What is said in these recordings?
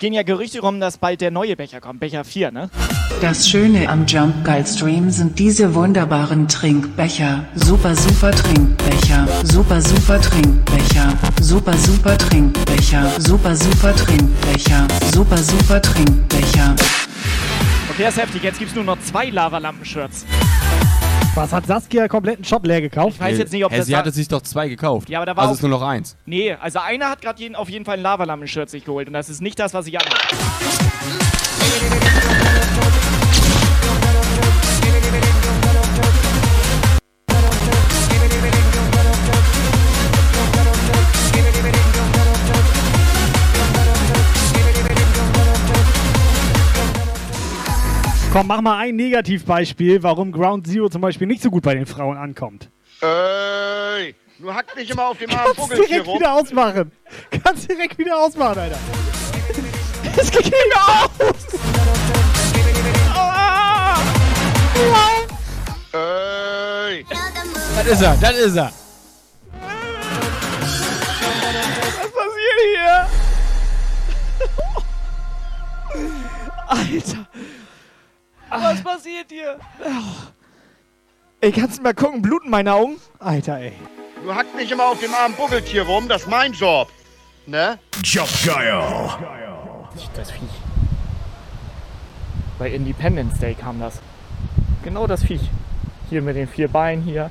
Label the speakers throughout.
Speaker 1: Gehen ja Gerüchte rum, dass bald der neue Becher kommt, Becher 4, ne?
Speaker 2: Das Schöne am Jump Guide Stream sind diese wunderbaren Trinkbecher. Super, super Trinkbecher. Super, super Trinkbecher. Super, super Trinkbecher. Super, super Trinkbecher. Super, super Trinkbecher.
Speaker 1: Okay, das ist heftig. Jetzt gibt's nur noch zwei Lavalampen-Shirts.
Speaker 3: Was hat Saskia kompletten Shop leer gekauft?
Speaker 1: Ich weiß jetzt nicht, ob
Speaker 4: Hä,
Speaker 1: das
Speaker 4: sie hatte sich doch zwei gekauft.
Speaker 1: Ja, aber da war
Speaker 4: Also
Speaker 1: auch-
Speaker 4: ist nur noch eins.
Speaker 1: Nee, also einer hat gerade jeden, auf jeden Fall ein Lavalampen-Shirt sich geholt und das ist nicht das, was ich anhabe.
Speaker 3: Komm, mach mal ein Negativbeispiel, warum Ground Zero zum Beispiel nicht so gut bei den Frauen ankommt.
Speaker 5: Ey, du hackt nicht immer auf dem armen
Speaker 3: Kannst direkt
Speaker 5: rum.
Speaker 3: wieder ausmachen. Kannst direkt wieder ausmachen, Alter.
Speaker 1: Es geht nicht mehr aus! Aua!
Speaker 5: Ey,
Speaker 4: Das ist er, das ist er.
Speaker 1: Was passiert hier? Alter. Was passiert hier? Ey, kannst du mal gucken, Blut in meinen Augen?
Speaker 3: Alter, ey.
Speaker 5: du hackt nicht immer auf dem armen Buggeltier rum, das ist mein Job. Ne?
Speaker 6: Guile.
Speaker 1: Das Viech. Bei Independence Day kam das. Genau das Viech. Hier mit den vier Beinen hier.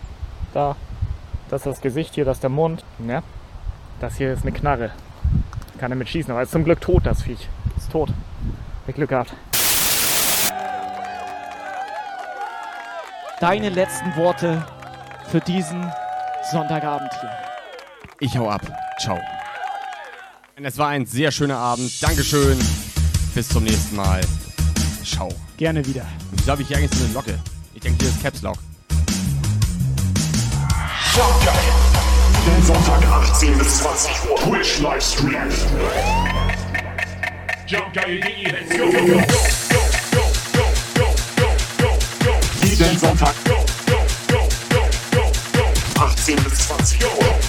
Speaker 1: Da. Das ist das Gesicht hier, das ist der Mund. Ne? Das hier ist eine Knarre. Kann damit schießen, aber ist zum Glück tot, das Viech. Ist tot. Hab Glück gehabt. Deine letzten Worte für diesen Sonntagabend hier.
Speaker 4: Ich hau ab. Ciao. Und Es war ein sehr schöner Abend. Dankeschön. Bis zum nächsten Mal. Ciao.
Speaker 3: Gerne wieder.
Speaker 4: Ich glaube, ich hier eigentlich so eine Locke. Ich denke, hier ist Caps Lock.
Speaker 6: Jump Guile. Den Sonntag 18 bis 20 Uhr. Twitch Livestream. JumpGuile.de. Let's go, go, go, go, jeden Sonntag. Go, go, go, 18 bis 20 Uhr.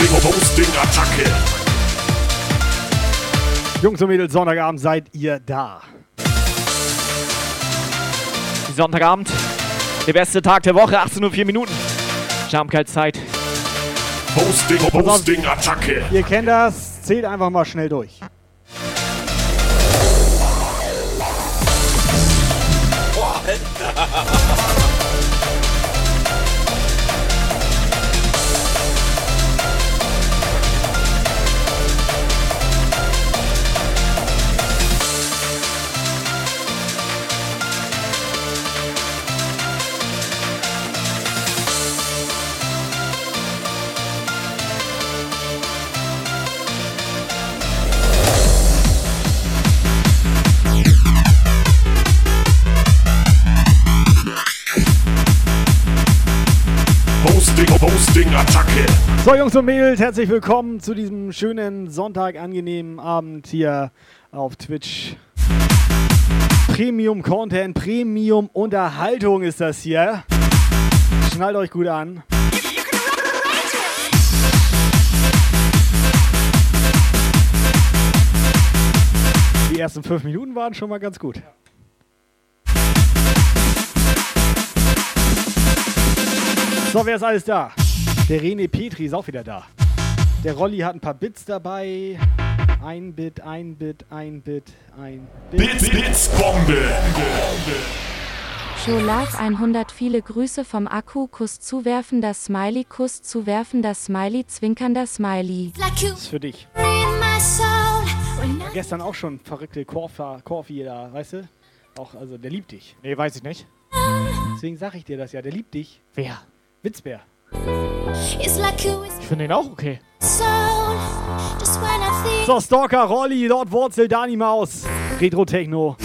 Speaker 6: Posting, Posting, Attacke.
Speaker 3: Jungs und Mädels, Sonntagabend seid ihr da.
Speaker 1: Sonntagabend. Der beste Tag der Woche, 18.04 Uhr Minuten. Jumpkalt-Zeit.
Speaker 6: Posting, Posting, Attacke.
Speaker 3: Ihr kennt das, zählt einfach mal schnell durch. So, Jungs und Mädels, herzlich willkommen zu diesem schönen Sonntag, angenehmen Abend hier auf Twitch. Premium Content, Premium Unterhaltung ist das hier. Schnallt euch gut an. Die ersten fünf Minuten waren schon mal ganz gut. So, wer ist alles da? Der René Petri ist auch wieder da. Der Rolli hat ein paar Bits dabei. Ein Bit, ein Bit, ein Bit, ein Bit.
Speaker 6: Bits, Bits, Bombe.
Speaker 7: Scholaf 100 viele Grüße vom Akku, Kuss zuwerfender Smiley, Kuss zuwerfender Smiley, zwinkernder Smiley.
Speaker 3: Das ist für dich. Gestern auch schon verrückte Korfa, Korfi da, weißt du? Auch, also der liebt dich.
Speaker 1: Nee, weiß ich nicht.
Speaker 3: Deswegen sag ich dir das ja, der liebt dich.
Speaker 1: Wer?
Speaker 3: Witzbär.
Speaker 1: Ich finde ihn auch okay.
Speaker 3: So, Stalker, Rolli, Lord Wurzel, Dani Maus. Retro Techno.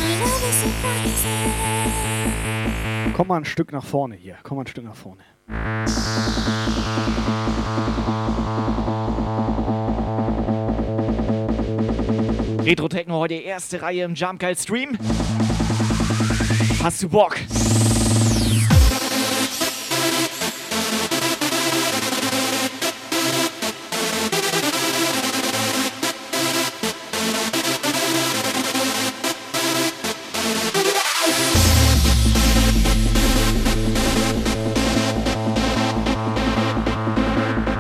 Speaker 3: Komm mal ein Stück nach vorne hier. Komm mal ein Stück nach vorne.
Speaker 1: Retro Techno heute erste Reihe im Jump Geil Stream. Hast du Bock?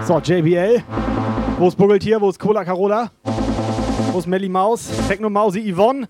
Speaker 3: So, JBL. Wo ist Buggeltier? Wo ist Cola Carola? Wo ist Melly Maus? Techno Mausi Yvonne.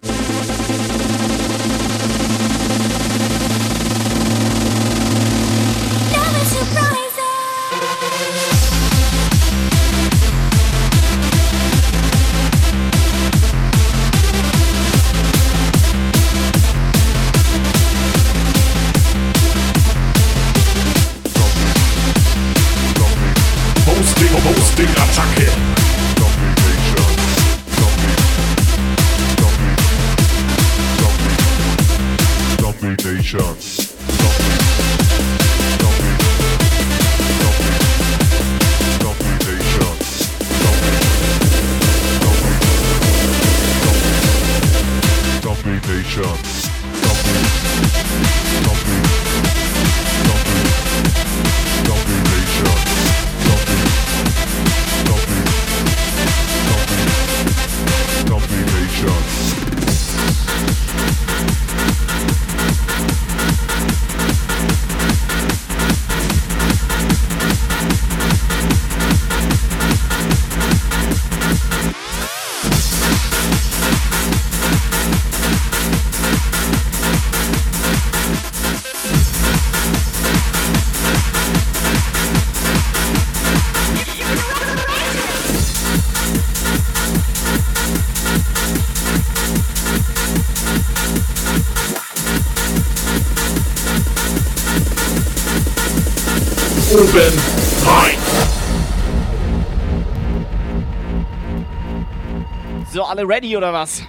Speaker 1: Alle ready oder was?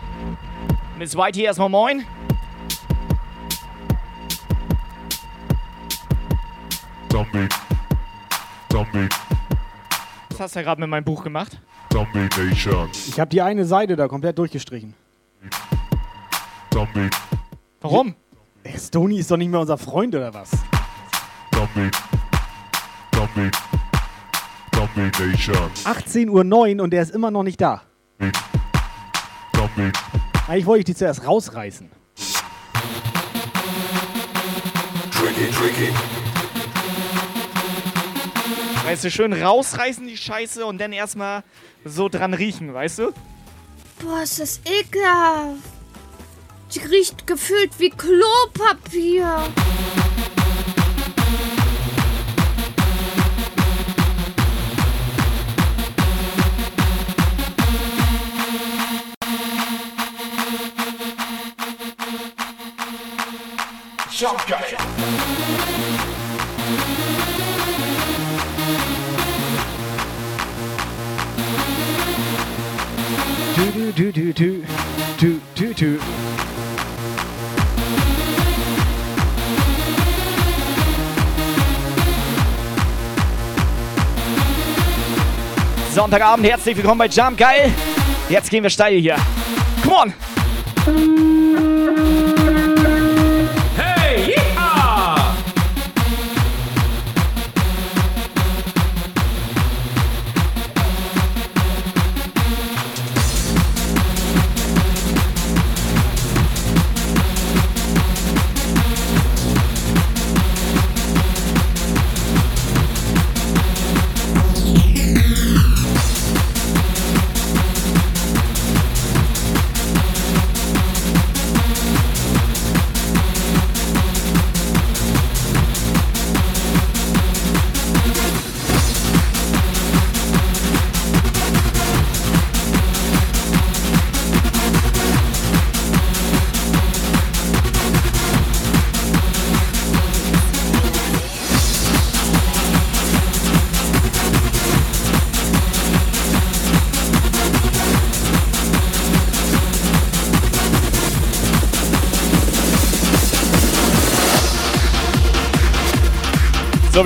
Speaker 1: Miss White hier erstmal moin.
Speaker 8: Domi. Domi.
Speaker 1: Was hast du gerade mit meinem Buch gemacht?
Speaker 8: Domination.
Speaker 3: Ich habe die eine Seite da komplett durchgestrichen.
Speaker 8: Domi.
Speaker 1: Warum?
Speaker 3: Ey, Stony ist doch nicht mehr unser Freund oder was?
Speaker 8: Domi. Domi. Domination.
Speaker 3: 18.09 Uhr und der ist immer noch nicht da.
Speaker 8: Domi.
Speaker 3: Eigentlich wollte ich die zuerst rausreißen.
Speaker 6: Tricky, tricky.
Speaker 1: Weißt du, schön rausreißen die Scheiße und dann erstmal so dran riechen, weißt du?
Speaker 9: Boah, ist das ekelhaft. Die riecht gefühlt wie Klopapier.
Speaker 6: Jump Geil.
Speaker 3: Du, du, du, du, du, du, du.
Speaker 1: Sonntagabend, herzlich willkommen bei Jump Geil. Jetzt gehen wir steil hier. Come on!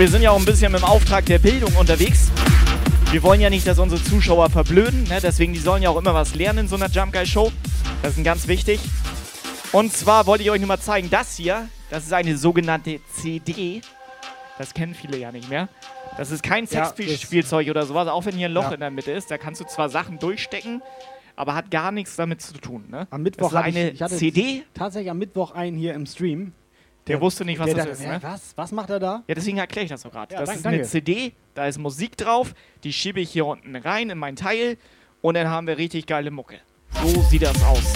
Speaker 1: Wir sind ja auch ein bisschen im Auftrag der Bildung unterwegs. Wir wollen ja nicht, dass unsere Zuschauer verblöden, ne? deswegen die sollen ja auch immer was lernen in so einer Jump Guy Show. Das ist ganz wichtig. Und zwar wollte ich euch nur mal zeigen, das hier, das ist eine sogenannte CD. Das kennen viele ja nicht mehr. Das ist kein
Speaker 3: Ja,
Speaker 1: Sexspielzeug oder sowas, auch wenn hier ein Loch
Speaker 3: Ja.
Speaker 1: in der Mitte ist. Da kannst du zwar Sachen durchstecken, aber hat gar nichts damit zu tun. Ne?
Speaker 3: Am Mittwoch
Speaker 1: das ist
Speaker 3: ich-
Speaker 1: eine
Speaker 3: ich hatte
Speaker 1: CD.
Speaker 3: Tatsächlich am Mittwoch einen hier im Stream.
Speaker 1: Der wusste nicht, was
Speaker 3: der
Speaker 1: das
Speaker 3: dachte,
Speaker 1: ist, ne?
Speaker 3: Was? Was macht er da?
Speaker 1: Ja, deswegen erkläre ich das so gerade.
Speaker 3: Ja,
Speaker 1: das
Speaker 3: dank-
Speaker 1: ist eine
Speaker 3: danke.
Speaker 1: CD, da ist Musik drauf, die schiebe ich hier unten rein in mein Teil und dann haben wir richtig geile Mucke. So sieht das aus.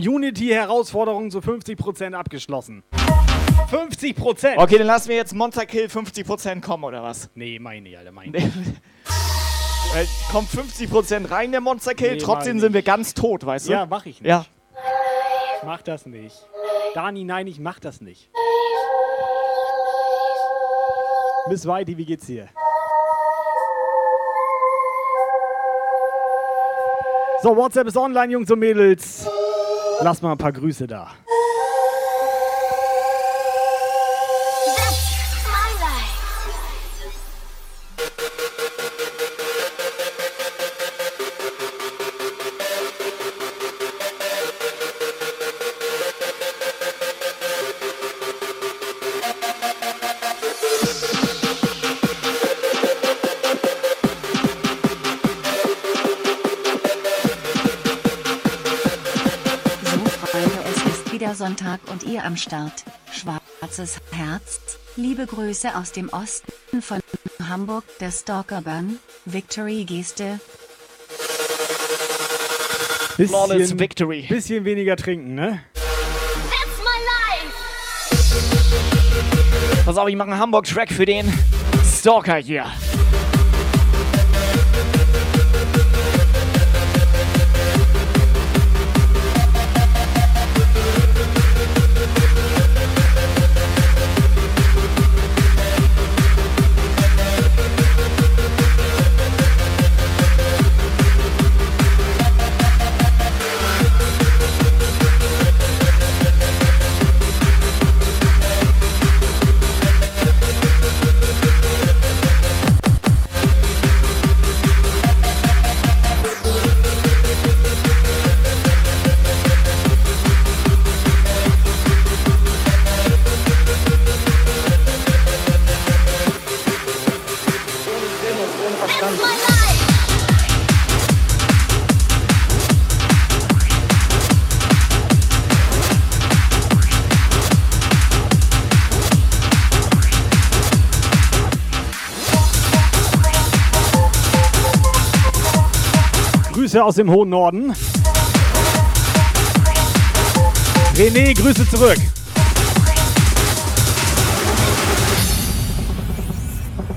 Speaker 3: Community-Herausforderung zu 50% abgeschlossen. 50%!
Speaker 1: Okay, dann lassen wir jetzt Monster Kill 50% kommen, oder was?
Speaker 3: Nee, meine, Alter, meine.
Speaker 1: Weil kommt 50% rein, der Monster Kill,
Speaker 3: Nee,
Speaker 1: trotzdem sind
Speaker 3: ich
Speaker 1: wir ganz tot, weißt du?
Speaker 3: Ja, mach ich nicht.
Speaker 1: Ja.
Speaker 3: Ich mach das nicht. Dani, nein, ich mach das nicht. Miss Whitey, wie geht's dir? So, WhatsApp ist online, Jungs und Mädels. Lass mal ein paar Grüße da.
Speaker 10: Sonntag und ihr am Start. Schwarzes Herz. Liebe Grüße aus dem Osten von Hamburg, der Stalkerbahn. Victory Geste.
Speaker 1: Flawless Victory.
Speaker 3: Bisschen weniger trinken, ne?
Speaker 1: Pass auf, ich mache einen Hamburg-Track für den Stalker hier.
Speaker 3: Grüße aus dem hohen Norden. René, Grüße zurück.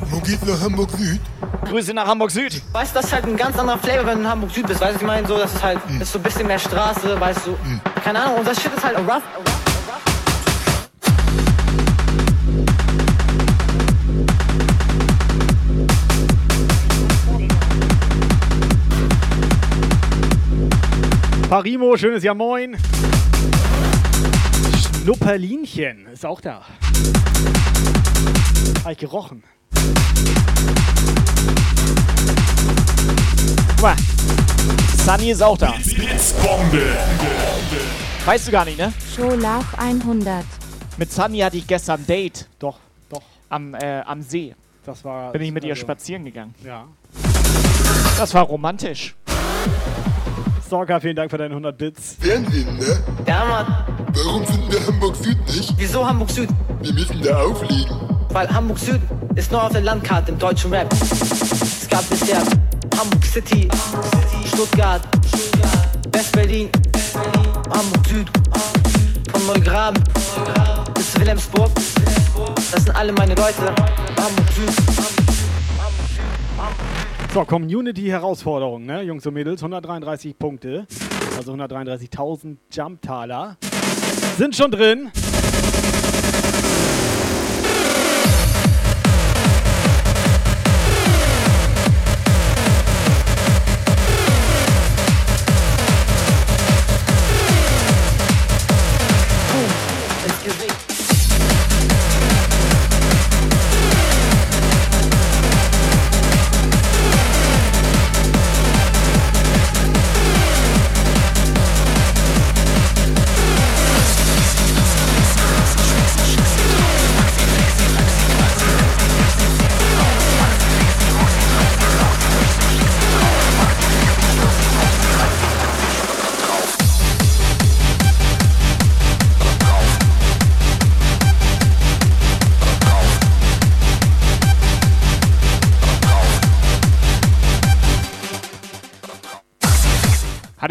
Speaker 11: Wo geht nach Hamburg Süd?
Speaker 1: Grüße nach Hamburg Süd.
Speaker 12: Weißt du, das ist halt ein ganz anderer Flavor, wenn du in Hamburg Süd bist. Weißt du, ich meine? So, das ist halt
Speaker 11: Hm.
Speaker 12: das ist so ein bisschen mehr Straße, weißt du. Keine Ahnung, und das Shit ist halt rough.
Speaker 3: Parimo, schönes Jahr moin. Schnupperlinchen ist auch da. Hab ich gerochen.
Speaker 1: Guck mal. Sunny ist auch da.
Speaker 6: Blitzbombe.
Speaker 1: Weißt du gar nicht, ne?
Speaker 7: Show Love 100.
Speaker 1: Mit Sunny hatte ich gestern ein Date.
Speaker 3: Doch, doch.
Speaker 1: Am, äh, am See.
Speaker 3: Das war.
Speaker 1: Bin ich mit ihr
Speaker 3: also-
Speaker 1: spazieren gegangen.
Speaker 3: Ja.
Speaker 1: Das war romantisch.
Speaker 3: Stalker, vielen Dank für deine 100 Bits.
Speaker 11: Fernsehen, ne?
Speaker 12: Ja, Mann.
Speaker 11: Warum finden wir Hamburg Süd nicht?
Speaker 12: Wieso Hamburg Süd?
Speaker 11: Wir müssen da auflegen.
Speaker 12: Weil Hamburg Süd ist nur auf der Landkarte im deutschen Rap. Es gab bisher Hamburg City, Stuttgart, West-Berlin, Hamburg Süd, von Neugraben bis Wilhelmsburg. Das sind alle meine Leute. Hamburg Süd.
Speaker 3: So, Community-Herausforderung, ne, Jungs und Mädels. 133 Punkte. Also 133.000 Jump-Taler. Sind schon drin.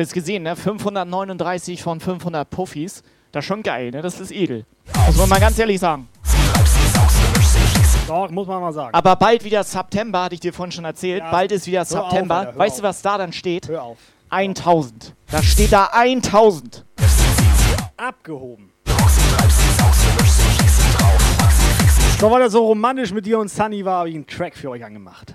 Speaker 1: Das gesehen, ne? 539 von 500 Puffis. Das ist schon geil, ne? Das ist edel. Muss man mal ganz ehrlich sagen.
Speaker 3: Doch, muss man mal sagen.
Speaker 1: Aber bald wieder September, hatte ich dir vorhin schon erzählt.
Speaker 3: Ja.
Speaker 1: Bald ist wieder September. Weißt du, was da dann steht?
Speaker 3: Hör auf.
Speaker 1: 1000. Da steht da 1000.
Speaker 3: Abgehoben. So, weil er so romantisch mit dir und Sunny war, habe ich einen Track für euch angemacht.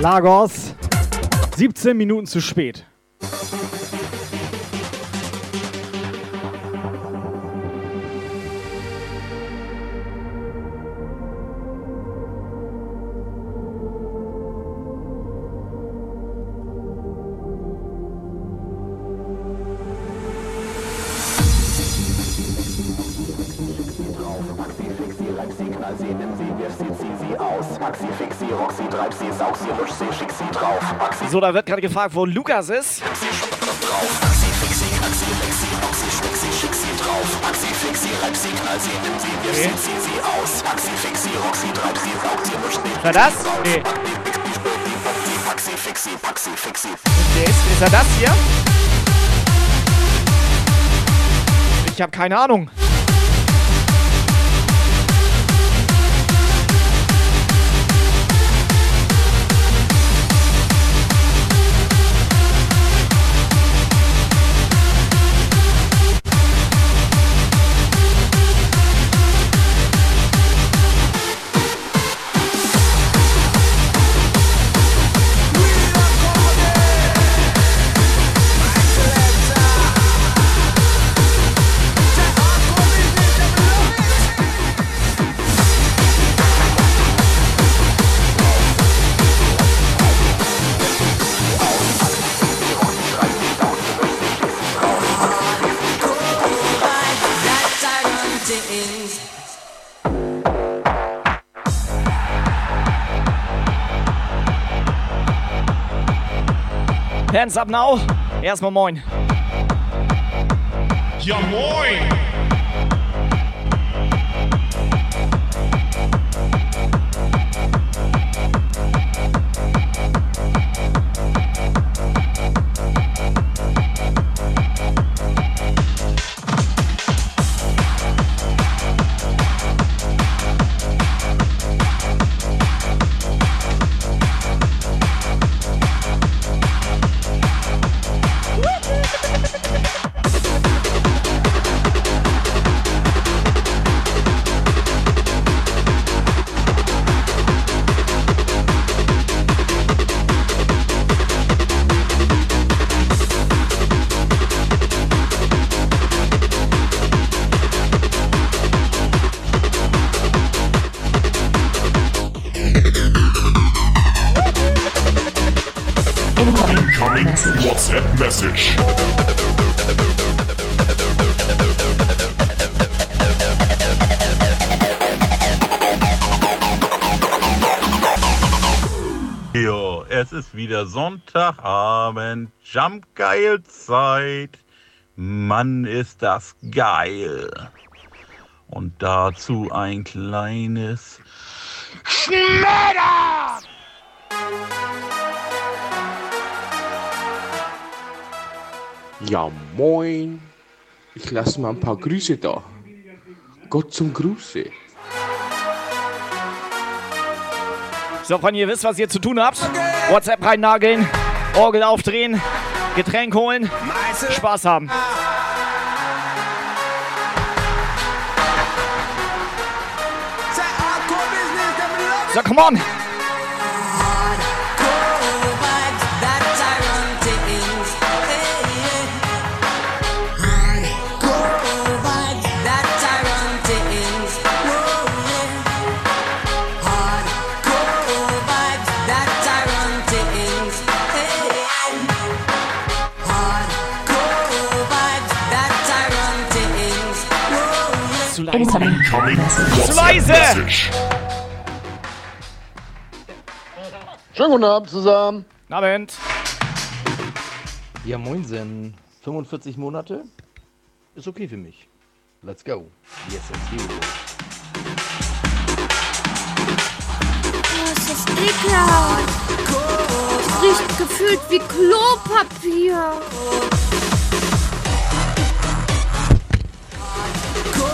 Speaker 3: Lagos, 17 Minuten zu spät.
Speaker 1: So, da wird gerade gefragt, wo Lukas ist. Okay. War das? Nee. Okay, ist, ist er das hier? Ich habe keine Ahnung. Hands up now. Erstmal moin.
Speaker 6: Ja moin!
Speaker 13: Wieder Sonntagabend, Jumpgeil-Zeit. Mann, ist das geil. Und dazu ein kleines
Speaker 6: Schneller!
Speaker 14: Ja, moin. Ich lasse mal ein paar Grüße da. Gott zum Gruße.
Speaker 1: So, Freunde, ihr wisst, was ihr zu tun habt. WhatsApp reinnageln, Orgel aufdrehen, Getränk holen, Spaß haben. So, come on.
Speaker 6: Incoming
Speaker 1: Zu leise.
Speaker 6: message.
Speaker 15: Schönen guten Abend zusammen.
Speaker 1: Abend.
Speaker 16: Ja, moinsen. 45 Monate ist okay für mich. Let's go. Yes, let's do it.
Speaker 17: Boah, ist das ekelhaft. Es riecht gefühlt wie Klopapier.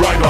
Speaker 18: Subscriber Alarm.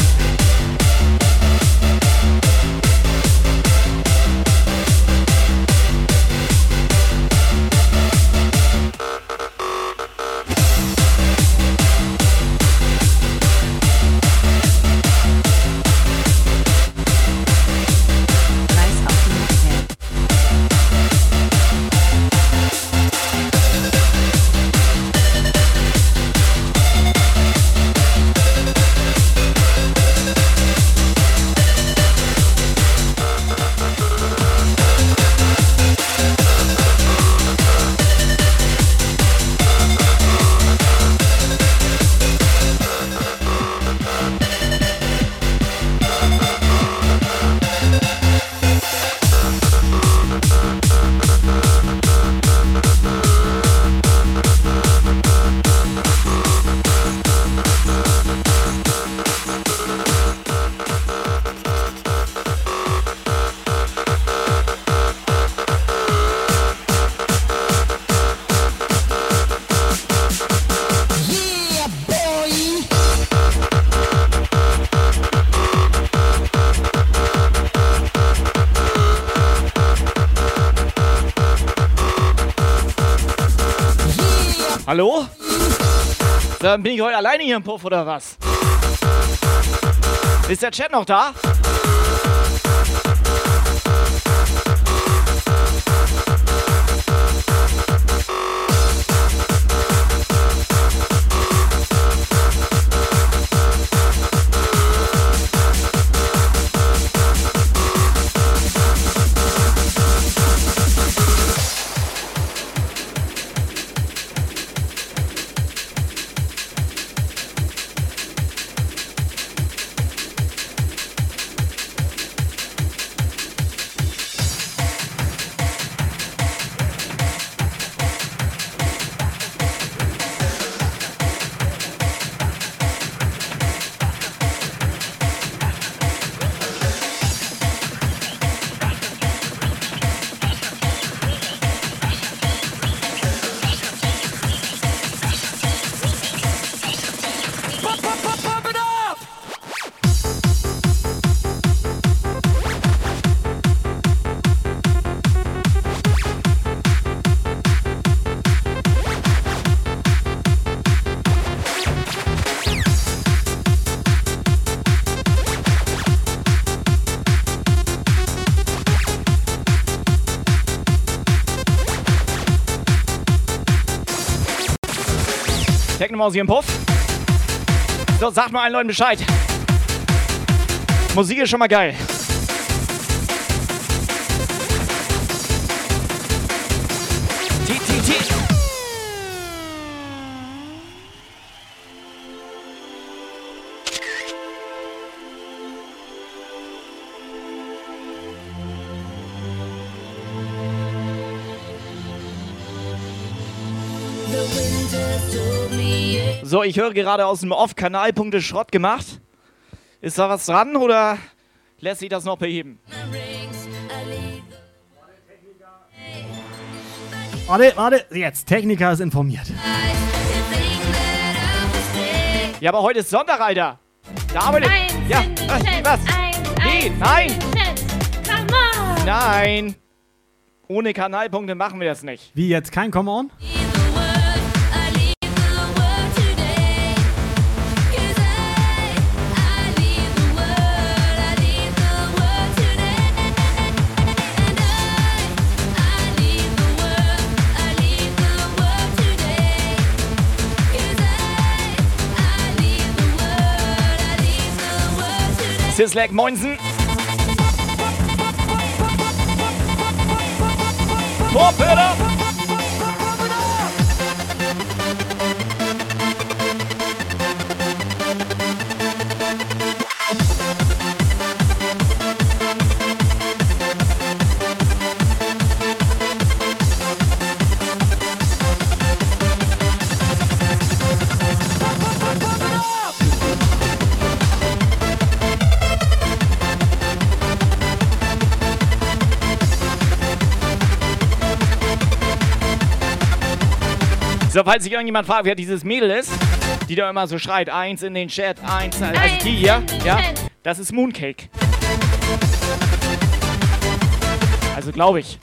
Speaker 1: Hallo? Dann bin ich heute alleine hier im Puff oder was? Ist der Chat noch da? Technomaus hier im Puff. So, sagt mal allen Leuten Bescheid. Musik ist schon mal geil. Ich höre gerade aus dem Off-Kanal Punkte Schrott gemacht. Ist da was dran oder lässt sich das noch beheben?
Speaker 3: Warte, warte, jetzt. Techniker ist informiert.
Speaker 1: Ja, aber heute ist Sonntag, Alter. Da arbeitet.
Speaker 9: Eins
Speaker 1: Ja, was?
Speaker 9: Chat,
Speaker 1: was?
Speaker 9: eins,
Speaker 1: Nee,
Speaker 9: eins
Speaker 1: nein. Nein. Ohne Kanalpunkte machen wir das nicht.
Speaker 3: Wie jetzt? Kein Come On?
Speaker 1: Sislek Moinsen. Torpedo! So, falls sich irgendjemand fragt, wer dieses Mädel ist, die da immer so schreit, eins in den Chat, eins, also
Speaker 9: Eins
Speaker 1: die hier, ja, das ist Mooncake. Also glaube ich.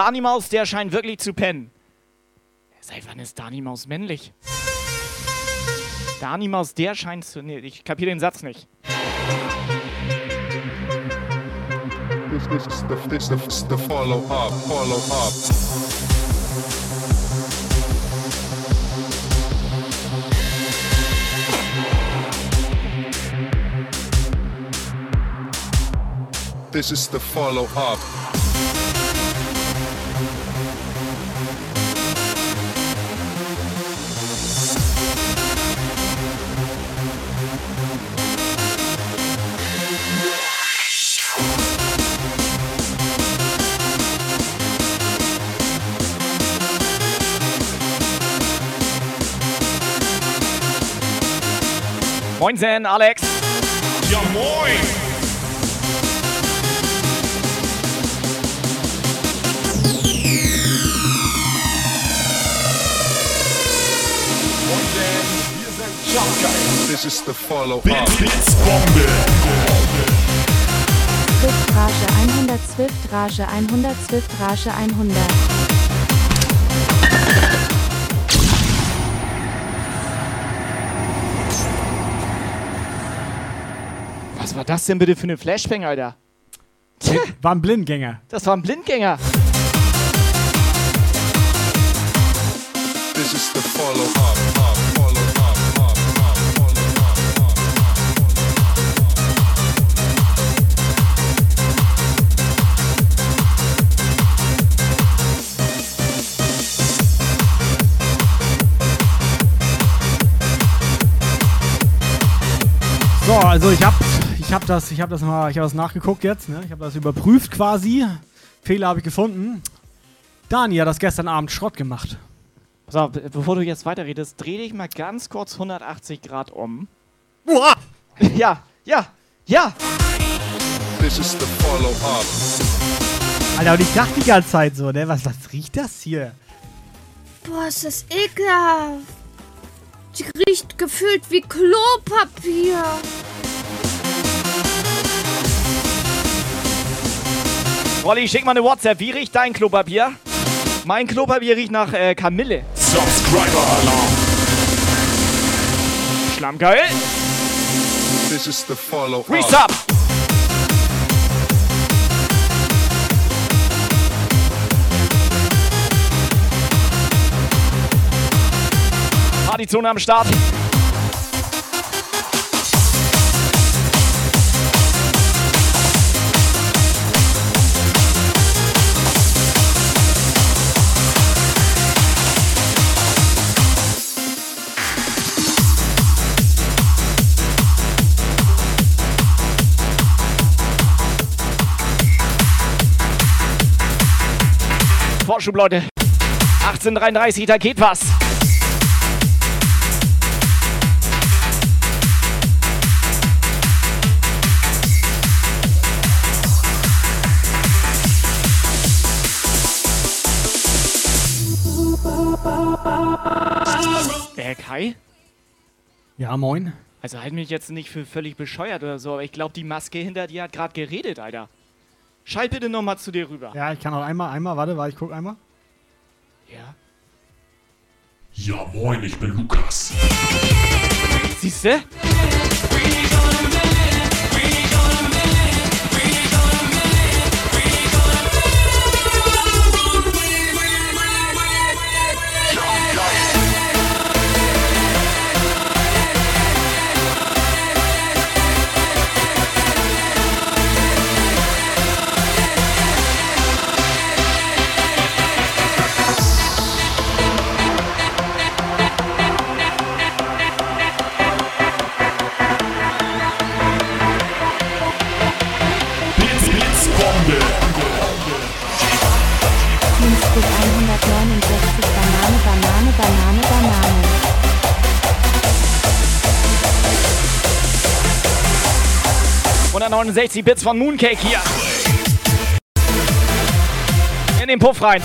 Speaker 1: Dani Maus, der scheint wirklich zu pennen. Seit wann ist Dani Maus männlich? Dani Maus, der scheint zu. Nee, ich kapiere den Satz nicht.
Speaker 8: This, this is the, this, the, this the follow up, follow up. This is the follow up.
Speaker 1: Moinsen, Alex.
Speaker 6: Ja, moin!
Speaker 8: This is the follow up.
Speaker 6: Blitzbombe!
Speaker 7: Swift Rage 100, Swift Rage 100, Swift Rage 100.
Speaker 1: war das denn bitte für eine Flashbang, Alter?
Speaker 3: War ein Blindgänger.
Speaker 1: Das war ein Blindgänger.
Speaker 8: This is the.
Speaker 3: So, also ich habe ich hab das, ich hab das mal, ich habe das nachgeguckt jetzt, ne? Ich habe das überprüft quasi. Fehler habe ich gefunden. Dani hat das gestern Abend Schrott gemacht.
Speaker 1: Pass auf, be- bevor du jetzt weiterredest, dreh dich mal ganz kurz 180 Grad um.
Speaker 3: Uah!
Speaker 1: Ja, ja, ja.
Speaker 8: This is the follow up.
Speaker 3: Alter, und ich dachte die ganze Zeit so, ne? Was, was riecht das hier?
Speaker 9: Boah, ist das ekelhaft. Die riecht gefühlt wie Klopapier.
Speaker 1: Rolli, schick mal eine WhatsApp. Wie riecht dein Klopapier? Mein Klopapier riecht nach äh, Kamille.
Speaker 6: Subscriber Alarm.
Speaker 1: Schlammgeil.
Speaker 8: This is the follow
Speaker 1: Resub. Partyzone am Start. Vorschub, Leute. 1833, da geht was. Äh, Kai?
Speaker 3: Ja, moin.
Speaker 1: Also halt mich jetzt nicht für völlig bescheuert oder so, aber ich glaube, die Maske hinter dir hat gerade geredet, Alter. Schalt bitte nochmal zu dir rüber.
Speaker 3: Ja, ich kann auch einmal, einmal, warte, warte, ich guck einmal.
Speaker 1: Ja.
Speaker 6: Ja, moin, ich bin Lukas.
Speaker 1: Siehste?
Speaker 7: 169
Speaker 1: Bits von Mooncake hier. In den Puff rein.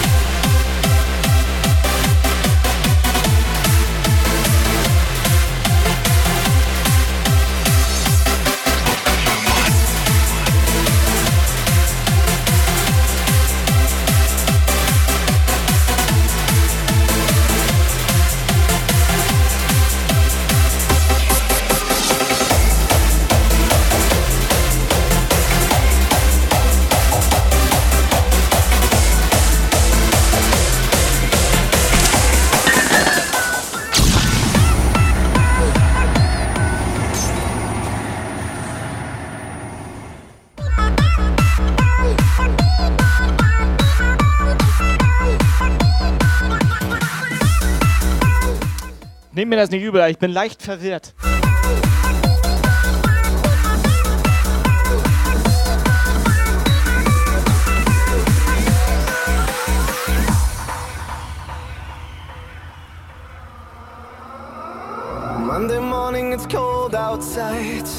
Speaker 1: Das nicht übel, ich bin leicht verwirrt.
Speaker 19: Monday morning, it's cold outside.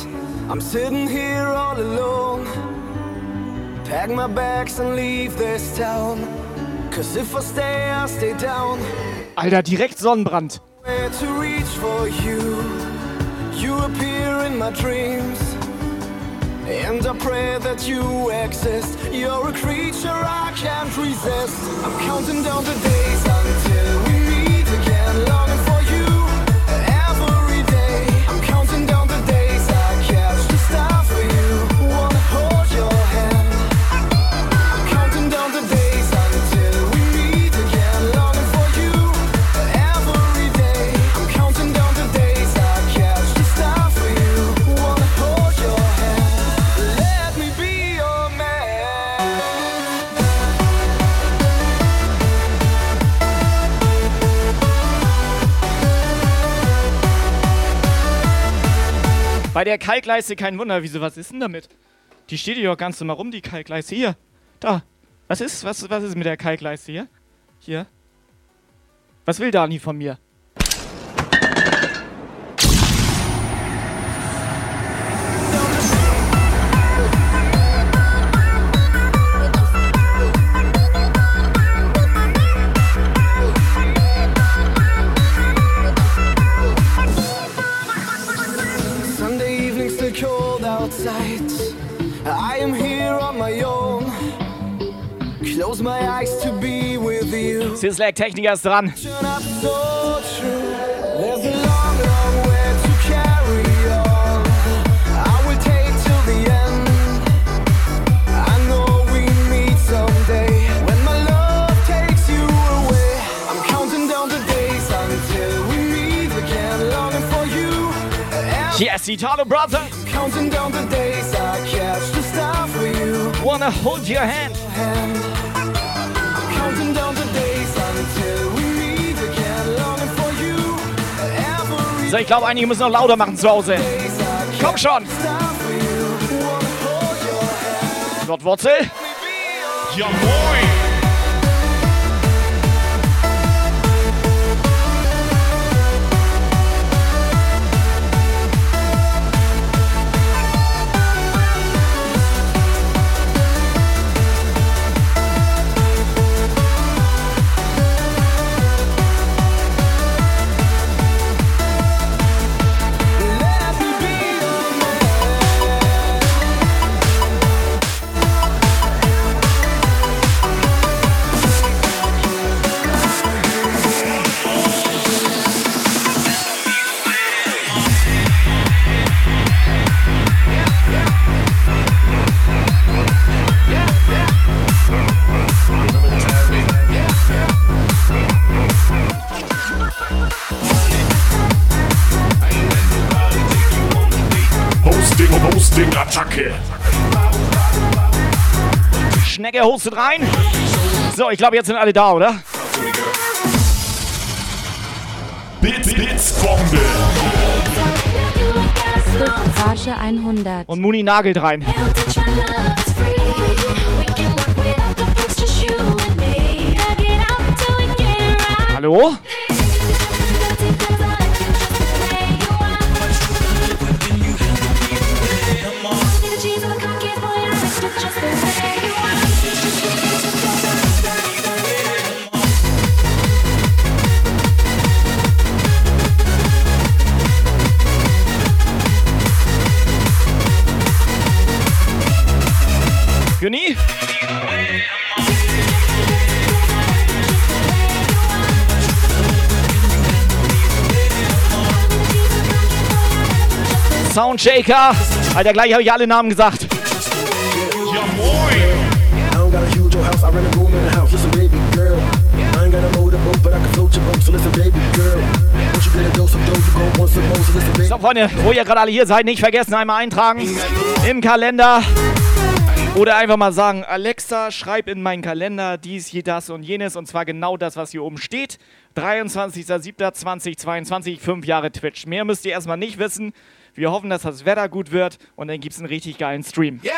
Speaker 19: I'm sitting here all alone. Pack my bags and leave this town. Cause if I stay, I'll stay down.
Speaker 1: Alter, direkt Sonnenbrand.
Speaker 19: To reach for you? You appear in my dreams. And I pray that you exist. You're a creature I can't resist. I'm counting down the days until we meet again. Longing for
Speaker 1: Bei der Kalkleiste kein Wunder, wieso, was ist denn damit? Die steht hier doch ganz normal rum, die Kalkleiste. Hier, da. Was ist, was, was ist mit der Kalkleiste hier? Hier. Was will Dani von mir?
Speaker 19: Again, longing for you.
Speaker 1: Yes, Italo Brother.
Speaker 19: Counting down the days I catch for you.
Speaker 1: Wanna hold your hand. So, ich glaube, einige müssen noch lauter machen zu Hause. Komm schon. Nordwurzel.
Speaker 6: Ja moin!
Speaker 1: Hostet rein. So, ich glaube, jetzt sind alle da, oder?
Speaker 6: Bits, Bits, Bombe.
Speaker 7: Rage 100.
Speaker 1: Und Muni nagelt rein. Hallo?
Speaker 20: Dough, you gon' want some more. So listen, baby.
Speaker 1: So, Freunde, wo ihr gerade alle hier seid, nicht vergessen, einmal eintragen im Kalender. Oder einfach mal sagen, Alexa, schreib in meinen Kalender dies, hier, das und jenes. Und zwar genau das, was hier oben steht. 23.07.2022, fünf Jahre Twitch. Mehr müsst ihr erstmal nicht wissen. Wir hoffen, dass das Wetter gut wird und dann gibt es einen richtig geilen Stream.
Speaker 19: Yeah,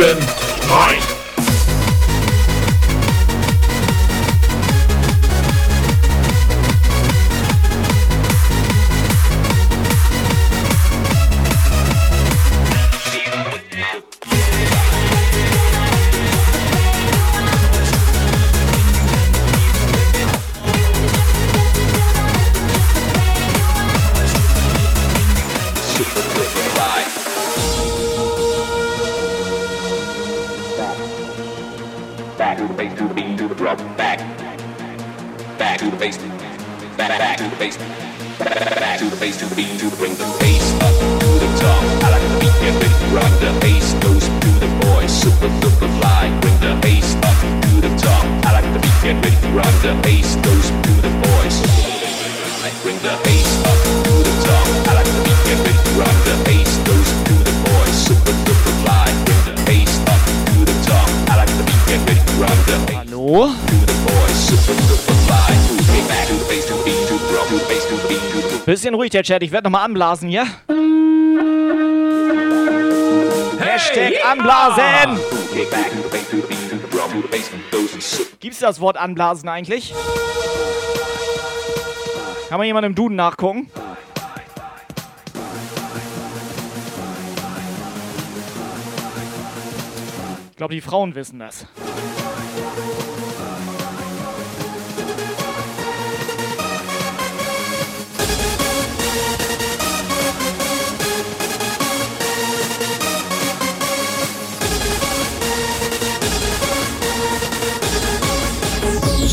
Speaker 19: yeah.
Speaker 21: Back, to the bass. Back, back to the bass, to the beat, to bring the bass up to the top. I like the beat, get ready to rock. The bass goes to the boys, super super fly. Bring the bass up to the top. I like the beat, get ready to rock. The bass goes to the boys. Bring the bass up to the top. I like the beat, get ready to rock. The bass goes to the boys, super super fly. Bring the bass up to the top. I like the beat, get ready to rock. The bass
Speaker 1: Hallo?
Speaker 21: to the boys, super super
Speaker 1: Bisschen ruhig, der Chat. Ich werde nochmal anblasen? Hashtag anblasen.
Speaker 21: The bass, goes and sit.
Speaker 1: Gibt's das Wort anblasen eigentlich? Kann man jemand im Duden nachgucken? Ich glaube, die Frauen wissen das.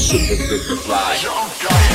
Speaker 21: super big fly.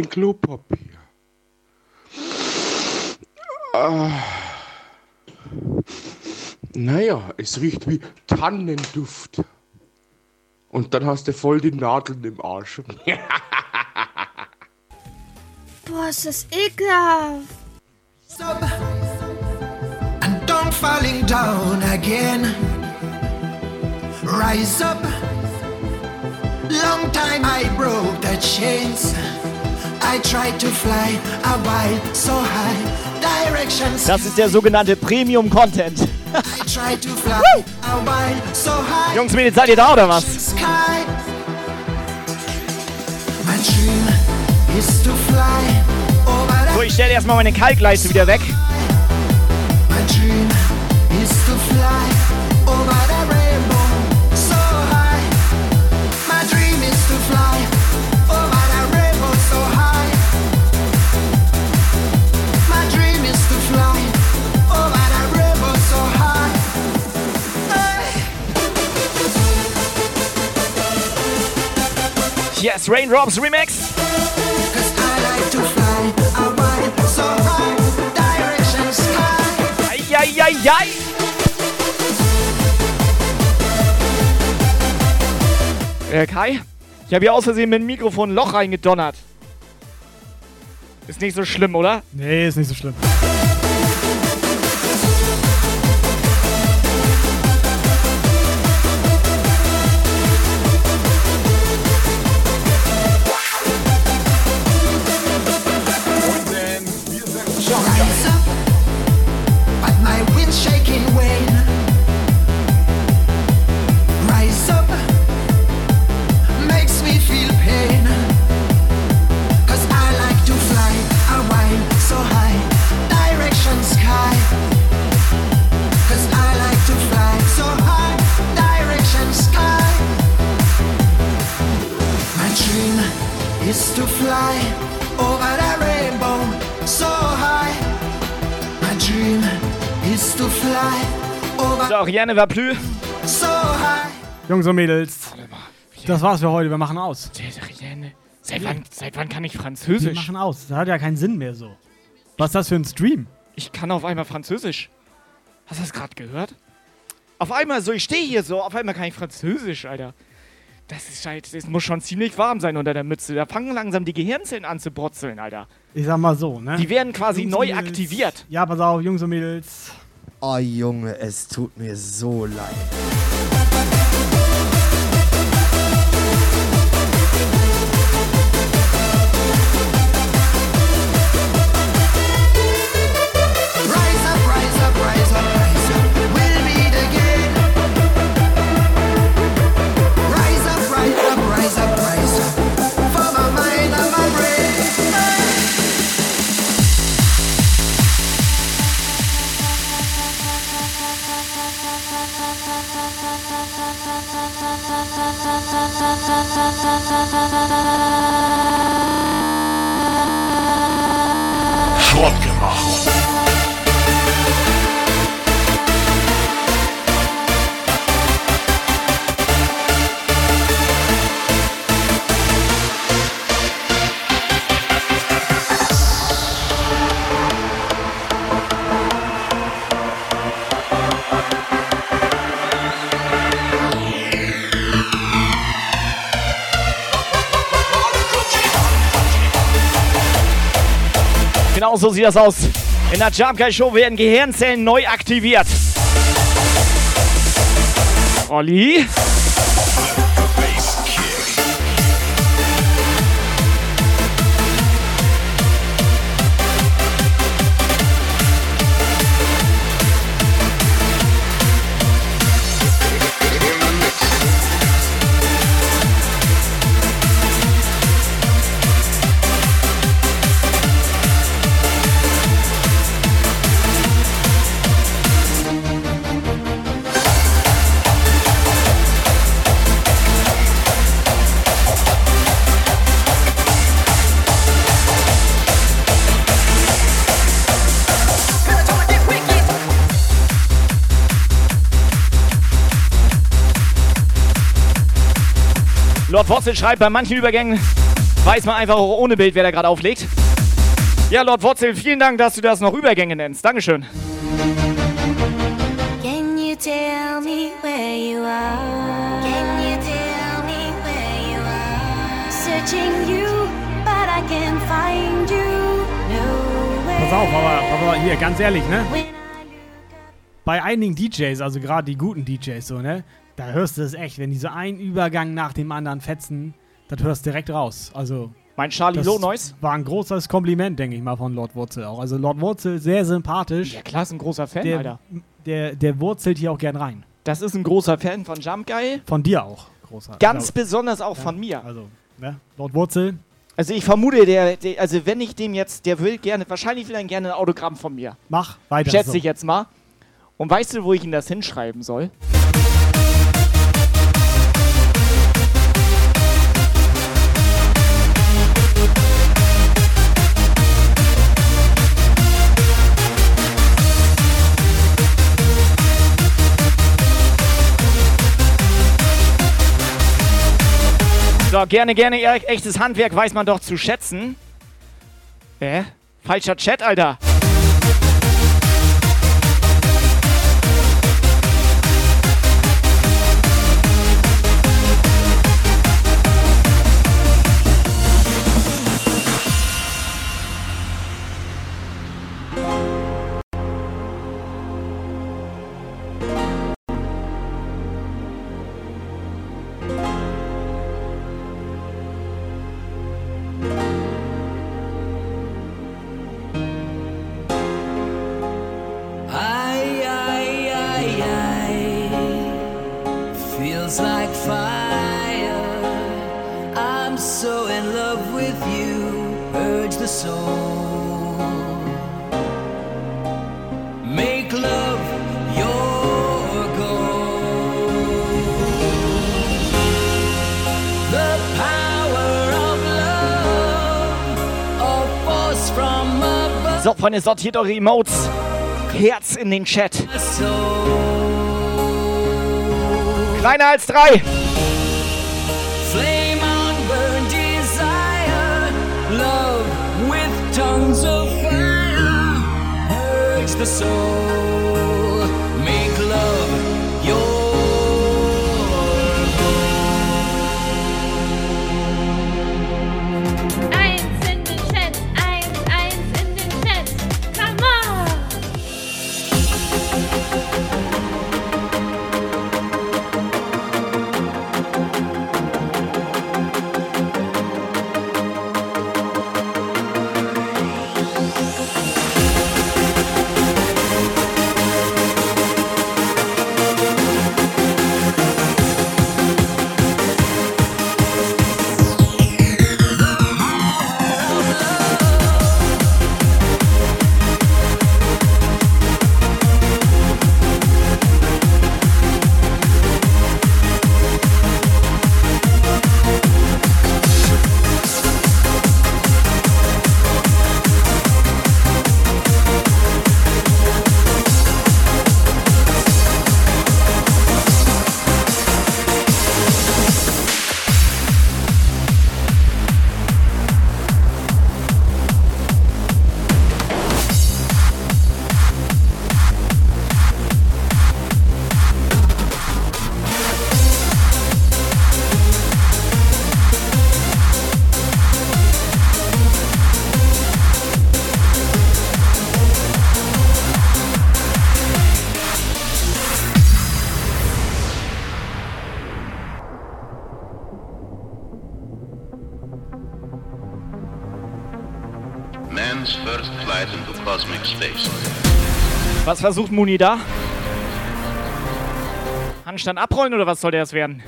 Speaker 14: Mein Klopapier? Ah. Naja, es riecht wie Tannenduft. Und dann hast du voll die Nadeln im Arsch.
Speaker 9: Boah, ist das ekelhaft.
Speaker 22: Sub. And don't falling down again. Rise up. Long time I broke the chains.
Speaker 1: Das ist der sogenannte Premium-Content.
Speaker 22: I tried to fly a while so high.
Speaker 1: Jungs, Mädels, seid ihr da oder was? So, ich stelle erstmal meine Kalkleiste wieder weg.
Speaker 22: High. Direction sky.
Speaker 1: Eieiei. Äh, Kai? Ich habe hier aus Versehen mit dem Mikrofon ein Loch reingedonnert. Ist nicht so schlimm, oder?
Speaker 3: Nee, ist nicht so schlimm.
Speaker 22: So,
Speaker 1: Rianne war plü.
Speaker 22: so high.
Speaker 3: Jungs und Mädels, das war's für heute. Wir machen aus.
Speaker 1: Seit wann, seit wann kann ich
Speaker 3: Wir
Speaker 1: Französisch?
Speaker 3: machen aus. Das hat ja keinen Sinn mehr so. Was ist das für ein Stream?
Speaker 1: Ich kann auf einmal Französisch. Hast du das gerade gehört? Auf einmal so, ich stehe hier so, auf einmal kann ich Französisch, Alter. Das ist halt, es muss schon ziemlich warm sein unter der Mütze. Da fangen langsam die Gehirnzellen an zu brotzeln, Alter.
Speaker 3: Ich sag mal so, ne?
Speaker 1: Die werden quasi
Speaker 3: Jungs
Speaker 1: neu
Speaker 3: Mädels.
Speaker 1: aktiviert.
Speaker 3: Ja, pass auf, Jungs und Mädels.
Speaker 4: Oh Junge, es tut mir so leid.
Speaker 6: Schrottgemacht.
Speaker 1: Genau so sieht das aus. In der Guy Show werden Gehirnzellen neu aktiviert. Olli? Lord Wurzel schreibt, bei manchen Übergängen weiß man einfach auch ohne Bild, wer da gerade auflegt. Ja, Lord Wurzel, vielen Dank, dass du das noch Übergänge nennst. Dankeschön.
Speaker 9: Can you tell me where you are? Can you tell me where you are? Searching you, but I can't find you.
Speaker 3: Pass auf, aber, aber hier, ganz ehrlich, ne? Bei einigen DJs, also gerade die guten DJs, so, ne? Da hörst du es echt, wenn die so einen Übergang nach dem anderen fetzen, das hörst du direkt raus. Also.
Speaker 1: Mein Charlie Low Noise?
Speaker 3: War ein großes Kompliment, denke ich mal, von Lord Wurzel auch. Also Lord Wurzel sehr sympathisch.
Speaker 1: Ja, klar, ist ein großer Fan,
Speaker 3: der,
Speaker 1: Alter.
Speaker 3: Der, der wurzelt hier auch gern rein.
Speaker 1: Das ist ein großer Fan von Jump Guy.
Speaker 3: Von dir auch. Großer.
Speaker 1: Ganz
Speaker 3: Ja.
Speaker 1: besonders auch
Speaker 3: Ja,
Speaker 1: von mir.
Speaker 3: Also, ne? Lord Wurzel.
Speaker 1: Also ich vermute, der, der, also wenn ich dem jetzt, der will gerne, wahrscheinlich will er gerne ein Autogramm von mir.
Speaker 3: Mach weiter.
Speaker 1: Schätze
Speaker 3: so.
Speaker 1: ich jetzt mal. Und weißt du, wo ich ihn das hinschreiben soll? Gerne, gerne, echtes Handwerk weiß man doch zu schätzen. Hä? Falscher Chat, Alter. Freunde, sortiert eure Emotes. Herz in den Chat. Kleiner als drei.
Speaker 18: Flame on
Speaker 1: Was versucht Muni da? Handstand abrollen oder was soll der das werden?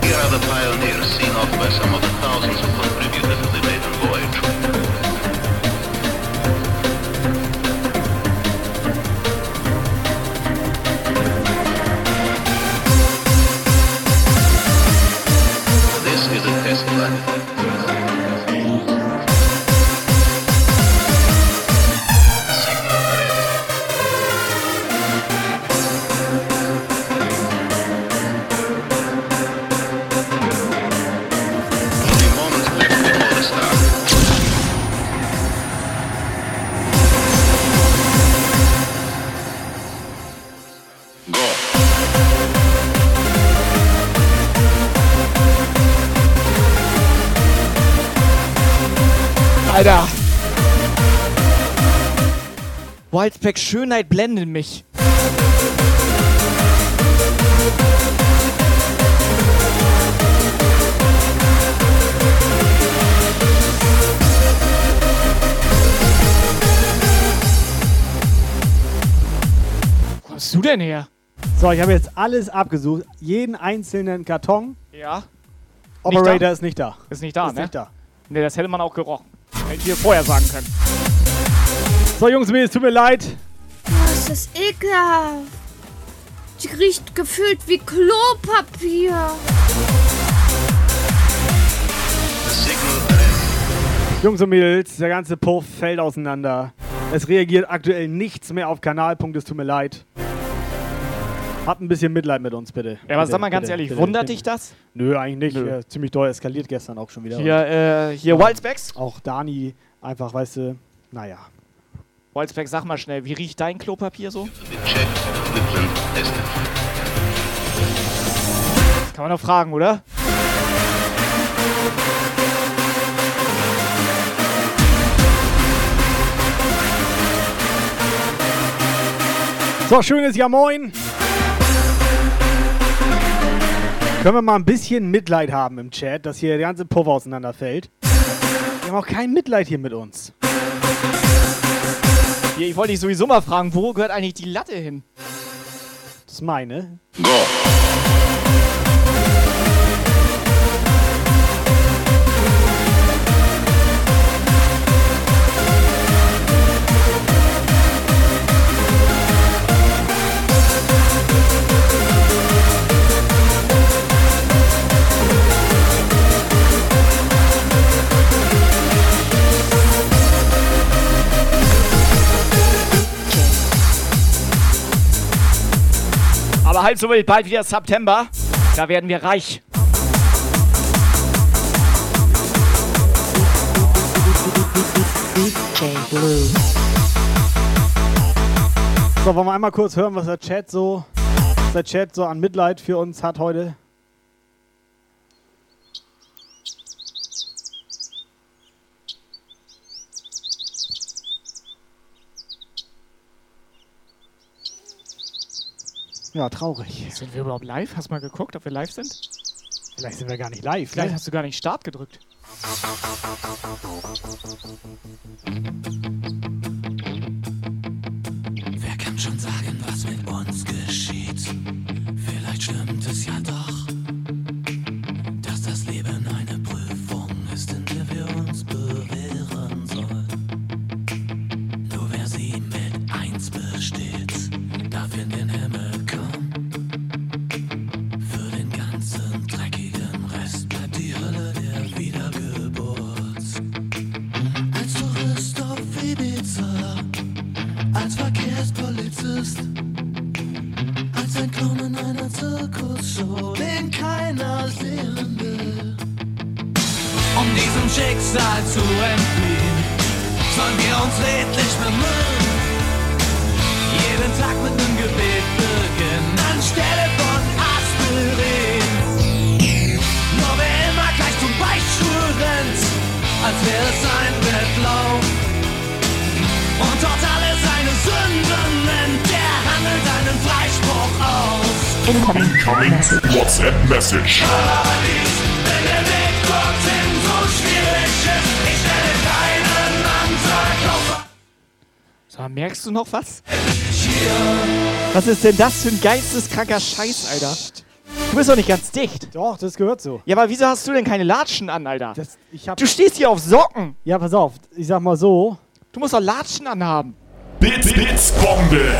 Speaker 23: Here are the pioneers seen off by some of the thousands who
Speaker 1: Wildspec Schönheit blendet mich. Wo kommst du denn her?
Speaker 3: So, ich habe jetzt alles abgesucht. Jeden einzelnen Karton.
Speaker 1: Ja.
Speaker 3: Operator
Speaker 1: da?
Speaker 3: ist nicht da.
Speaker 1: Ist nicht da,
Speaker 3: Ist
Speaker 1: ne?
Speaker 3: nicht da.
Speaker 1: Ne, das hätte man auch gerochen. Hätte ich vorher sagen können.
Speaker 3: So, Jungs, mir es tut mir leid.
Speaker 17: Oh, ist das ekelhaft. Die riecht gefühlt wie Klopapier.
Speaker 3: Jungs und Mädels, der ganze Puff fällt auseinander. Es reagiert aktuell nichts mehr auf Kanalpunkt, es tut mir leid. Habt ein bisschen Mitleid mit uns, bitte.
Speaker 1: Ja, aber
Speaker 3: bitte,
Speaker 1: sag mal ganz
Speaker 3: bitte,
Speaker 1: ehrlich,
Speaker 3: bitte,
Speaker 1: wundert dich das?
Speaker 3: Nö, eigentlich nicht.
Speaker 1: Nö.
Speaker 3: Ja, ziemlich doll eskaliert gestern auch schon wieder.
Speaker 1: Hier,
Speaker 3: Und-
Speaker 1: äh, hier Wildspecs?
Speaker 3: Auch Dani, einfach, weißt du, naja.
Speaker 1: Wildspecs, sag mal schnell, wie riecht dein Klopapier so? Das kann man doch fragen, oder?
Speaker 3: So, schönes Ja Moin. Können wir mal ein bisschen Mitleid haben im Chat, dass hier der ganze Puff auseinanderfällt? Wir haben auch kein Mitleid hier mit uns.
Speaker 1: Hier, ich wollte dich sowieso mal fragen, wo gehört eigentlich die Latte hin?
Speaker 3: Das ist meine.
Speaker 1: Aber halt so wild, bald wieder September. Da werden wir reich.
Speaker 3: So, wollen wir einmal kurz hören, was der Chat so, der Chat so an Mitleid für uns hat heute? Ja, traurig.
Speaker 1: Sind wir überhaupt live? Hast du mal geguckt, ob wir live sind?
Speaker 3: Vielleicht sind wir gar nicht live.
Speaker 1: Vielleicht
Speaker 3: ne?
Speaker 1: hast du gar nicht Start gedrückt.
Speaker 18: Uns redlich bemühen. Jeden Tag mit nem Gebet beginnen, anstelle von Aspirin. Nur wer immer gleich zum Beichtstuhl rennt, als wäre es ein Wettlauf. Und dort alle seine Sünden nennt, der handelt einen Freispruch aus.
Speaker 6: Incoming WhatsApp Message.
Speaker 1: Merkst du noch was? Was ist denn das für ein geisteskranker Scheiß, Alter? Du bist doch nicht ganz dicht.
Speaker 3: Doch, das gehört so.
Speaker 1: Ja, aber wieso hast du denn keine Latschen an, Alter?
Speaker 3: Das, ich hab,
Speaker 1: Du stehst hier auf Socken.
Speaker 3: ja, pass auf. Ich sag mal so.
Speaker 1: Du musst doch Latschen anhaben.
Speaker 6: Bits, Bits, Bombe.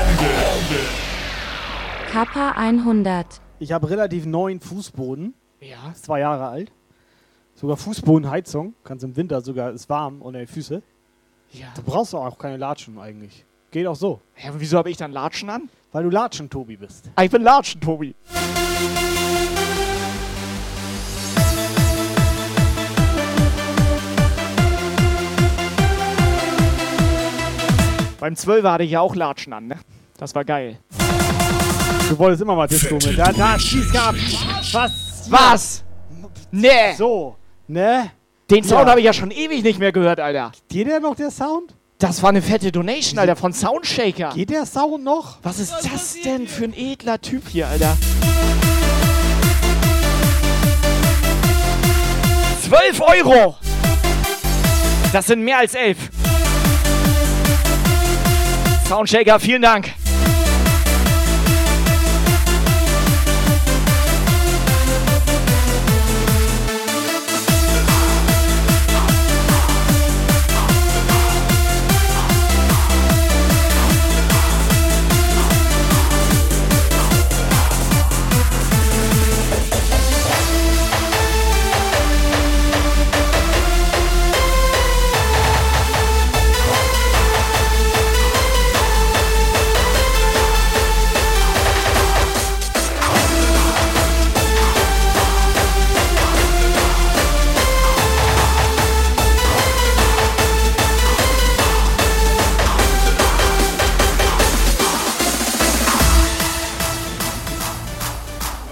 Speaker 7: Kappa 100.
Speaker 3: Ich habe relativ neuen Fußboden.
Speaker 1: Ja.
Speaker 3: Ist zwei Jahre alt. Sogar Fußbodenheizung. Kannst im Winter sogar, ist warm unter den Füße.
Speaker 1: Ja.
Speaker 3: Du brauchst auch keine Latschen eigentlich. Geht auch so.
Speaker 1: Ja, aber wieso habe ich dann Latschen an?
Speaker 3: Weil du Latschen-Tobi bist.
Speaker 1: Ah, ich bin Latschen, Tobi. Beim 12 hatte ich ja auch Latschen an, ne? Das war geil.
Speaker 3: Du wolltest immer mal Disco mit. Da, da, schieß gehabt. Was?
Speaker 1: Was? Nee.
Speaker 3: So. Ne?
Speaker 1: Den Sound
Speaker 3: Ja.
Speaker 1: habe ich ja schon ewig nicht mehr gehört, Alter.
Speaker 3: Geht der noch, der Sound?
Speaker 1: Das war eine fette Donation, Alter, von Soundshaker.
Speaker 3: Geht der Sound noch?
Speaker 1: Was ist das denn für ein edler Typ hier, Alter? 12 Euro! Das sind mehr als 11. Soundshaker, vielen Dank.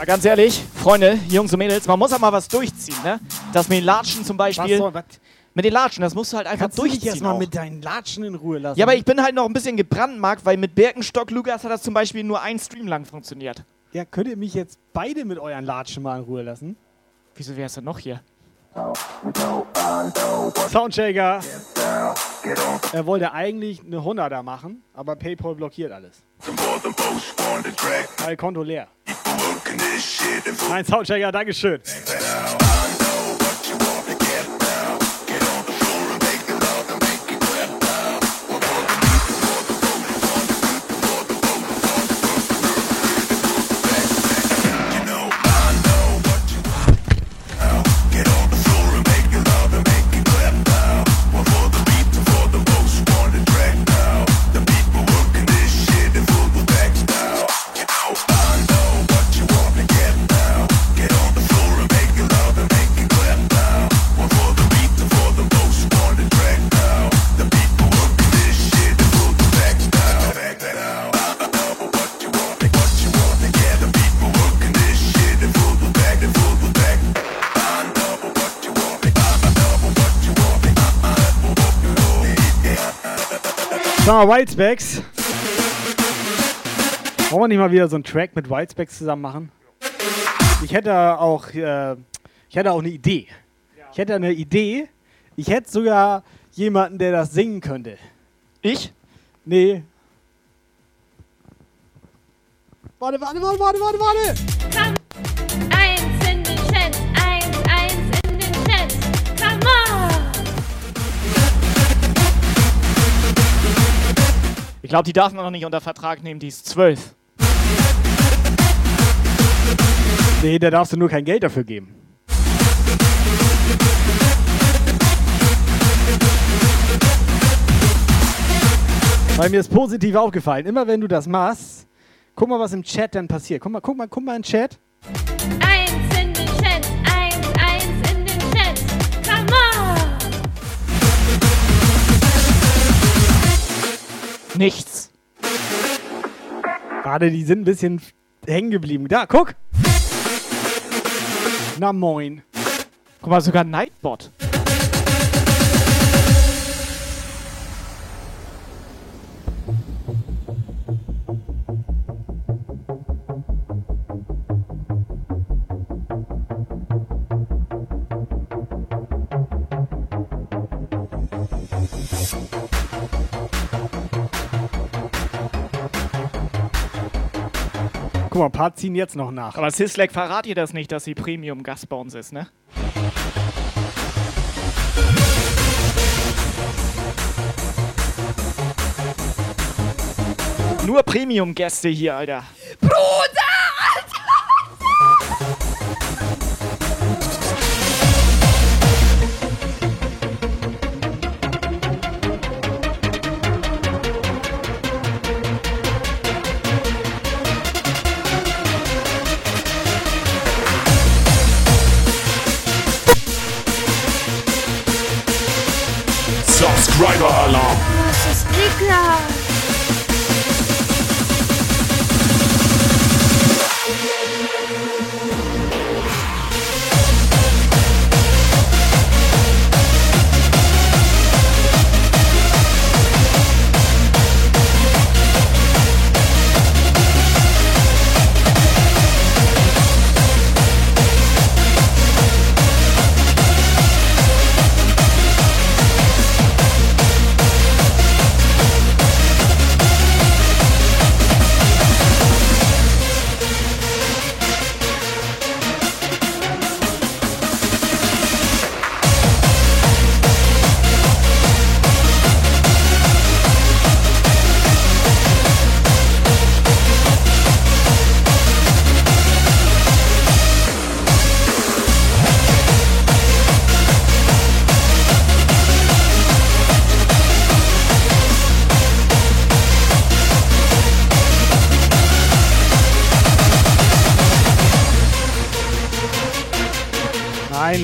Speaker 1: Mal ganz ehrlich, Freunde, Jungs und Mädels, man muss auch mal was durchziehen, ne? Das mit den Latschen zum Beispiel.
Speaker 3: Was soll, was?
Speaker 1: Mit den Latschen, das musst du halt einfach
Speaker 3: Kannst du dich
Speaker 1: durchziehen.
Speaker 3: erstmal mit deinen Latschen in Ruhe lassen?
Speaker 1: Ja, aber ich bin halt noch ein bisschen gebrandmarkt, weil mit Birkenstock Lukas hat das zum Beispiel nur ein Stream lang funktioniert.
Speaker 3: Ja, könnt ihr mich jetzt beide mit euren Latschen mal in Ruhe lassen?
Speaker 1: Wieso wär's denn noch hier?
Speaker 3: Soundshaker. Er wollte eigentlich eine 100er machen, aber PayPal blockiert alles. Weil Konto leer. Mein Soundshaker, Dankeschön. Sag mal, Whitespecs. Wollen wir nicht mal wieder so einen Track mit Whitespecs zusammen machen? Ich hätte auch, äh, ich hätte auch eine Idee. Ich hätte eine Idee. Ich hätte sogar jemanden, der das singen könnte.
Speaker 1: Ich?
Speaker 3: Nee. Warte, warte, warte, warte, warte, warte.
Speaker 1: Glaube, die darf man noch nicht unter Vertrag nehmen, die ist 12.
Speaker 3: Nee, da darfst du nur kein Geld dafür geben. Weil mir ist positiv aufgefallen, immer wenn du das machst, guck mal, was im Chat dann passiert. Guck mal, guck mal, guck mal in den Chat.
Speaker 1: Nichts.
Speaker 3: Warte, die sind ein bisschen hängen geblieben. Da, guck! Na moin.
Speaker 1: Guck mal, sogar Nightbot.
Speaker 3: Guck mal, ein paar ziehen jetzt noch nach.
Speaker 1: Aber Sislek, verrat ihr das nicht, dass sie Premium-Gast bei uns ist, ne? Nur Premium-Gäste hier, Alter.
Speaker 17: Bruder! Was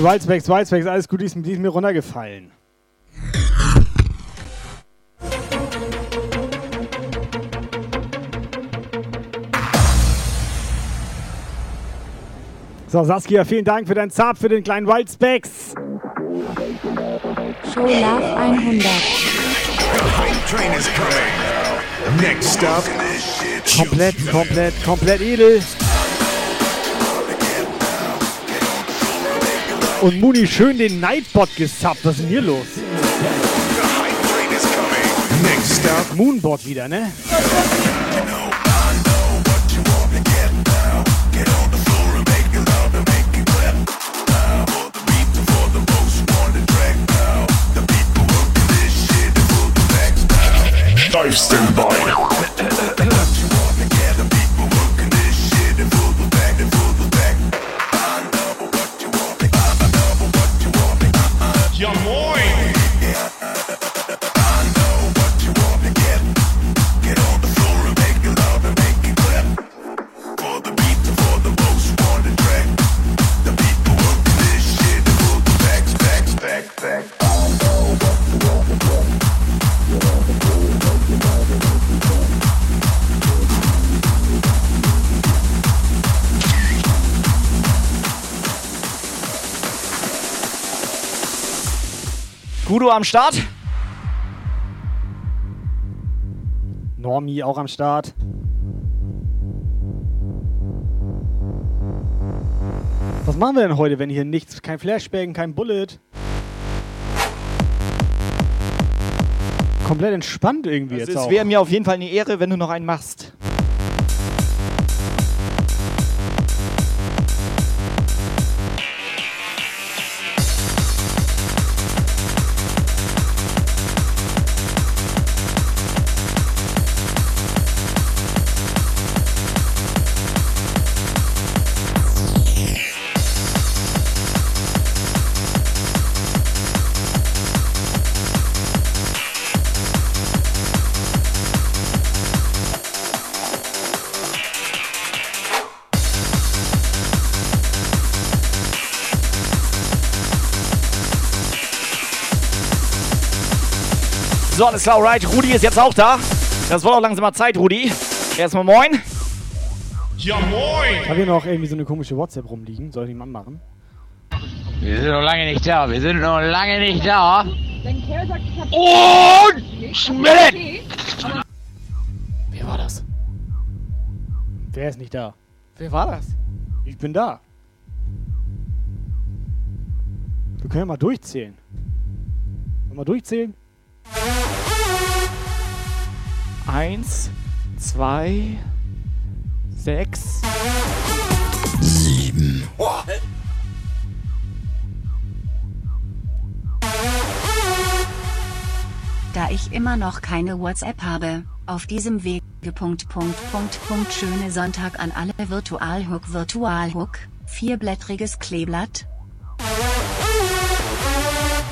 Speaker 3: Wildspecs, Wildspecs, alles gut, die ist, die ist mir runtergefallen. So, Saskia, vielen Dank für deinen Zap für den kleinen Wildspecs.
Speaker 7: Show Love 100.
Speaker 6: Train is coming. Next up.
Speaker 3: Komplett, komplett, komplett edel. Und Muni schön den Nightbot gesubbt. Was ist denn hier los? Moonbot wieder, ne?
Speaker 6: Dive standby.
Speaker 1: Am Start.
Speaker 3: Normi auch am Start. Was machen wir denn heute, wenn hier nichts, kein Flashbang, kein Bullet? Komplett entspannt irgendwie
Speaker 1: Also
Speaker 3: jetzt
Speaker 1: es
Speaker 3: auch.
Speaker 1: wäre mir auf jeden Fall eine Ehre, wenn du noch einen machst. Alles klar, alright. Rudi ist jetzt auch da. Das wird auch langsam mal Zeit, Rudi. Erstmal moin.
Speaker 6: Ja moin!
Speaker 3: Ich habe hier noch irgendwie so eine komische WhatsApp rumliegen. Soll ich die mal anmachen?
Speaker 24: Wir sind noch lange nicht da. Wir sind noch lange nicht da.
Speaker 17: Und
Speaker 24: Schmidt!
Speaker 1: Wer war das?
Speaker 3: Wer ist nicht da?
Speaker 1: Wer war das?
Speaker 3: Ich bin da. Wir können ja mal durchzählen. Mal durchzählen?
Speaker 1: Eins, zwei, sechs,
Speaker 18: Sieben.
Speaker 10: Da ich immer noch keine WhatsApp habe, auf diesem Wege. Punkt, Punkt, Punkt, Punkt. Schöne Sonntag an alle Virtualhook, Virtualhook. Vierblättriges Kleeblatt.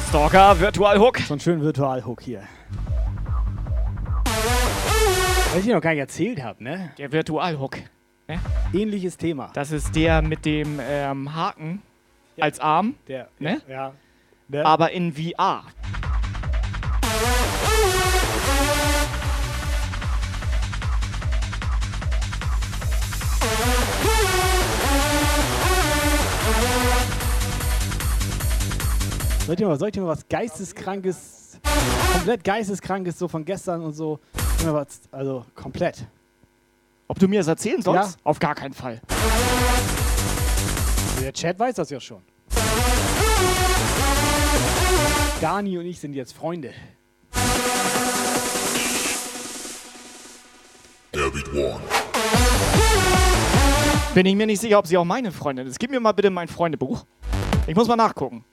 Speaker 1: Stalker, Virtualhook.
Speaker 3: So ein schönen Virtualhook hier. Was ich noch gar nicht erzählt habe, ne?
Speaker 1: Der Virtualhook. Ne?
Speaker 3: Ähnliches Thema.
Speaker 1: Das ist der mit dem ähm, Haken als Arm.
Speaker 3: Der,
Speaker 1: ne?
Speaker 3: ja. Ne?
Speaker 1: Aber in VR.
Speaker 3: Soll ich dir mal, soll ich dir mal was Geisteskrankes, komplett Geisteskrankes, so von gestern und so, also komplett.
Speaker 1: Ob du mir das erzählen sollst?
Speaker 3: Ja.
Speaker 1: Auf gar keinen Fall.
Speaker 3: Der Chat weiß das ja schon. Dani und ich sind jetzt Freunde.
Speaker 6: David.
Speaker 1: Bin ich mir nicht sicher, ob sie auch meine Freundin ist. Gib mir mal bitte mein Freundebuch. Ich muss mal nachgucken.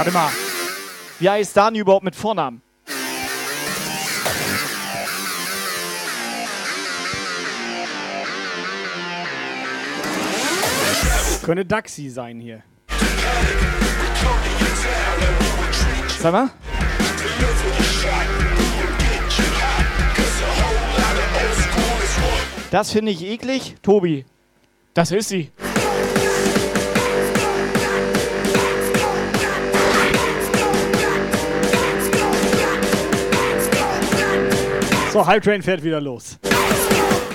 Speaker 1: Warte mal. Wie heißt Dani überhaupt mit Vornamen?
Speaker 3: Könnte Daxi sein hier.
Speaker 1: Sag mal. Das finde ich eklig. Tobi, das ist sie.
Speaker 3: So, Hype Train fährt wieder los.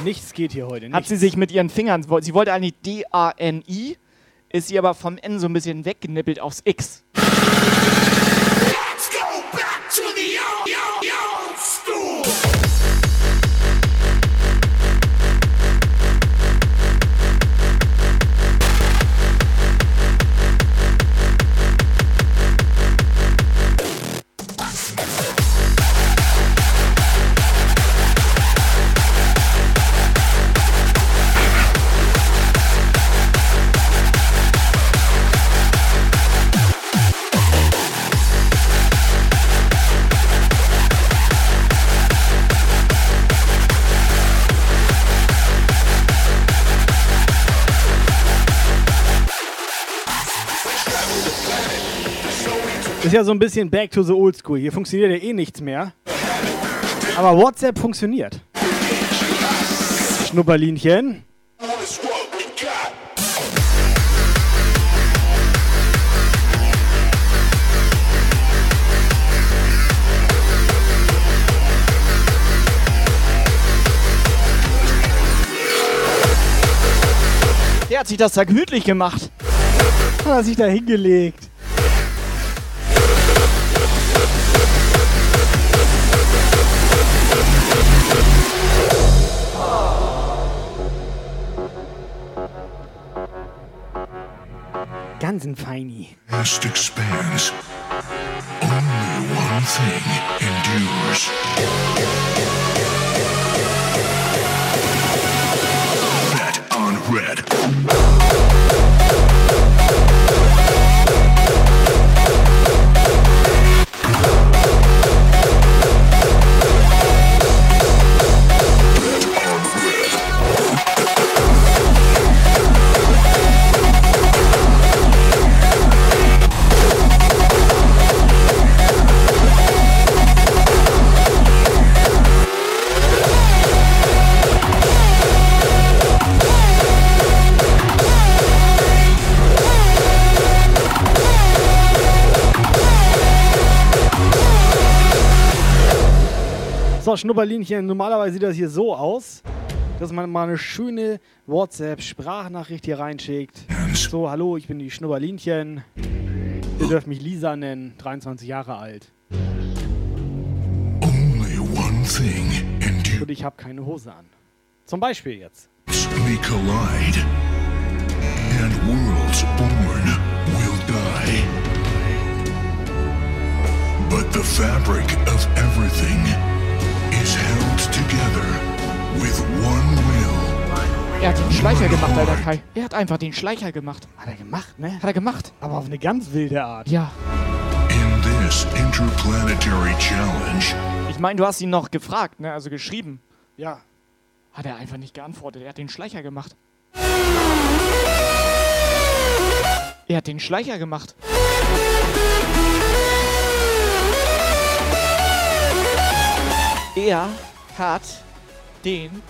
Speaker 3: Nichts geht hier heute.
Speaker 1: Hat sie sich mit ihren Fingern, sie wollte eigentlich D-A-N-I, ist sie aber vom N so ein bisschen weggenippelt aufs X.
Speaker 3: Ist ja so ein bisschen back to the old school. Hier funktioniert ja eh nichts mehr. Aber WhatsApp funktioniert. Schnupperlinchen.
Speaker 1: Der hat sich das da gemütlich gemacht.
Speaker 3: Hat er sich da hingelegt. Hansenfeini.
Speaker 6: Must expands. Only one thing endures.
Speaker 3: Schnupperlinchen, normalerweise sieht das hier so aus, dass man mal eine schöne WhatsApp-Sprachnachricht hier reinschickt. So, hallo, ich bin die Schnupperlinchen. Ihr dürft mich Lisa nennen, 23 Jahre alt. Und ich habe keine Hose an. Zum Beispiel jetzt.
Speaker 25: may collide, and worlds born will die. But the fabric of everything is held together with one will.
Speaker 1: Er hat den Schleicher gemacht, Alter Kai. Er hat einfach den Schleicher gemacht.
Speaker 3: Hat er gemacht, ne?
Speaker 1: Hat er gemacht.
Speaker 3: Aber auf eine ganz wilde Art.
Speaker 1: Ja.
Speaker 25: In this interplanetary challenge,
Speaker 1: Ich meine, du hast ihn noch gefragt, ne? Also geschrieben.
Speaker 3: Ja.
Speaker 1: Hat er einfach nicht geantwortet. Er hat den Schleicher gemacht. Er hat den Schleicher gemacht. Er hat den.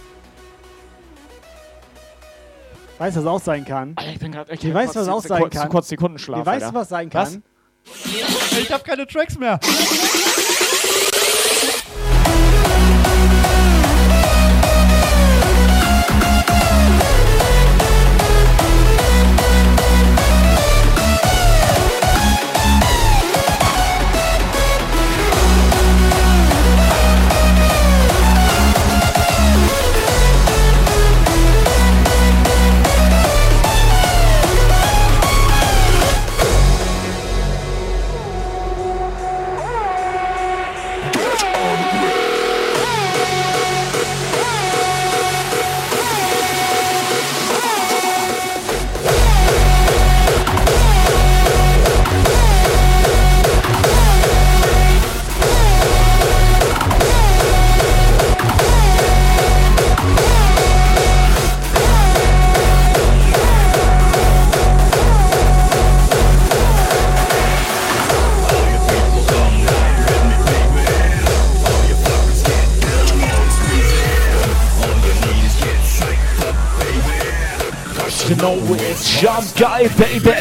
Speaker 3: Weißt du, was auch sein kann?
Speaker 1: Ich bin gerade.
Speaker 3: Ihr weißt, was auch sein kann?
Speaker 1: Kurz Sekundenschlaf.
Speaker 3: Weißt,
Speaker 1: Alter.
Speaker 3: was sein kann?
Speaker 1: Ich habe keine Tracks mehr. Jump geil, baby.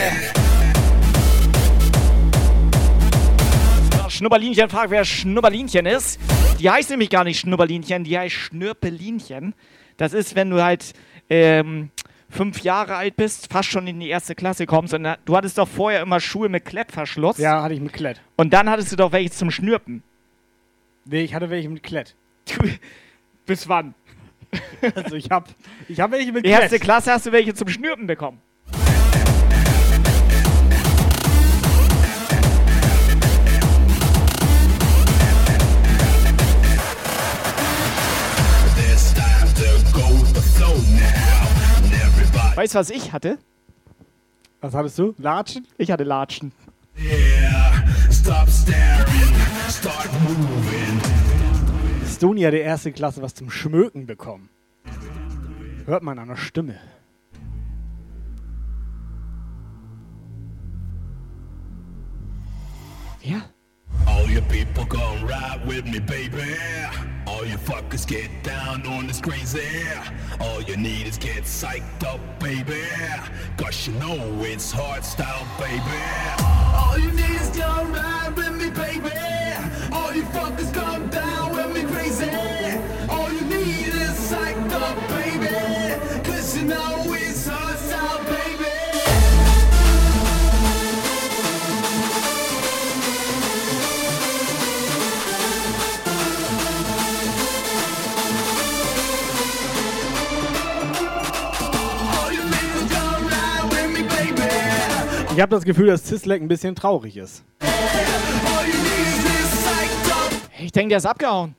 Speaker 1: Schnubberlinchen fragt, wer Schnubberlinchen ist. Die heißt nämlich gar nicht Schnubberlinchen, die heißt Schnürpelinchen. Das ist, wenn du halt ähm, fünf Jahre alt bist, fast schon in die erste Klasse kommst. Und da- du hattest doch vorher immer Schuhe mit Klettverschluss.
Speaker 3: Ja, hatte ich mit Klett.
Speaker 1: Und dann hattest du doch welche zum Schnürpen.
Speaker 3: Nee, ich hatte welche mit Klett.
Speaker 1: Bis wann?
Speaker 3: Also ich hab, ich hab welche mit
Speaker 1: Erste
Speaker 3: Klett.
Speaker 1: Klasse hast du welche zum Schnürpen bekommen. Weißt du, was ich hatte?
Speaker 3: Was hattest du? Latschen?
Speaker 1: Ich hatte Latschen.
Speaker 25: stop staring, start moving.
Speaker 3: Stoni hat der erste Klasse was zum Schmöken bekommen. Hört man an der Stimme.
Speaker 1: Ja.
Speaker 25: People come ride with me, baby. All you fuckers get down on this crazy. All you need is get psyched up, baby. Cause you know it's hard style, baby. All you need is come ride with me, baby. All you fuckers come down
Speaker 3: Ich habe das Gefühl, dass Zislek ein bisschen traurig ist.
Speaker 1: Ich denke, der ist abgehauen.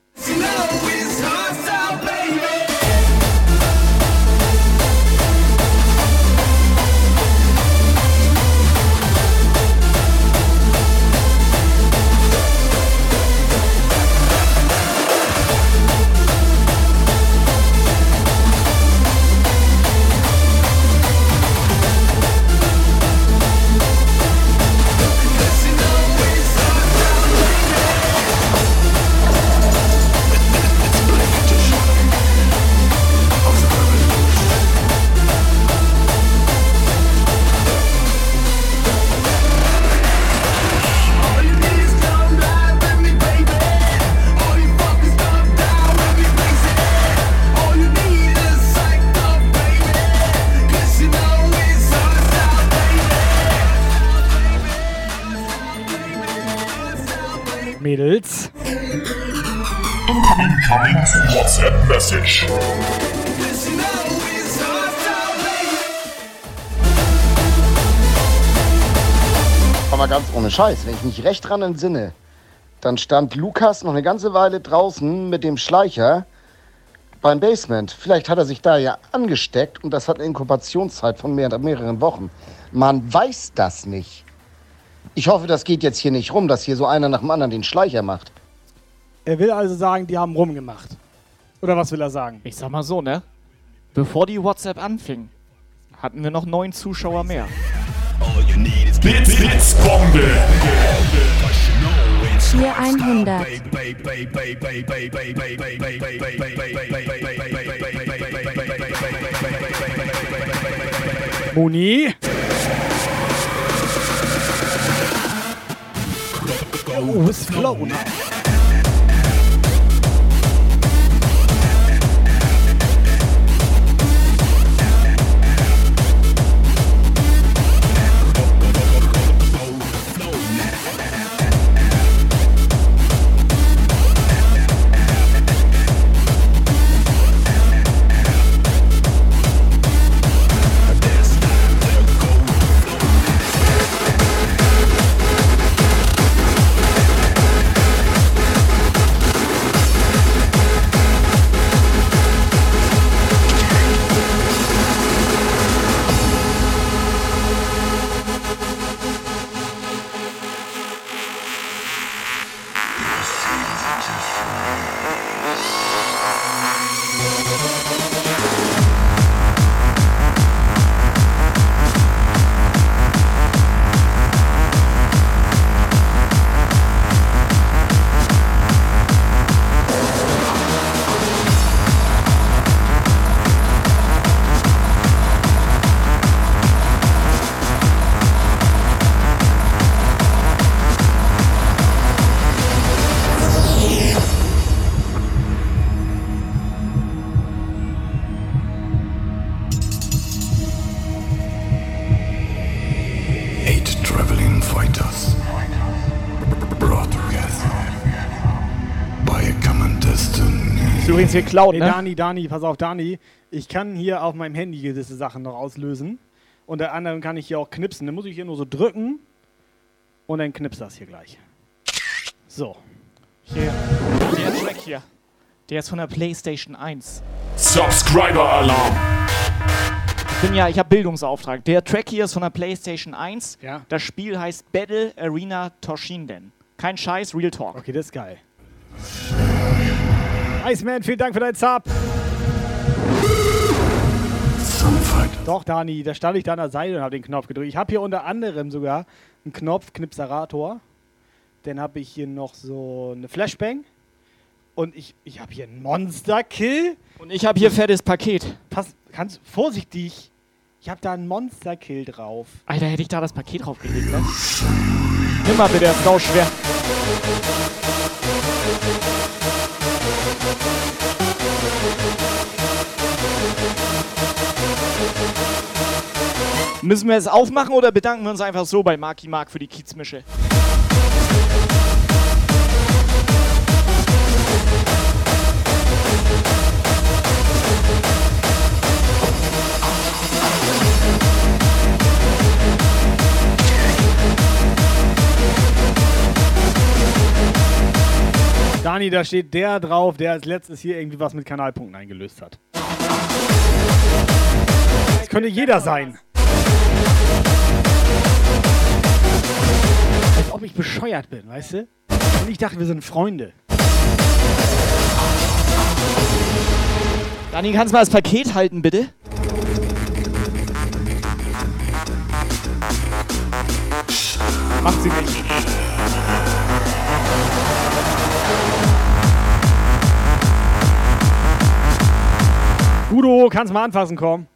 Speaker 3: Mädels.
Speaker 6: Incoming WhatsApp Message.
Speaker 26: Aber ganz ohne Scheiß, wenn ich mich recht dran entsinne, dann stand Lukas noch eine ganze Weile draußen mit dem Schleicher beim Basement. Vielleicht hat er sich da ja angesteckt und das hat eine Inkubationszeit von mehr, mehreren Wochen. Man weiß das nicht. Ich hoffe, das geht jetzt hier nicht rum, dass hier so einer nach dem anderen den Schleicher macht.
Speaker 3: Er will also sagen, die haben rumgemacht. Oder was will er sagen?
Speaker 1: Ich sag mal so, ne? Bevor die WhatsApp anfing, hatten wir noch neun Zuschauer mehr.
Speaker 6: Blitz, Blitzbombe.
Speaker 7: 4100.
Speaker 3: Moni. Oh, ist flown.
Speaker 1: Geklaut,
Speaker 3: Hey,
Speaker 1: ne?
Speaker 3: Dani, Dani, pass auf, Dani. Ich kann hier auf meinem Handy gewisse Sachen noch auslösen. Unter anderem kann ich hier auch knipsen. Dann muss ich hier nur so drücken und dann knipst das hier gleich. So.
Speaker 1: Hier, der Track hier. Der ist von der PlayStation 1.
Speaker 6: Subscriber Alarm.
Speaker 1: Ich bin ja, ich habe Bildungsauftrag. Der Track hier ist von der PlayStation 1.
Speaker 3: Ja.
Speaker 1: Das Spiel heißt Battle Arena Toshinden. Kein Scheiß, Real Talk.
Speaker 3: Okay, das ist geil. Iceman, vielen Dank für deinen Sub. Doch, Dani, da stand ich da an der Seite und habe den Knopf gedrückt. Ich habe hier unter anderem sogar einen Knopf, Knipserator. Dann habe ich hier noch so eine Flashbang. Und ich, ich habe hier einen Monster-Kill.
Speaker 1: Und ich habe hier fettes Paket.
Speaker 3: Pass, kannst, vorsichtig. Ich habe da einen Monster-Kill drauf.
Speaker 1: Alter, hätte ich da das Paket draufgelegt, ne? Nimm mal bitte, das ist schwer. Müssen wir es aufmachen oder bedanken wir uns einfach so bei Marky Mark für die Kiezmische?
Speaker 3: Dani, da steht der drauf, der als letztes hier irgendwie was mit Kanalpunkten eingelöst hat. Das könnte jeder sein. Als ob ich bescheuert bin, weißt du? Und ich dachte, wir sind Freunde.
Speaker 1: Dani, kannst du mal das Paket halten, bitte? Macht sie nicht.
Speaker 3: Udo, kannst mal anfassen kommen.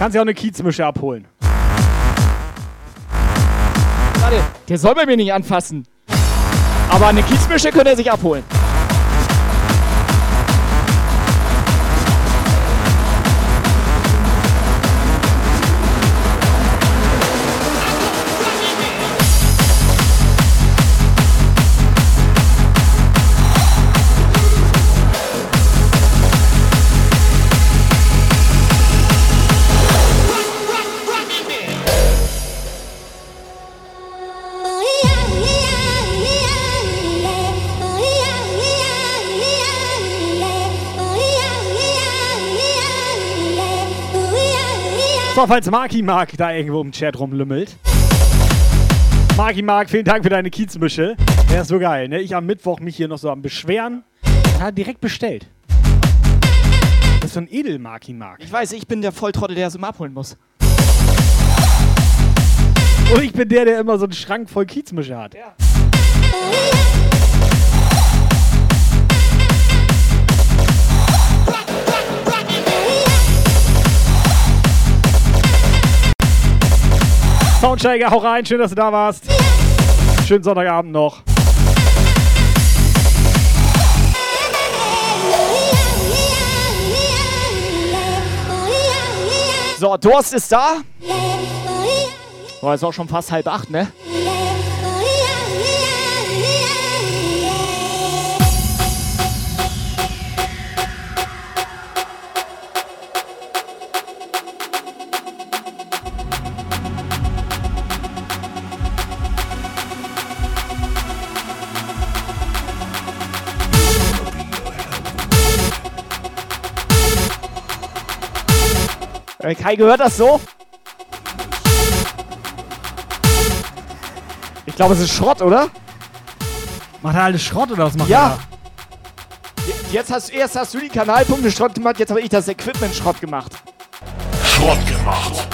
Speaker 3: Kannst ja auch eine Kiezmische abholen.
Speaker 1: Warte, der soll bei mir nicht anfassen. Aber eine Kiezmische könnte er sich abholen.
Speaker 3: Mal, falls Marki Mark da irgendwo im Chat rumlümmelt. Marki Mark, vielen Dank für deine Kiezmische. Ist so geil, ne? Ich am Mittwoch mich hier noch so am Beschweren. Hat direkt bestellt. Das ist so ein edel Marki Mark.
Speaker 1: Ich weiß, ich bin der Volltrottel, der es immer abholen muss.
Speaker 3: Und ich bin der, der immer so einen Schrank voll Kiezmische hat. Ja. Soundsteiger, hau rein, schön, dass du da warst. Schönen Sonntagabend noch.
Speaker 1: So, Durst ist da. Boah, ist auch schon fast halb acht, ne? Kai, gehört das so? Ich glaube, es ist Schrott, oder?
Speaker 3: Macht er alles Schrott oder was macht
Speaker 1: Ja.
Speaker 3: er?
Speaker 1: Je- Jetzt hast, erst hast du die Kanalpunkte Schrott gemacht, jetzt habe ich das Equipment Schrott gemacht.
Speaker 6: Schrott gemacht.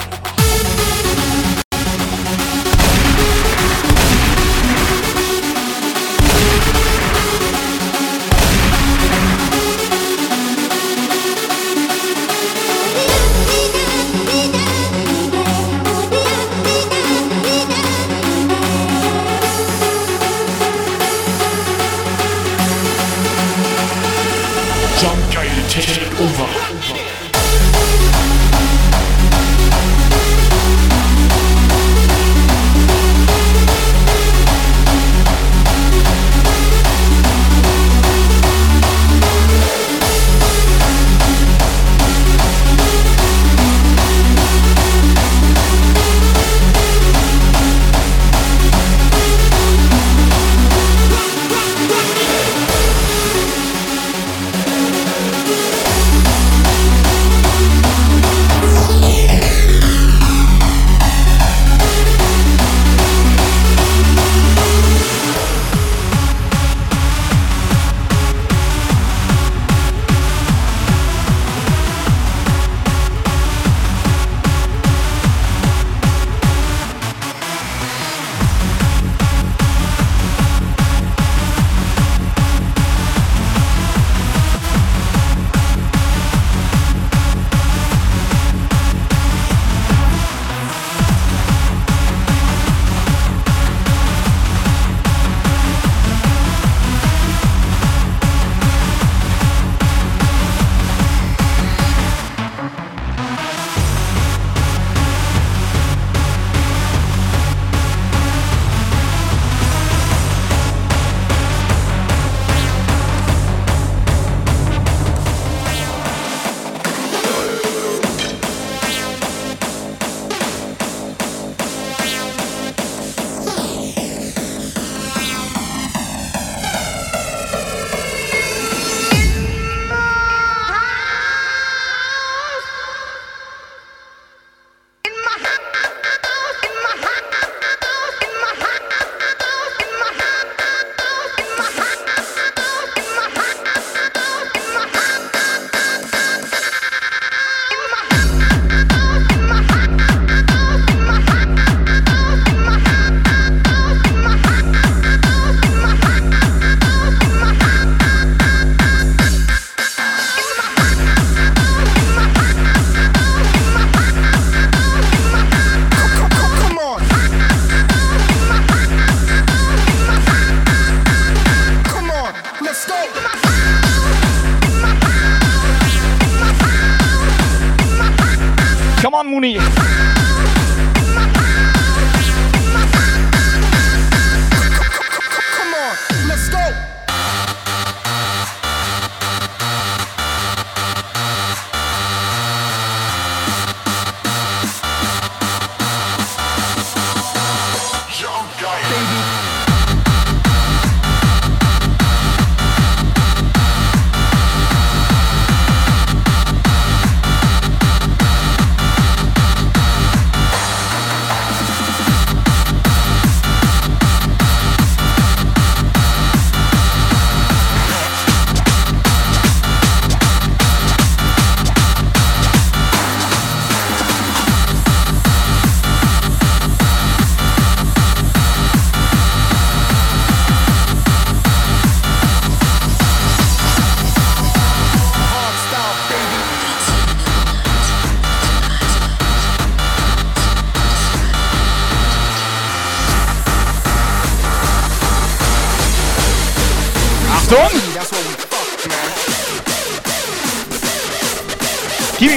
Speaker 6: Geil Take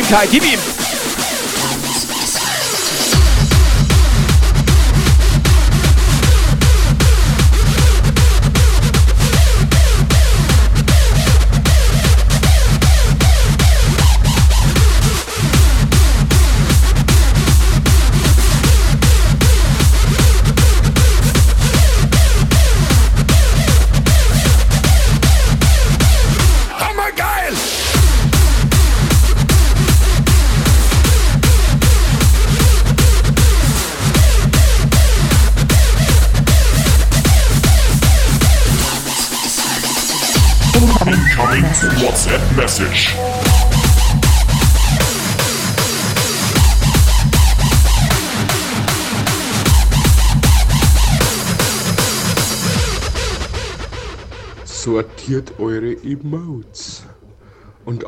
Speaker 14: takibim.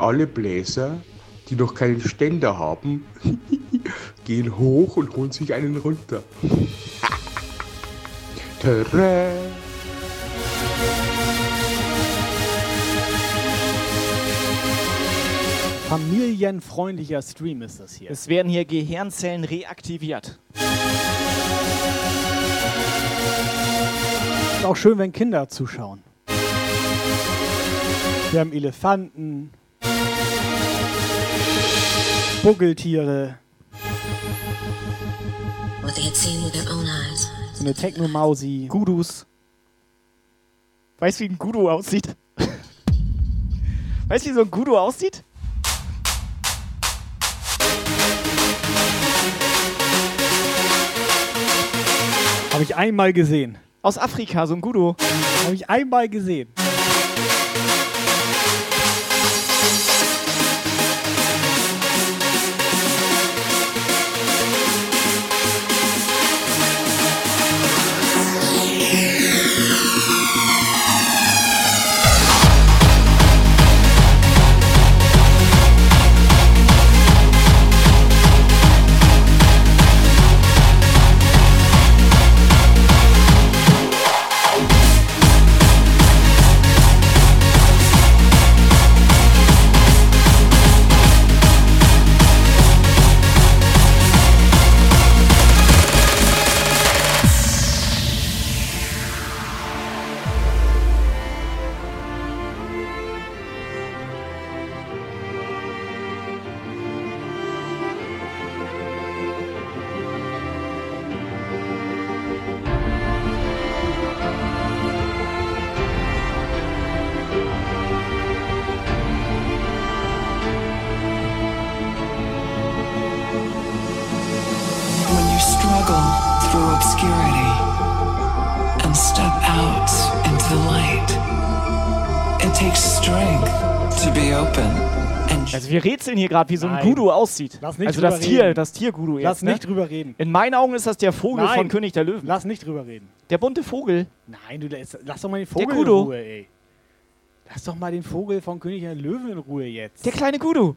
Speaker 14: Alle Bläser, die noch keinen Ständer haben, gehen hoch und holen sich einen runter. Tada!
Speaker 3: Familienfreundlicher Stream ist das hier.
Speaker 1: Es werden hier Gehirnzellen reaktiviert.
Speaker 3: Ist auch schön, wenn Kinder zuschauen. Wir haben Elefanten,
Speaker 27: eyes.
Speaker 3: so eine Technomausi.
Speaker 1: Gudus. Weißt du, wie ein Gudu aussieht? weißt du, wie so ein Gudu aussieht?
Speaker 3: Habe ich einmal gesehen.
Speaker 1: Aus Afrika, so ein Gudu.
Speaker 3: Habe ich einmal gesehen.
Speaker 1: Rätseln hier gerade, wie so ein
Speaker 3: Nein.
Speaker 1: Gudu aussieht.
Speaker 3: Lass nicht
Speaker 1: also das
Speaker 3: drüber
Speaker 1: Tier,
Speaker 3: reden.
Speaker 1: das Tier Gudu jetzt.
Speaker 3: Lass
Speaker 1: ne?
Speaker 3: nicht drüber reden.
Speaker 1: In meinen Augen ist das der Vogel
Speaker 3: Nein.
Speaker 1: von König der Löwen.
Speaker 3: Lass nicht drüber reden.
Speaker 1: Der bunte Vogel.
Speaker 3: Nein, du lässt, lass doch mal den Vogel in
Speaker 1: Gudo.
Speaker 3: Ruhe, ey. Lass doch mal den Vogel von König der Löwen in Ruhe jetzt.
Speaker 1: Der kleine Gudu.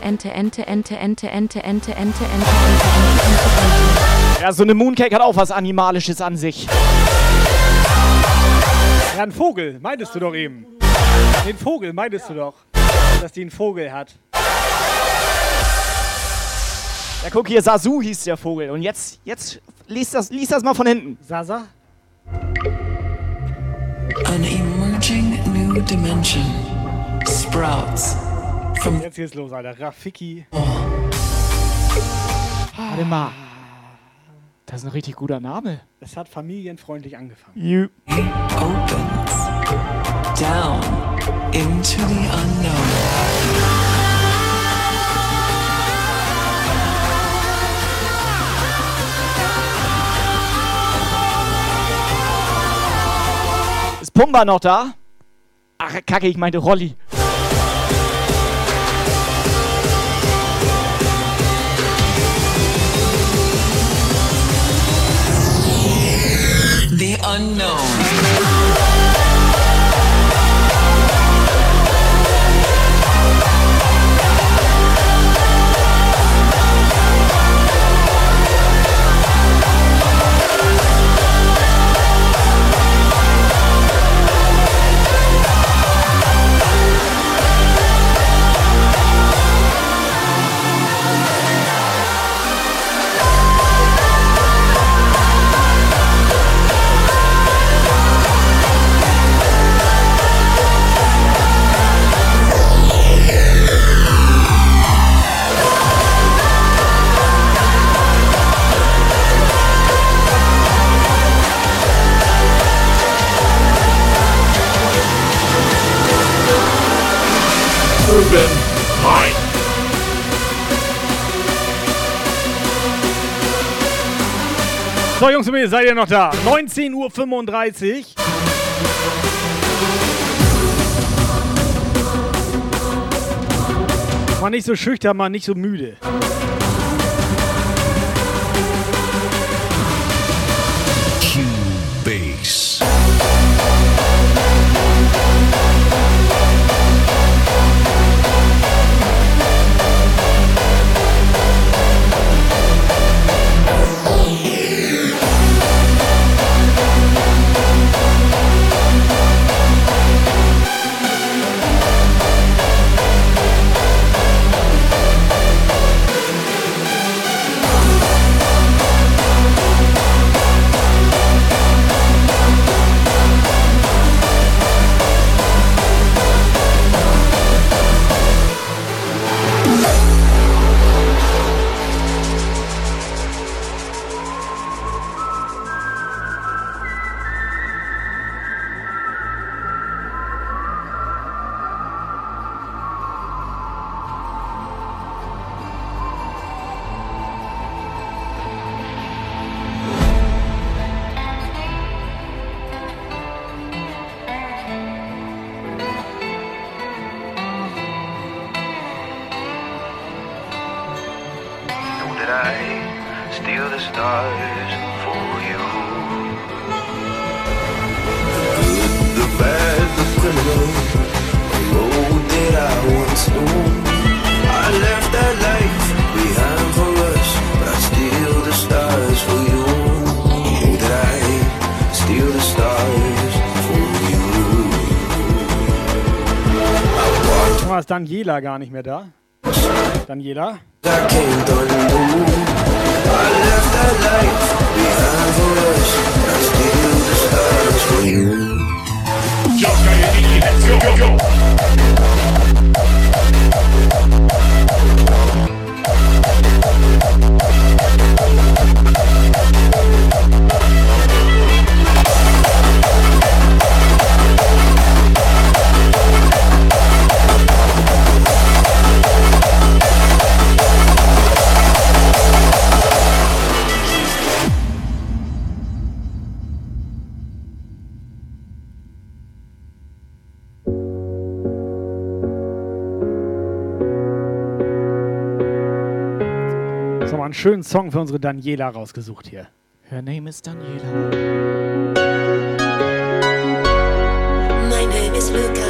Speaker 7: Ente, Ente, Ente, Ente, Ente,
Speaker 1: Ja, so eine Mooncake hat auch was Animalisches an sich.
Speaker 3: Ja, ein Vogel, meintest du doch eben. Den Vogel, meintest du doch, dass die einen Vogel hat.
Speaker 1: Ja, guck hier, Sasu hieß der Vogel. Und jetzt, jetzt lies das, lies das mal von hinten.
Speaker 3: Sasa?
Speaker 18: An emerging new dimension sprouts from
Speaker 3: Jetzt geht's los, Alter. Rafiki.
Speaker 1: Warte mal. Das ist ein richtig guter Name.
Speaker 3: Es hat familienfreundlich angefangen.
Speaker 1: You.
Speaker 18: opens down into the unknown.
Speaker 1: Pumba noch da? Ach, kacke, ich meinte Rolli.
Speaker 18: The unknown.
Speaker 3: So, Jungs und Mädels, seid ihr noch da? 19.35 Uhr. Mal nicht so schüchtern, mal nicht so müde. Daniela gar nicht mehr da. Daniela?
Speaker 22: I can't undo. I left that
Speaker 3: schönen Song für unsere Daniela rausgesucht hier.
Speaker 1: Her name is Daniela.
Speaker 9: My name is Luca.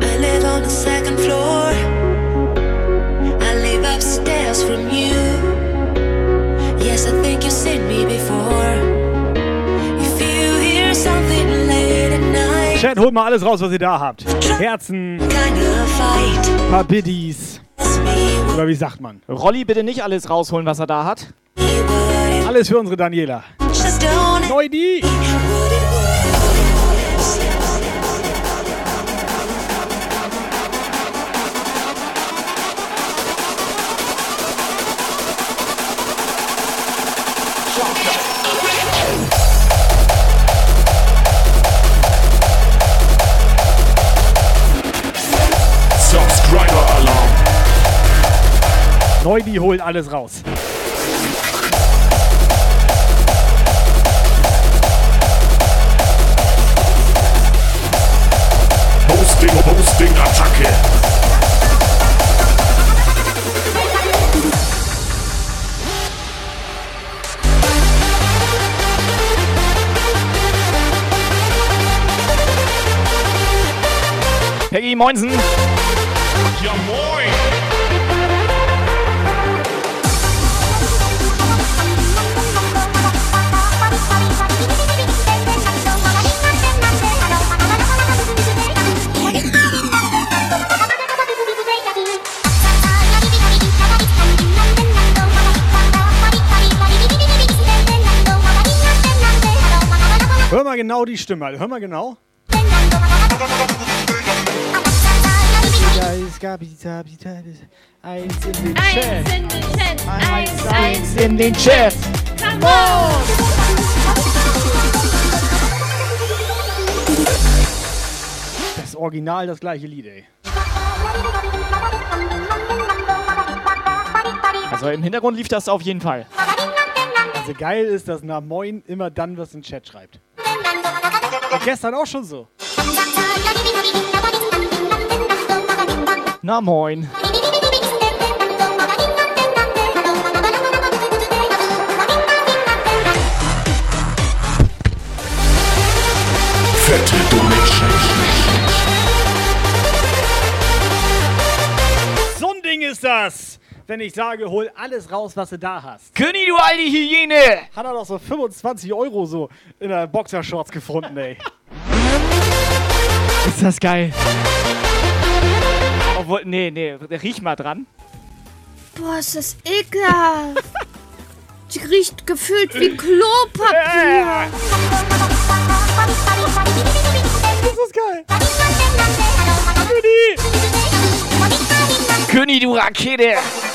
Speaker 9: I live on the second floor. I live upstairs from you. Yes, I think you've seen me before. If you hear something late at night,
Speaker 3: Chat, holt mal alles raus, was ihr da habt. Herzen,
Speaker 9: kind of fight.
Speaker 3: paar Biddies. Oder wie sagt man?
Speaker 1: Rolli, bitte nicht alles rausholen, was er da hat.
Speaker 3: Alles für unsere Daniela. Neudi! Toybi holt alles raus.
Speaker 6: Hosting, Hosting, Attacke.
Speaker 1: Peggy Moinsen.
Speaker 6: Ja moin.
Speaker 3: Genau die Stimme, Alter. hör mal genau. Eins in den
Speaker 17: Eins in den Chat. Eins, eins
Speaker 1: in den Chat.
Speaker 17: Come on!
Speaker 3: Das Original, das gleiche Lied, ey.
Speaker 1: Also im Hintergrund lief das auf jeden Fall.
Speaker 3: Also geil ist, dass nach Moin immer dann was im Chat schreibt. Und gestern auch schon so.
Speaker 1: Na moin.
Speaker 6: Fette Donation.
Speaker 3: So ein Ding ist das! Wenn ich sage, hol alles raus, was du da hast.
Speaker 1: König, du alte Hyäne!
Speaker 3: Hat er doch so 25 Euro so in der Boxershorts gefunden, ey.
Speaker 1: Ist das geil. Obwohl, nee, nee, riech mal dran.
Speaker 17: Boah, ist das ekelhaft. Die riecht gefühlt wie Klopapier.
Speaker 3: Das ist geil.
Speaker 1: König, du Rakete!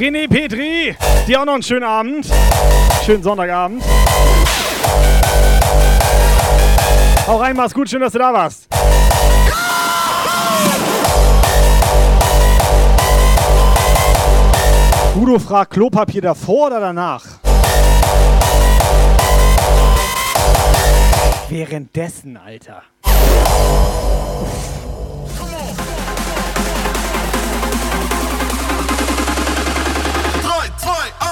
Speaker 3: René Petri, dir auch noch einen schönen Abend. Schönen Sonntagabend. Hau rein, mach's gut, schön, dass du da warst. Udo fragt Klopapier davor oder danach? Währenddessen, Alter.
Speaker 28: Drei,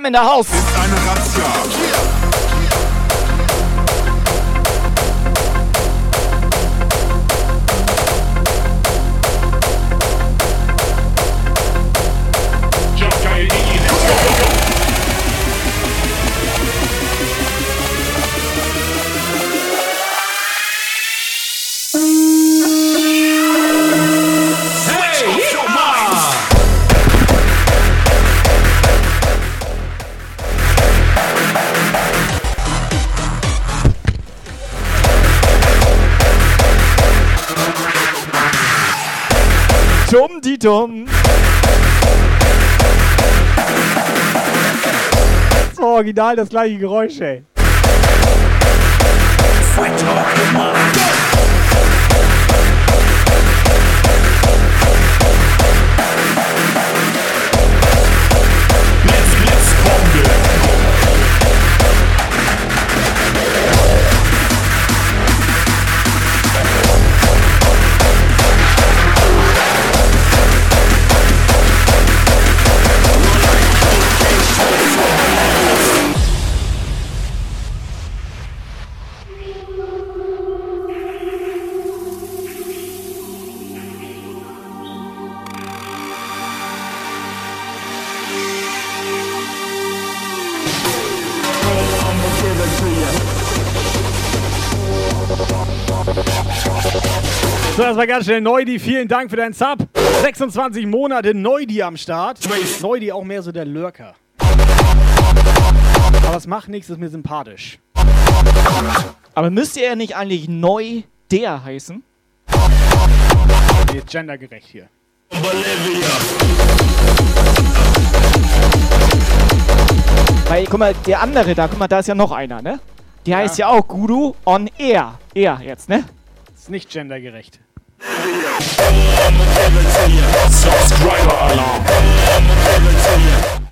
Speaker 1: Jam in der Haus!
Speaker 28: Ist eine.
Speaker 3: Original das gleiche Geräusch, ey. So, das war ganz schnell Neudi. Vielen Dank für deinen Sub. 26 Monate Neudi am Start. Neudi auch mehr so der Lurker. Aber es macht nichts, ist mir sympathisch.
Speaker 1: Aber müsste er nicht eigentlich neu der heißen?
Speaker 3: Jetzt gendergerecht hier.
Speaker 1: Weil, guck mal, der andere da, guck mal, da ist ja noch einer, ne? Der heißt ja auch Guru on Air. Er jetzt, ne?
Speaker 3: Ist nicht gendergerecht.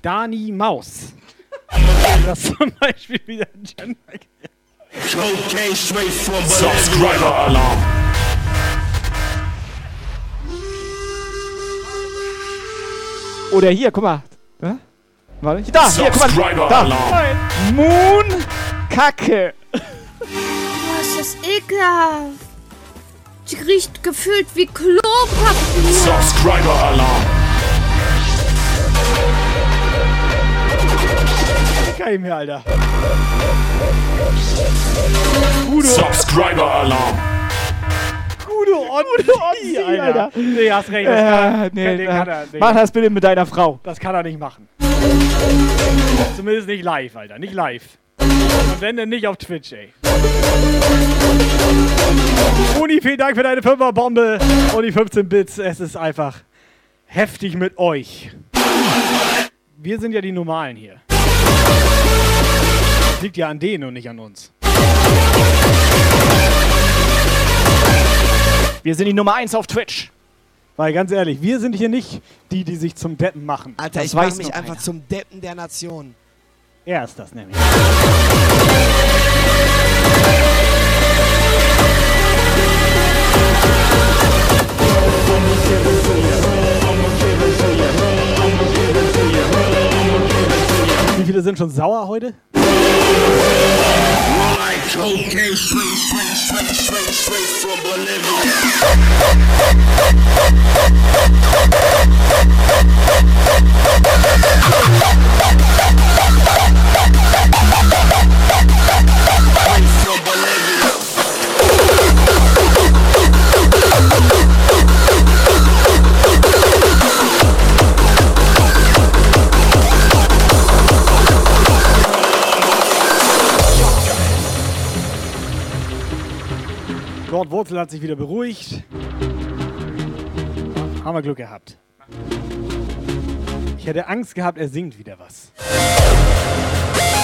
Speaker 3: Dani Maus. Das ist zum Beispiel wieder gendergerecht.
Speaker 6: Subscriber-Alarm.
Speaker 1: Oder hier, guck mal. Hä? Warte. Da, hier, guck mal. Da. Moon Kacke.
Speaker 17: Boah, ist das ekelhaft. Die riecht gefühlt wie Klopapier.
Speaker 6: Subscriber-Alarm.
Speaker 3: Kein mehr, Alter.
Speaker 6: Subscriber-Alarm.
Speaker 3: Gudo on
Speaker 1: Gudo on
Speaker 3: Sie,
Speaker 1: Sie,
Speaker 3: Alter.
Speaker 1: Alter.
Speaker 3: Nee, hast recht. Das kann,
Speaker 1: Äh, nee,
Speaker 3: kann,
Speaker 1: äh,
Speaker 3: kann er, nee,
Speaker 1: mach das bitte mit deiner Frau.
Speaker 3: das kann er nicht machen. Zumindest nicht live, Alter. Nicht live. Und wenn, dann nicht auf Twitch, ey. Uni, vielen Dank für deine 5er-Bombe und die 15 Bits. Es ist einfach heftig mit euch. Wir sind ja die Normalen hier. Das liegt ja an denen und nicht an uns.
Speaker 1: Wir sind die Nummer 1 auf Twitch.
Speaker 3: Weil ganz ehrlich, wir sind hier nicht die, die sich zum Deppen machen.
Speaker 29: Alter,
Speaker 3: Das
Speaker 29: ich mach mich einfach
Speaker 3: keiner.
Speaker 29: zum Deppen der Nation.
Speaker 3: Er ist das nämlich. Wie viele sind schon sauer heute? Wurzel hat sich wieder beruhigt. Haben wir Glück gehabt. Ich hätte Angst gehabt, er singt wieder was.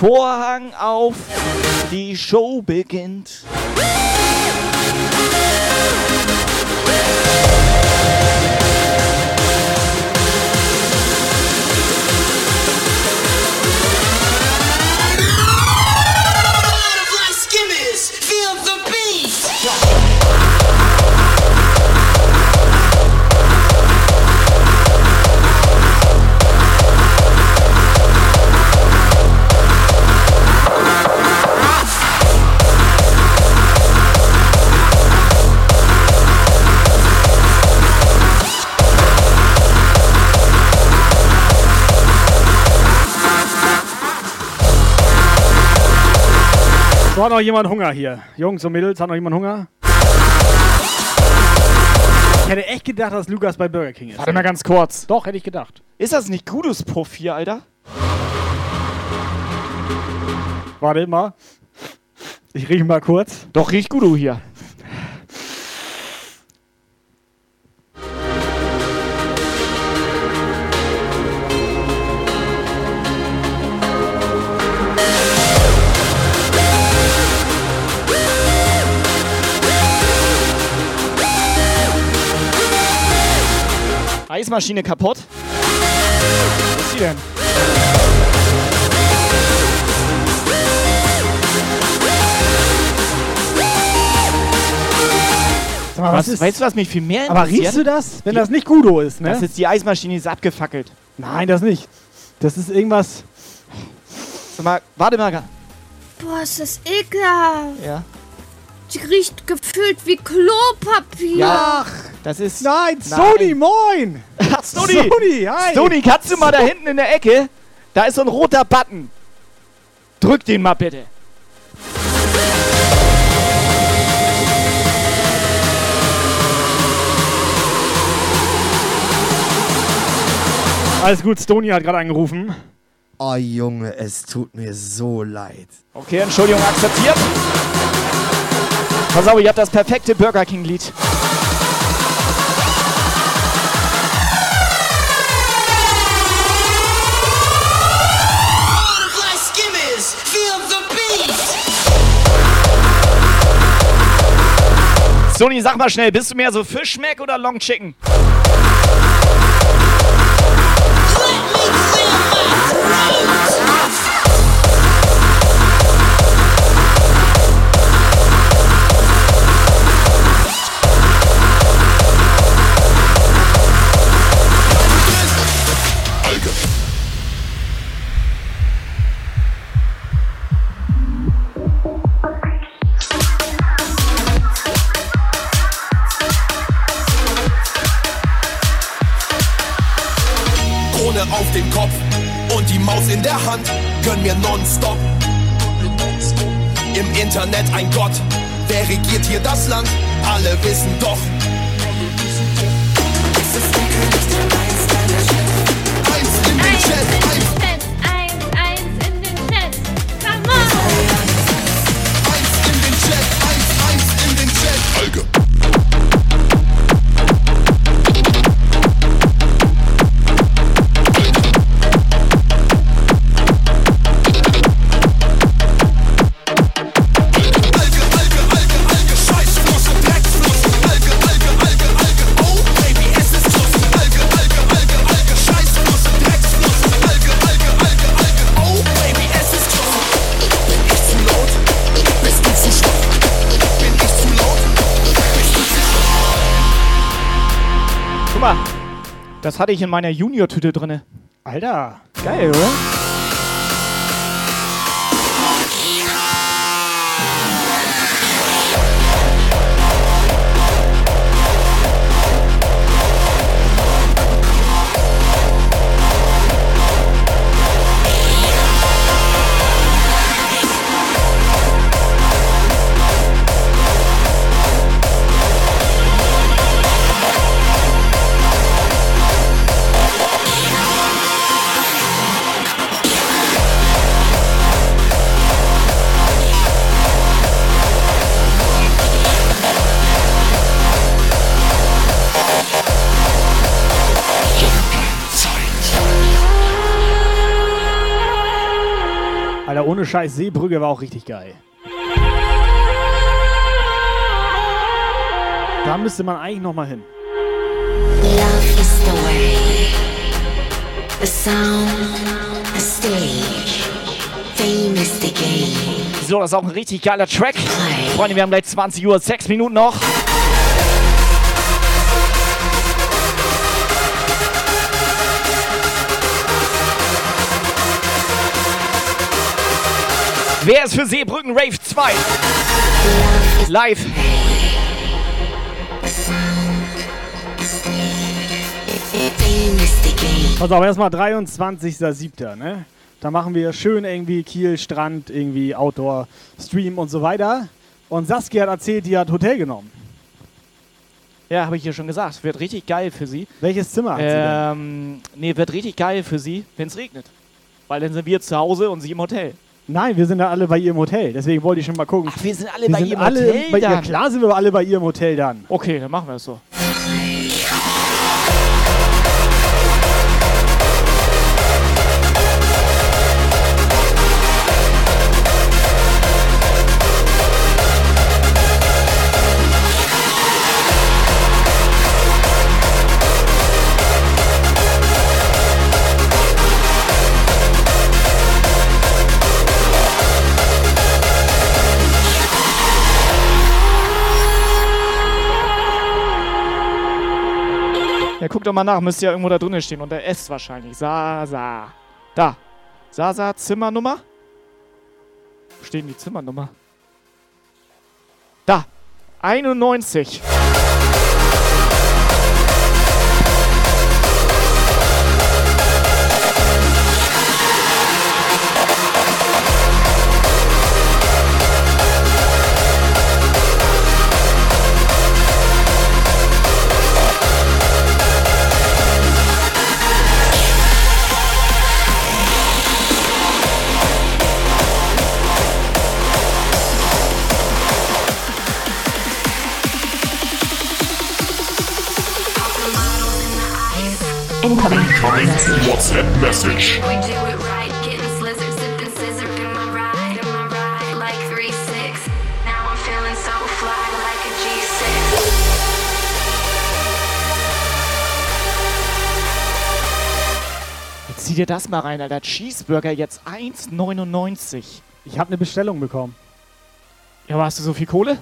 Speaker 1: Vorhang auf, die Show beginnt.
Speaker 3: So, hat noch jemand Hunger hier? Jungs und Mädels, hat noch jemand Hunger? Ich hätte echt gedacht, dass Lukas bei Burger King ist.
Speaker 1: Warte mal ganz kurz.
Speaker 3: Doch, hätte ich gedacht.
Speaker 1: Ist das nicht Gudus Puff hier, Alter?
Speaker 3: Warte mal. Ich rieche mal kurz.
Speaker 1: Doch, riech Gudu hier. Eismaschine kaputt. Was ist die denn?
Speaker 3: Sag mal,
Speaker 1: was,
Speaker 3: was ist-
Speaker 1: weißt du, was mich viel mehr
Speaker 3: Aber
Speaker 1: interessiert?
Speaker 3: riechst du das, wenn das nicht Gudo ist, ne?
Speaker 1: Das ist die Eismaschine, die ist abgefackelt.
Speaker 3: Nein, das nicht. Das ist irgendwas.
Speaker 1: Sag mal, warte mal.
Speaker 17: Boah, ist das ekelhaft.
Speaker 1: Ja.
Speaker 17: Die riecht gefühlt wie Klopapier.
Speaker 1: Ja. Das ist.
Speaker 3: Nein, Sony, moin!
Speaker 1: Sony!
Speaker 3: Sony, hi!
Speaker 1: Sony, kannst du mal da hinten in der Ecke? Da ist so ein roter Button. Drück den mal bitte.
Speaker 3: Alles gut, Stony hat gerade angerufen.
Speaker 29: Oh Junge, es tut mir so leid.
Speaker 1: Okay, Entschuldigung, akzeptiert. Pass auf, ihr habt das perfekte Burger King-Lied. Sony, sag mal schnell, bist du mehr so Fischmeck oder Long Chicken?
Speaker 30: Krone Internet ein Gott, wer regiert hier das Land? Alle wissen doch. Eins in den Chat,
Speaker 1: das hatte ich in meiner Junior-Tüte drinne.
Speaker 3: Alter.
Speaker 1: Geil, oder?
Speaker 3: Scheiß, Seebrücke war auch richtig geil. Da müsste man eigentlich noch mal hin.
Speaker 27: Love is the way, the sound, the stage. Fame is the game.
Speaker 1: So, das ist auch ein richtig geiler Track. Freunde, wir haben gleich 20 Uhr, 6 Minuten noch. Wer ist für Seebrücken Rave 2? Live.
Speaker 3: Pass auf, erstmal 23.07., ne? Da machen wir schön irgendwie Kiel, Strand, irgendwie Outdoor, Stream und so weiter. Und Saskia hat erzählt, die hat Hotel genommen.
Speaker 1: Ja, habe ich ja schon gesagt. Wird richtig geil für sie.
Speaker 3: Welches Zimmer hat sie denn?
Speaker 1: Ähm, nee, wird richtig geil für sie, wenn es regnet. Weil dann sind wir zu Hause und sie im Hotel.
Speaker 3: Nein, wir sind ja alle bei ihr im Hotel. Deswegen wollte ich schon mal gucken.
Speaker 1: Ach, wir sind alle bei ihr im
Speaker 3: alle
Speaker 1: Hotel
Speaker 3: Bei, ja,
Speaker 1: dann.
Speaker 3: klar sind wir alle bei ihr im Hotel dann.
Speaker 1: Okay, dann machen wir es so. Guck doch mal nach, müsste ja irgendwo da drinnen stehen. Unter S wahrscheinlich. Sasa. Da. Sasa, Zimmernummer. Wo steht denn die Zimmernummer? Da. 91.
Speaker 29: like a G6.
Speaker 1: Jetzt zieh dir das mal rein, Alter. Cheeseburger jetzt 1,99.
Speaker 3: Ich habe eine Bestellung bekommen.
Speaker 1: Ja, aber hast du so viel Kohle?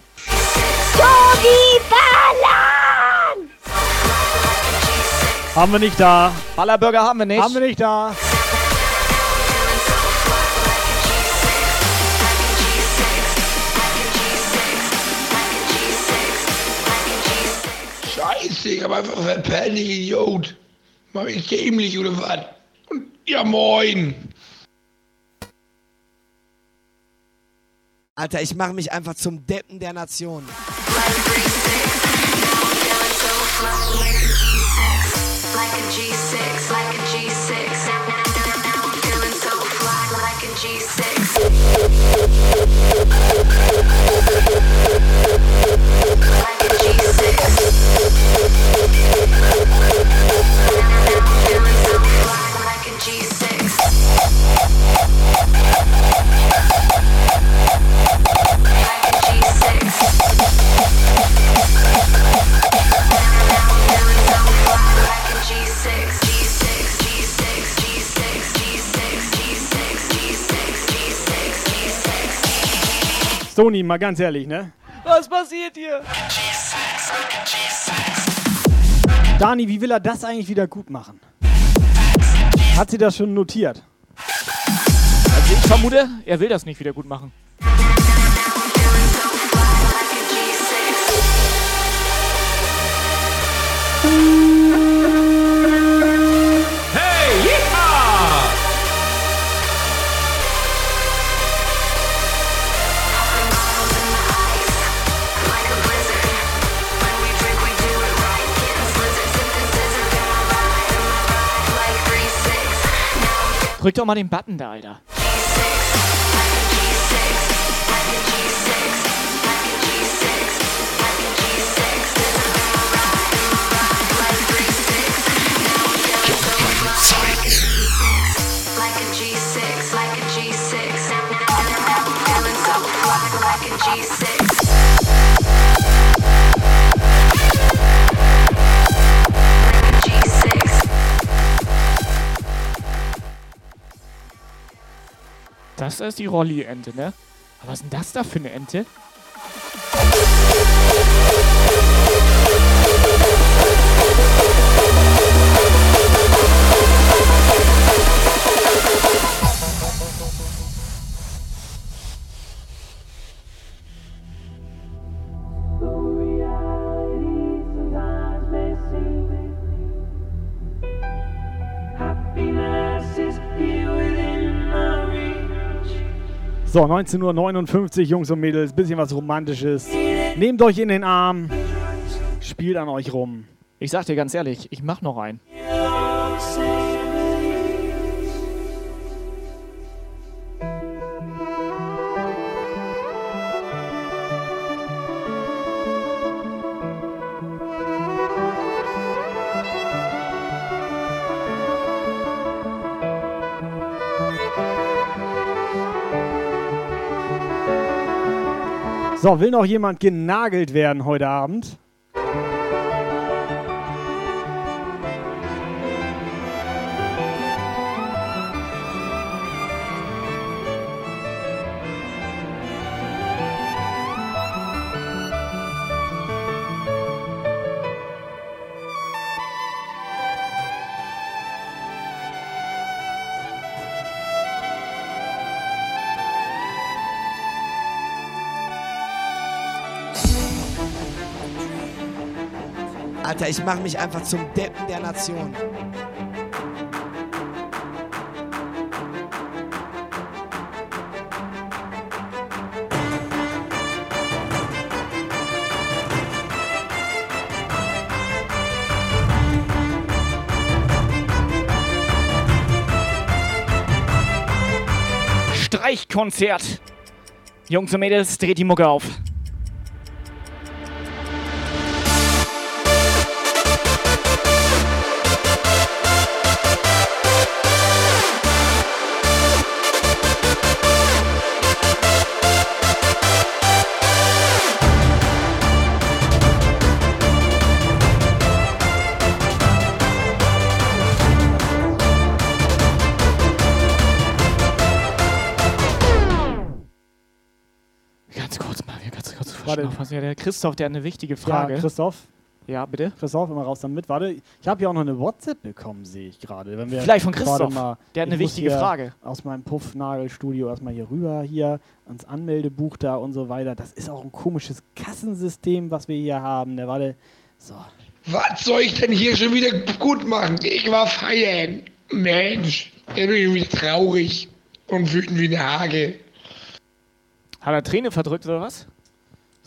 Speaker 31: Tobi Ballern!
Speaker 3: Haben wir nicht da.
Speaker 1: Ballerburger haben wir nicht.
Speaker 3: Haben wir nicht da.
Speaker 32: Scheiße, ich hab einfach verpennt, ich Idiot. Mach ich dämlich oder was? Und ja, moin.
Speaker 33: Alter, ich mache mich einfach zum Deppen der Nation.
Speaker 29: G6,
Speaker 3: Sony, mal ganz ehrlich, ne?
Speaker 1: Was passiert hier?
Speaker 3: Dani, wie will er das eigentlich wieder gut machen? Hat sie das schon notiert?
Speaker 1: Also ich vermute, er will das nicht wieder gut machen.
Speaker 34: Hey,
Speaker 1: Drück doch mal den Button da, Alter. Das ist die Rolli-Ente, ne? Aber was ist denn das da für eine Ente?
Speaker 3: So, 19.59 Uhr, Jungs und Mädels, bisschen was Romantisches. Nehmt euch in den Arm, spielt an euch rum.
Speaker 1: Ich sag dir ganz ehrlich, ich mach noch einen.
Speaker 3: So, will noch jemand genagelt werden heute Abend?
Speaker 29: Alter, ich mache mich einfach zum Deppen der Nation.
Speaker 1: Streichkonzert. Jungs und Mädels, dreht die Mucke auf. Verschnaufen. Ja, der Christoph, der hat eine wichtige Frage.
Speaker 3: Ja, Christoph.
Speaker 1: Ja, bitte.
Speaker 3: Christoph, immer raus damit. Warte, ich habe ja auch noch eine WhatsApp bekommen, sehe ich gerade. Wenn wir
Speaker 1: Vielleicht von Christoph.
Speaker 3: Mal,
Speaker 1: Der hat eine wichtige Frage.
Speaker 3: Aus meinem Puffnagelstudio erstmal hier rüber, hier ans Anmeldebuch da und so weiter. Das ist auch ein komisches Kassensystem, was wir hier haben. Der warte. So.
Speaker 32: Was soll ich denn hier schon wieder gut machen? Ich war feiern. Mensch, jetzt bin ich wieder traurig und wütend wie eine Hage.
Speaker 1: Hat er Träne verdrückt oder was?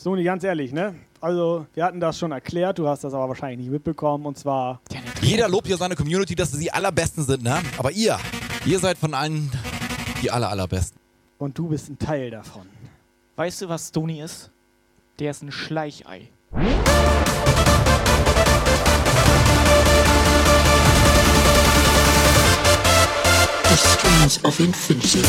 Speaker 3: Sony, ganz ehrlich, ne? Also, wir hatten das schon erklärt, du hast das aber wahrscheinlich nicht mitbekommen und zwar.
Speaker 35: Jeder lobt ja seine Community, dass sie die allerbesten sind, ne? Aber ihr, ihr seid von allen die aller, allerbesten.
Speaker 3: Und du bist ein Teil davon.
Speaker 1: Weißt du, was Stony ist? Der ist ein Schleichei.
Speaker 27: The strings of infinity.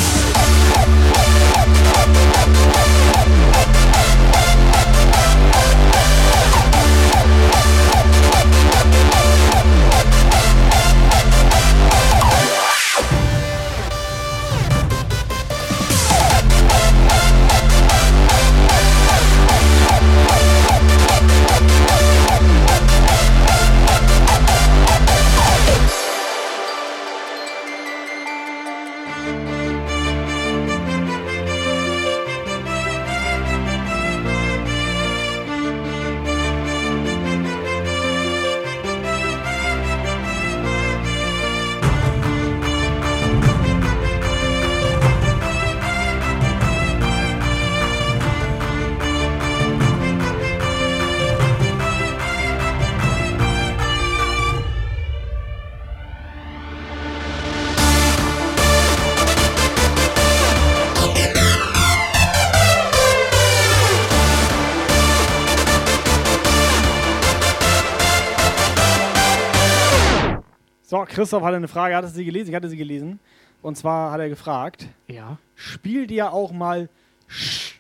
Speaker 3: Christoph hatte eine Frage, hattest du sie gelesen? Ich hatte sie gelesen. Und zwar hat er gefragt:
Speaker 1: Ja.
Speaker 3: Spiel dir auch mal Sch.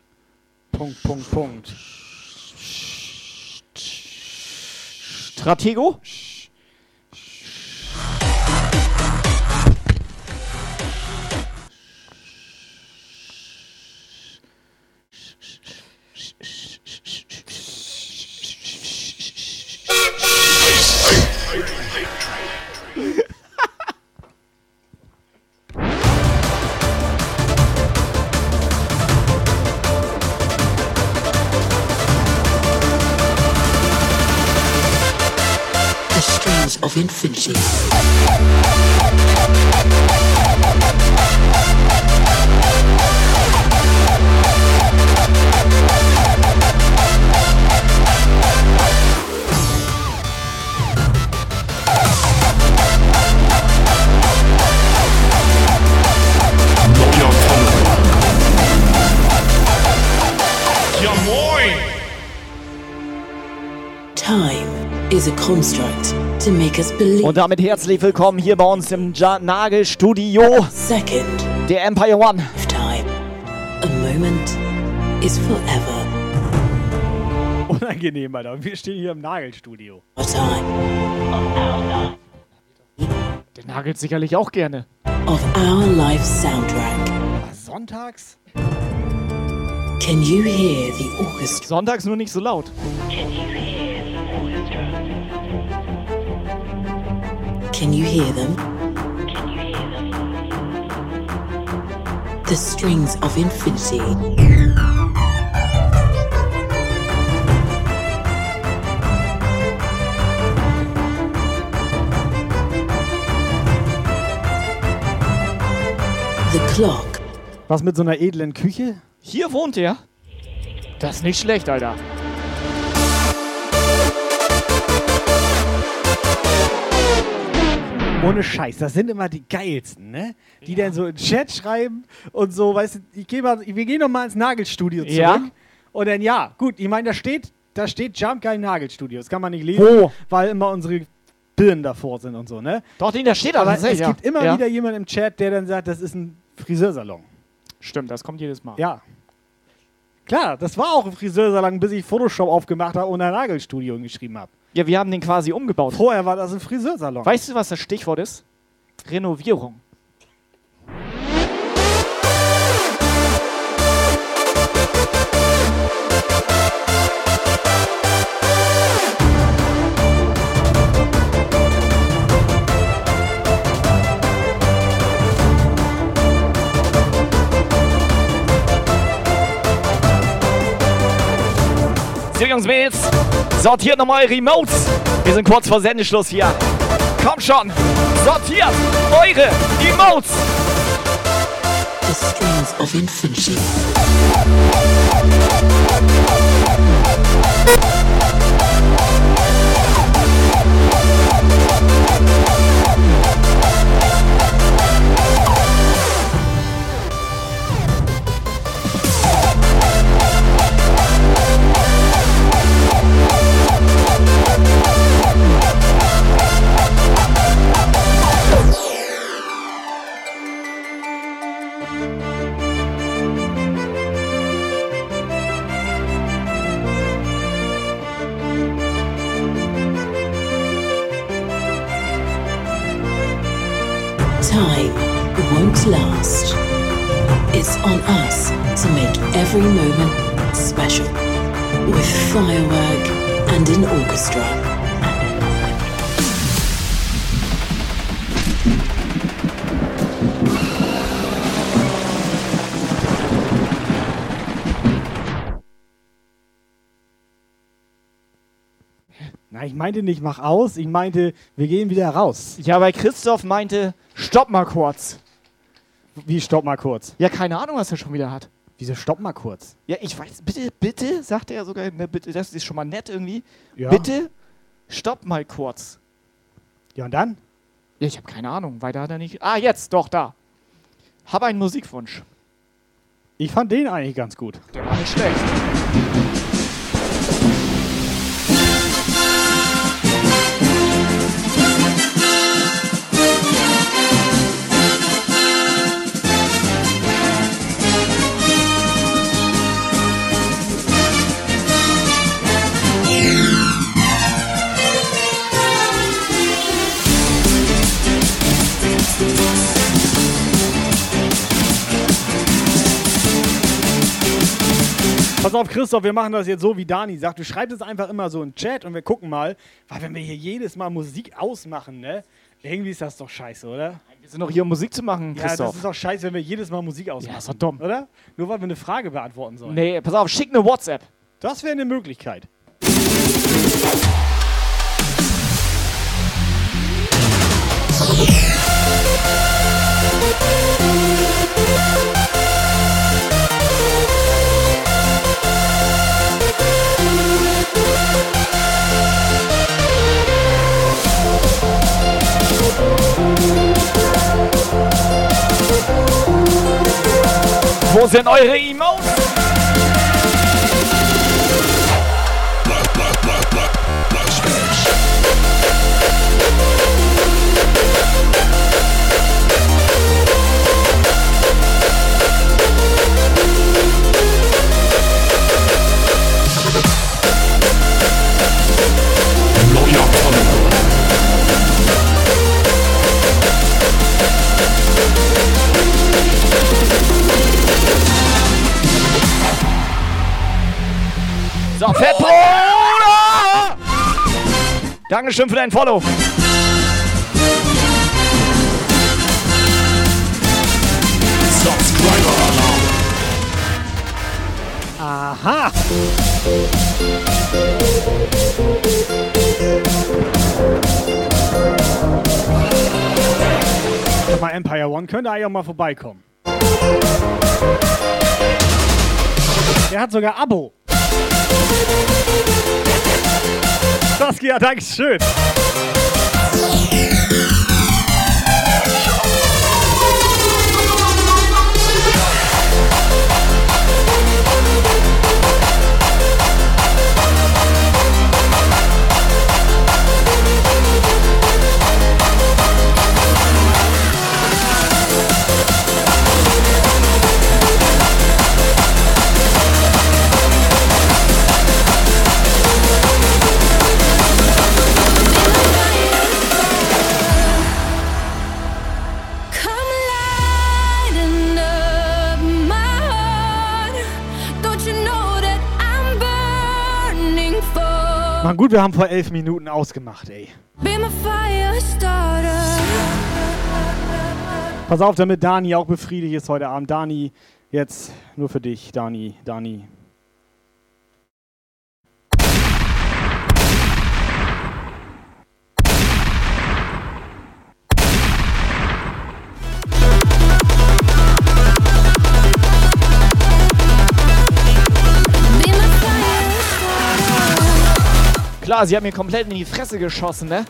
Speaker 3: Punkt, Punkt, Punkt.
Speaker 1: Stratego?
Speaker 27: The of infinity. Time is a construct. To make us believe.
Speaker 1: Und damit herzlich willkommen hier bei uns im ja Nagelstudio.
Speaker 27: Second.
Speaker 1: Der Empire One.
Speaker 27: Time. A moment is forever.
Speaker 3: Unangenehm, Alter. Wir stehen hier im Nagelstudio.
Speaker 1: Der nagelt sicherlich auch gerne.
Speaker 27: Of our life soundtrack.
Speaker 3: Sonntags?
Speaker 27: Can you hear the orchestra?
Speaker 1: Sonntags nur nicht so laut.
Speaker 27: Can you hear them? The strings of infinity. The clock.
Speaker 3: Was mit so einer edlen Küche?
Speaker 1: Hier wohnt er. Das ist nicht schlecht, Alter.
Speaker 3: Ohne Scheiß, das sind immer die geilsten, ne? Die dann so in Chat schreiben und so, weißt du, ich geh mal, wir gehen noch mal ins Nagelstudio zurück.
Speaker 1: Ja.
Speaker 3: Und dann ja, gut, ich meine, da steht, da steht Jump Guy Nagelstudio. Das kann man nicht lesen,
Speaker 1: Wo?
Speaker 3: weil immer unsere Birnen davor sind und so, ne?
Speaker 1: Doch, da steht aber
Speaker 3: es
Speaker 1: ja.
Speaker 3: gibt immer
Speaker 1: Ja.
Speaker 3: wieder jemand im Chat, der dann sagt, das ist ein Friseursalon.
Speaker 1: Stimmt, das kommt jedes Mal.
Speaker 3: Ja. Klar, das war auch ein Friseursalon, bis ich Photoshop aufgemacht habe und ein Nagelstudio geschrieben habe.
Speaker 1: Ja, wir haben den quasi umgebaut.
Speaker 3: Vorher war das ein Friseursalon.
Speaker 1: Weißt du, was das Stichwort ist? Renovierung. Jungs, Mädels, sortiert nochmal eure Remotes. Wir sind kurz vor Sendeschluss hier. Komm schon, sortiert eure Emotes.
Speaker 27: The strings of infinity. Every moment special. With firework and an orchestra.
Speaker 3: Na, ich meinte nicht, mach aus, ich meinte, wir gehen wieder raus.
Speaker 1: Ja, weil Christoph meinte, stopp mal kurz.
Speaker 3: Wie stopp mal kurz?
Speaker 1: Ja, keine Ahnung, was er schon wieder hat.
Speaker 3: Wieso stopp mal kurz?
Speaker 1: Ja, ich weiß, bitte, bitte, sagte er sogar, ne, bitte, das ist schon mal nett irgendwie.
Speaker 3: Ja.
Speaker 1: Bitte, stopp mal kurz.
Speaker 3: Ja, und dann?
Speaker 1: Ja, ich habe keine Ahnung, weiter hat er nicht. Ah, jetzt, doch, da. Habe einen Musikwunsch.
Speaker 3: Ich fand den eigentlich ganz gut.
Speaker 1: Der war nicht schlecht.
Speaker 3: Pass auf, Christoph, wir machen das jetzt so, wie Dani sagt. Du schreibst es einfach immer so in den Chat und wir gucken mal. Weil wenn wir hier jedes Mal Musik ausmachen, ne? Irgendwie ist das doch scheiße, oder?
Speaker 1: Wir sind doch hier, um Musik zu machen,
Speaker 3: Ja, das
Speaker 1: Christoph.
Speaker 3: ist doch scheiße, wenn wir jedes Mal Musik ausmachen.
Speaker 1: Ja, ist doch dumm.
Speaker 3: Oder? Nur weil wir eine Frage beantworten sollen.
Speaker 1: Nee, pass auf, schick eine WhatsApp.
Speaker 3: Das wäre eine Möglichkeit.
Speaker 1: Wo sind eure Emotes? So, Fettbruder! Dankeschön für dein Follow.
Speaker 3: Aha! Sag mal, Empire One könnte eigentlich auch mal vorbeikommen. Der hat sogar Abo. Saskia, Dankeschön.
Speaker 9: Come
Speaker 3: Mann, gut, wir haben vor elf Minuten ausgemacht, ey. Pass auf, damit Dani auch befriedigt ist heute Abend. Dani, jetzt nur für dich, Dani, Dani.
Speaker 1: Klar, sie hat mir komplett in die Fresse geschossen, ne?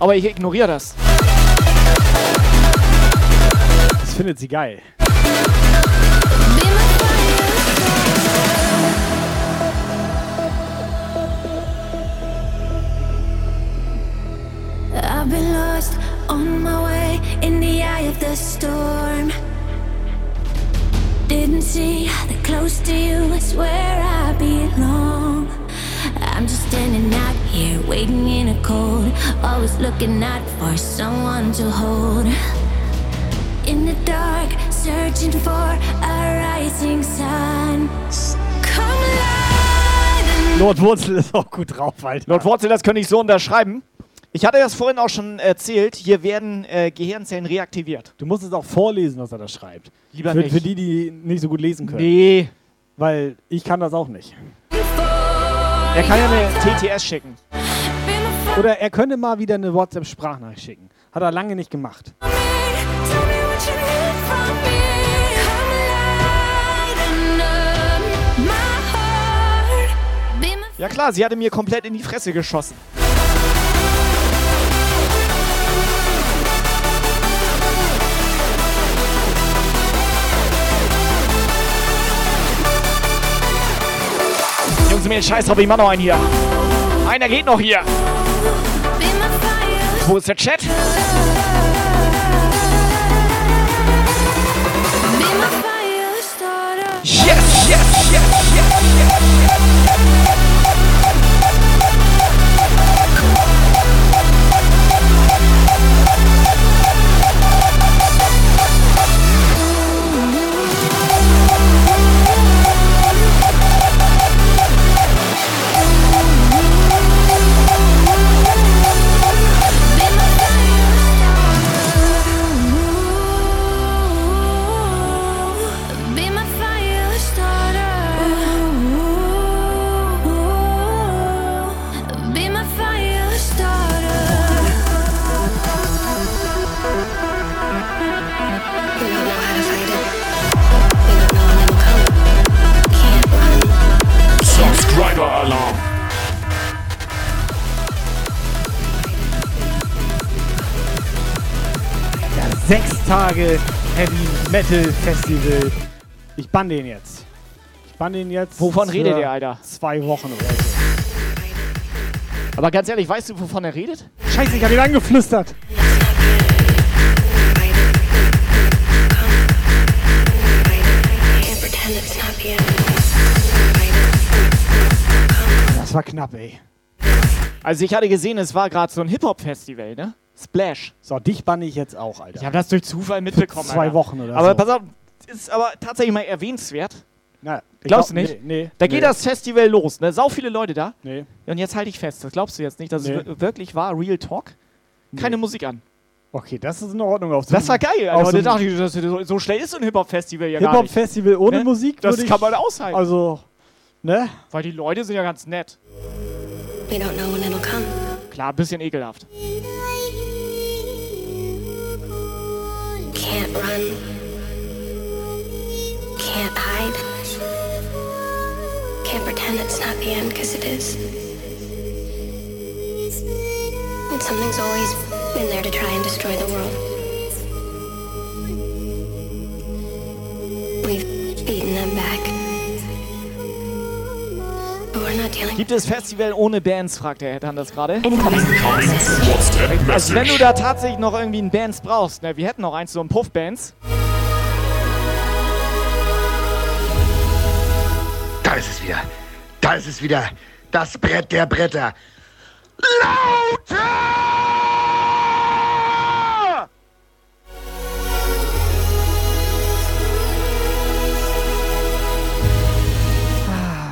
Speaker 1: Aber ich ignoriere das.
Speaker 3: Das findet sie geil.
Speaker 9: I've been lost on my way in the eye of the storm. Didn't see that close to you is where I belong. I'm just standing out here waiting in a cold, always looking out for someone to hold. In the dark, searching for a rising sun. Come light
Speaker 3: Lord Wurzel ist auch gut drauf, Alter.
Speaker 1: Lord Wurzel, das könnte ich so unterschreiben. Ich hatte das vorhin auch schon erzählt. Hier werden äh, Gehirnzellen reaktiviert.
Speaker 3: Du musst es auch vorlesen, was er da schreibt.
Speaker 1: Lieber
Speaker 3: für,
Speaker 1: nicht.
Speaker 3: Für die, die nicht so gut lesen können.
Speaker 1: Nee.
Speaker 3: Weil ich kann das auch nicht.
Speaker 1: Er kann ja eine TTS schicken.
Speaker 3: Oder er könnte mal wieder eine WhatsApp-Sprachnachricht schicken. Hat er lange nicht gemacht.
Speaker 1: Ja klar, sie hatte mir komplett in die Fresse geschossen. Jungs, mir scheiß drauf, ich mach noch einen hier. Einer geht noch hier. Wo ist der Chat? Yes, yes, yes, yes, yes,
Speaker 9: Be
Speaker 3: Metal Festival. Ich bann den jetzt. Ich bann den jetzt.
Speaker 1: Wovon redet ihr, Alter?
Speaker 3: Zwei Wochen oder so.
Speaker 1: Aber ganz ehrlich, weißt du, wovon er redet?
Speaker 3: Scheiße, ich hab ihn angeflüstert. Das war knapp, ey.
Speaker 1: Also ich hatte gesehen, es war gerade so ein Hip-Hop-Festival, ne? Splash.
Speaker 3: So, dich banne ich jetzt auch, Alter.
Speaker 1: Ich habe das durch Zufall mitbekommen.
Speaker 3: Zwei
Speaker 1: Alter.
Speaker 3: Wochen oder
Speaker 1: aber
Speaker 3: so.
Speaker 1: pass auf, ist aber tatsächlich mal erwähnenswert.
Speaker 3: Na,
Speaker 1: Glaubst du
Speaker 3: glaub-
Speaker 1: nicht?
Speaker 3: Nee, nee,
Speaker 1: da geht
Speaker 3: nee.
Speaker 1: das Festival los, ne? Sau viele Leute da.
Speaker 3: Nee.
Speaker 1: Und jetzt halte ich fest, das glaubst du jetzt nicht, dass
Speaker 3: Nee.
Speaker 1: es wir- wirklich war, Real Talk? Keine Musik an.
Speaker 3: Okay, das ist in Ordnung. Auf so
Speaker 1: Das war geil,
Speaker 3: auf
Speaker 1: Alter.
Speaker 3: so
Speaker 1: dachte ich, das, so, so schnell ist so ein Hip-Hop-Festival ja gar nicht.
Speaker 3: Hip-Hop-Festival ohne
Speaker 1: Ne?
Speaker 3: Musik
Speaker 1: Das kann man aushalten.
Speaker 3: Also, ne?
Speaker 1: Weil die Leute sind ja ganz nett.
Speaker 9: We don't know when it'll come.
Speaker 1: Klar, ein bisschen ekelhaft.
Speaker 9: Can't run. Can't hide. Can't pretend it's not the end, because it is. And something's always been there to try and destroy the world. We've beaten them back.
Speaker 1: Gibt es Festival ohne Bands, fragt der Herr dann das gerade. Also wenn du da tatsächlich noch irgendwie ein Bands brauchst, ne? Wir hätten noch eins, so ein Puff-Bands.
Speaker 26: Da ist es wieder. Da ist es wieder. Das Brett der Bretter.
Speaker 3: Ah,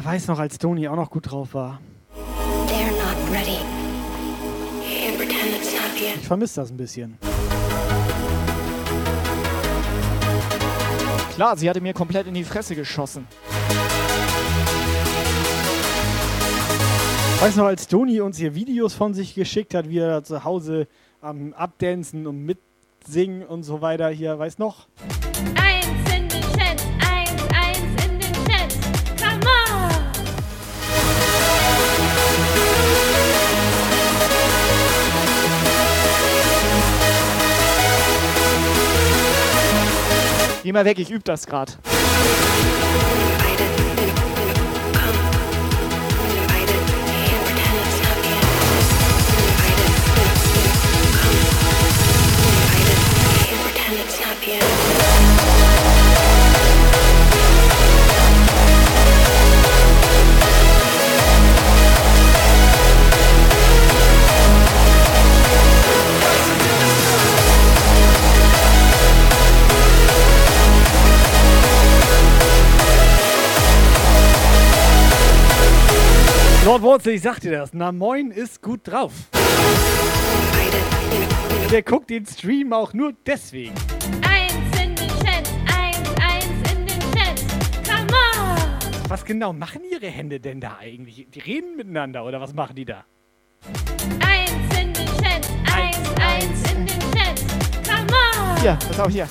Speaker 3: weiß noch, als Toni auch noch gut drauf war. Ich vermisse das ein bisschen.
Speaker 1: Klar, sie hatte mir komplett in die Fresse geschossen.
Speaker 3: Weiß noch, als Toni uns hier Videos von sich geschickt hat, wie er da zu Hause am Abdancen und mitsingen und so weiter hier, weiß noch?
Speaker 1: Geh mal weg, ich übe das gerade.
Speaker 3: Lord Wurzel, ich sag dir das. Na moin ist gut drauf. Der guckt den Stream auch nur deswegen.
Speaker 17: Eins in den Chat, eins, eins in den Chat. Come on!
Speaker 3: Was genau machen ihre Hände denn da eigentlich? Die reden miteinander oder was machen die da?
Speaker 17: Eins in den Chat, eins, eins in den Chat. Come on!
Speaker 1: Hier, pass auf, hier.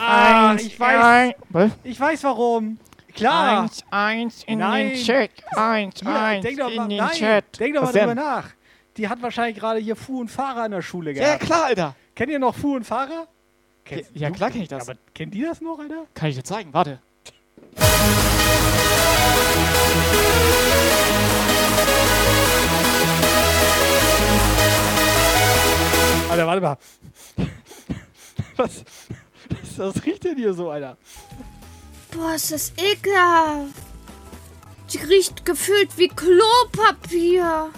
Speaker 3: Ah,
Speaker 1: Eins,
Speaker 3: ich weiß.
Speaker 1: ein-?
Speaker 3: Ich weiß warum. Klar.
Speaker 1: Eins, eins in
Speaker 3: Nein.
Speaker 1: den Chat. Eins,
Speaker 3: Hier,
Speaker 1: eins
Speaker 3: denk doch
Speaker 1: in
Speaker 3: mal,
Speaker 1: den
Speaker 3: nein,
Speaker 1: Chat.
Speaker 3: Denk doch
Speaker 1: Was
Speaker 3: mal drüber
Speaker 1: denn?
Speaker 3: nach. Die hat wahrscheinlich gerade hier Fu und Fahrer in der Schule
Speaker 1: Ja,
Speaker 3: gehabt.
Speaker 1: klar, Alter.
Speaker 3: Kennt ihr noch Fu und Fahrer? Kennst
Speaker 1: Ja,
Speaker 3: du?
Speaker 1: klar kenn ich das.
Speaker 3: Aber kennt ihr das noch, Alter?
Speaker 1: Kann ich dir zeigen, warte.
Speaker 3: Alter, warte mal. Was, was riecht denn hier so, Alter?
Speaker 17: Boah, ist das ekelhaft. Die riecht gefühlt wie Klopapier.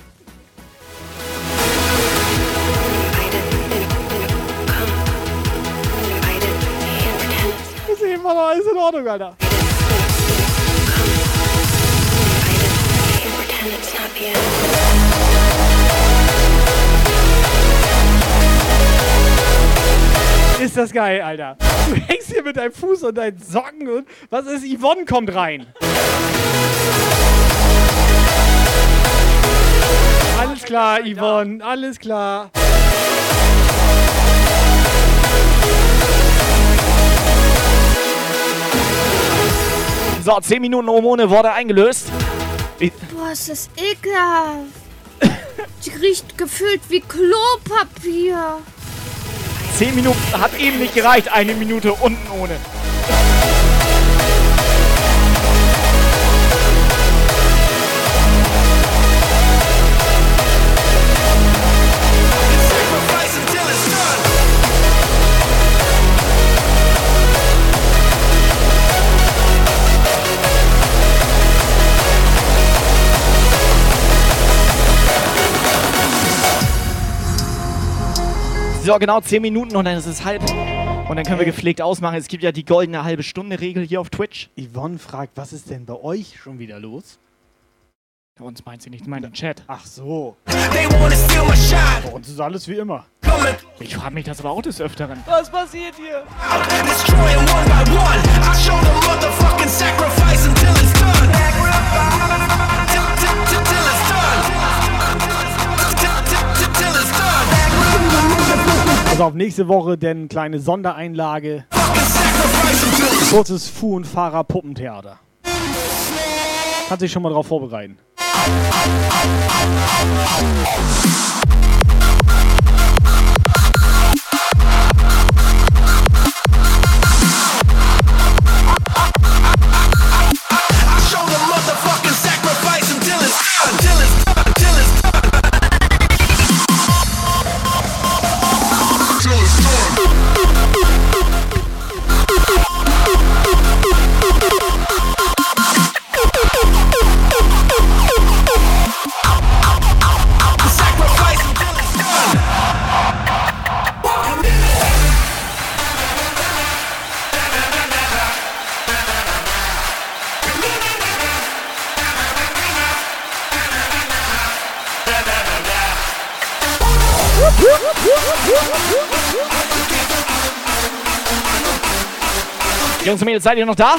Speaker 3: Wir sehen mal, alles in Ordnung, Alter.
Speaker 9: It's not the end.
Speaker 3: Ist das geil, Alter. Du hängst hier mit deinem Fuß und deinen Socken und was ist? Yvonne kommt rein. Alles klar, Yvonne, alles klar.
Speaker 1: So, 10 Minuten Hormone wurde eingelöst.
Speaker 17: Boah, ist das ekelhaft. Die riecht gefühlt wie Klopapier.
Speaker 1: 10 Minuten hat eben nicht gereicht. Eine Minute unten ohne. So, genau 10 Minuten und dann ist es halb. Und dann können wir gepflegt ausmachen. Es gibt ja die goldene halbe Stunde Regel hier auf Twitch.
Speaker 3: Yvonne fragt, was ist denn bei euch schon wieder los?
Speaker 1: Bei uns meint sie nicht, meint den Chat.
Speaker 3: Ach so. Bei uns ist alles wie immer.
Speaker 1: Ich frage mich das aber auch des Öfteren.
Speaker 17: Was passiert hier?
Speaker 3: Also auf nächste Woche denn kleine Sondereinlage. Kurzes Fu- und Fahrer-Puppentheater. Kannst dich schon mal drauf vorbereiten.
Speaker 1: Jungs und Mädels, seid ihr noch da?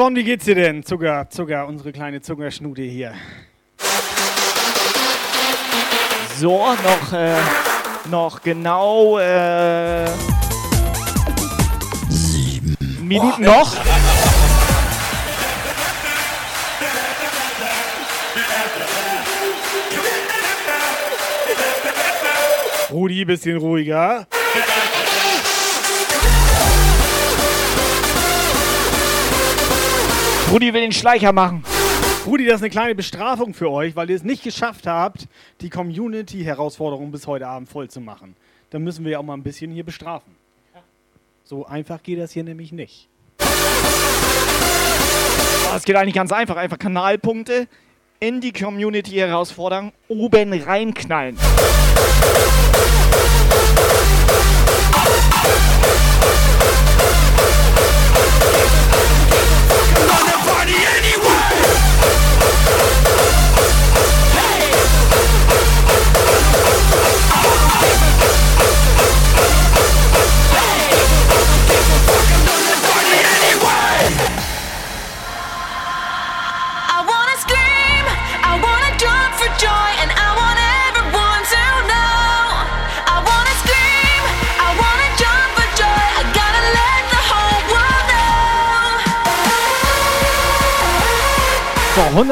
Speaker 3: Yvonne, wie geht's dir denn? Zucker, Zucker, unsere kleine Zuckerschnute hier.
Speaker 1: So, noch, äh, noch genau, äh, Sieben Minuten noch.
Speaker 3: Rudi, bisschen ruhiger.
Speaker 1: Rudi will den Schleicher machen.
Speaker 3: Rudi, das ist eine kleine Bestrafung für euch, weil ihr es nicht geschafft habt, die Community-Herausforderung bis heute Abend voll zu machen. Dann müssen wir ja auch mal ein bisschen hier bestrafen. So einfach geht das hier nämlich nicht.
Speaker 1: Es geht eigentlich ganz einfach. Einfach Kanalpunkte in die Community-Herausforderung oben reinknallen.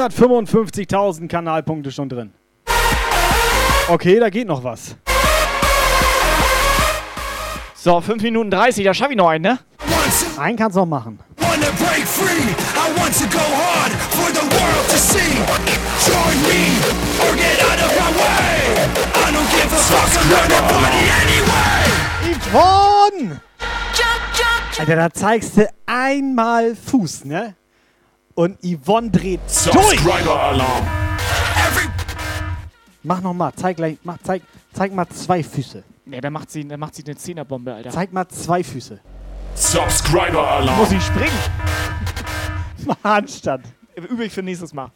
Speaker 3: 155.000 Kanalpunkte schon drin. Okay, da geht noch was.
Speaker 1: So, 5 Minuten 30, da schaffe ich noch einen, ne?
Speaker 3: Einen kannst du noch machen. Yvonne! Alter, da zeigst du einmal Fuß, ne? Und Yvonne dreht durch. Mach noch mal, zeig gleich, mach, zeig, zeig mal zwei Füße.
Speaker 1: Ne, da macht sie, da macht sie eine Zehnerbombe, Alter.
Speaker 3: Zeig mal zwei Füße.
Speaker 6: Subscriber-Alarm.
Speaker 1: Muss ich springen?
Speaker 3: Mach Handstand.
Speaker 1: Übe ich für nächstes Mal.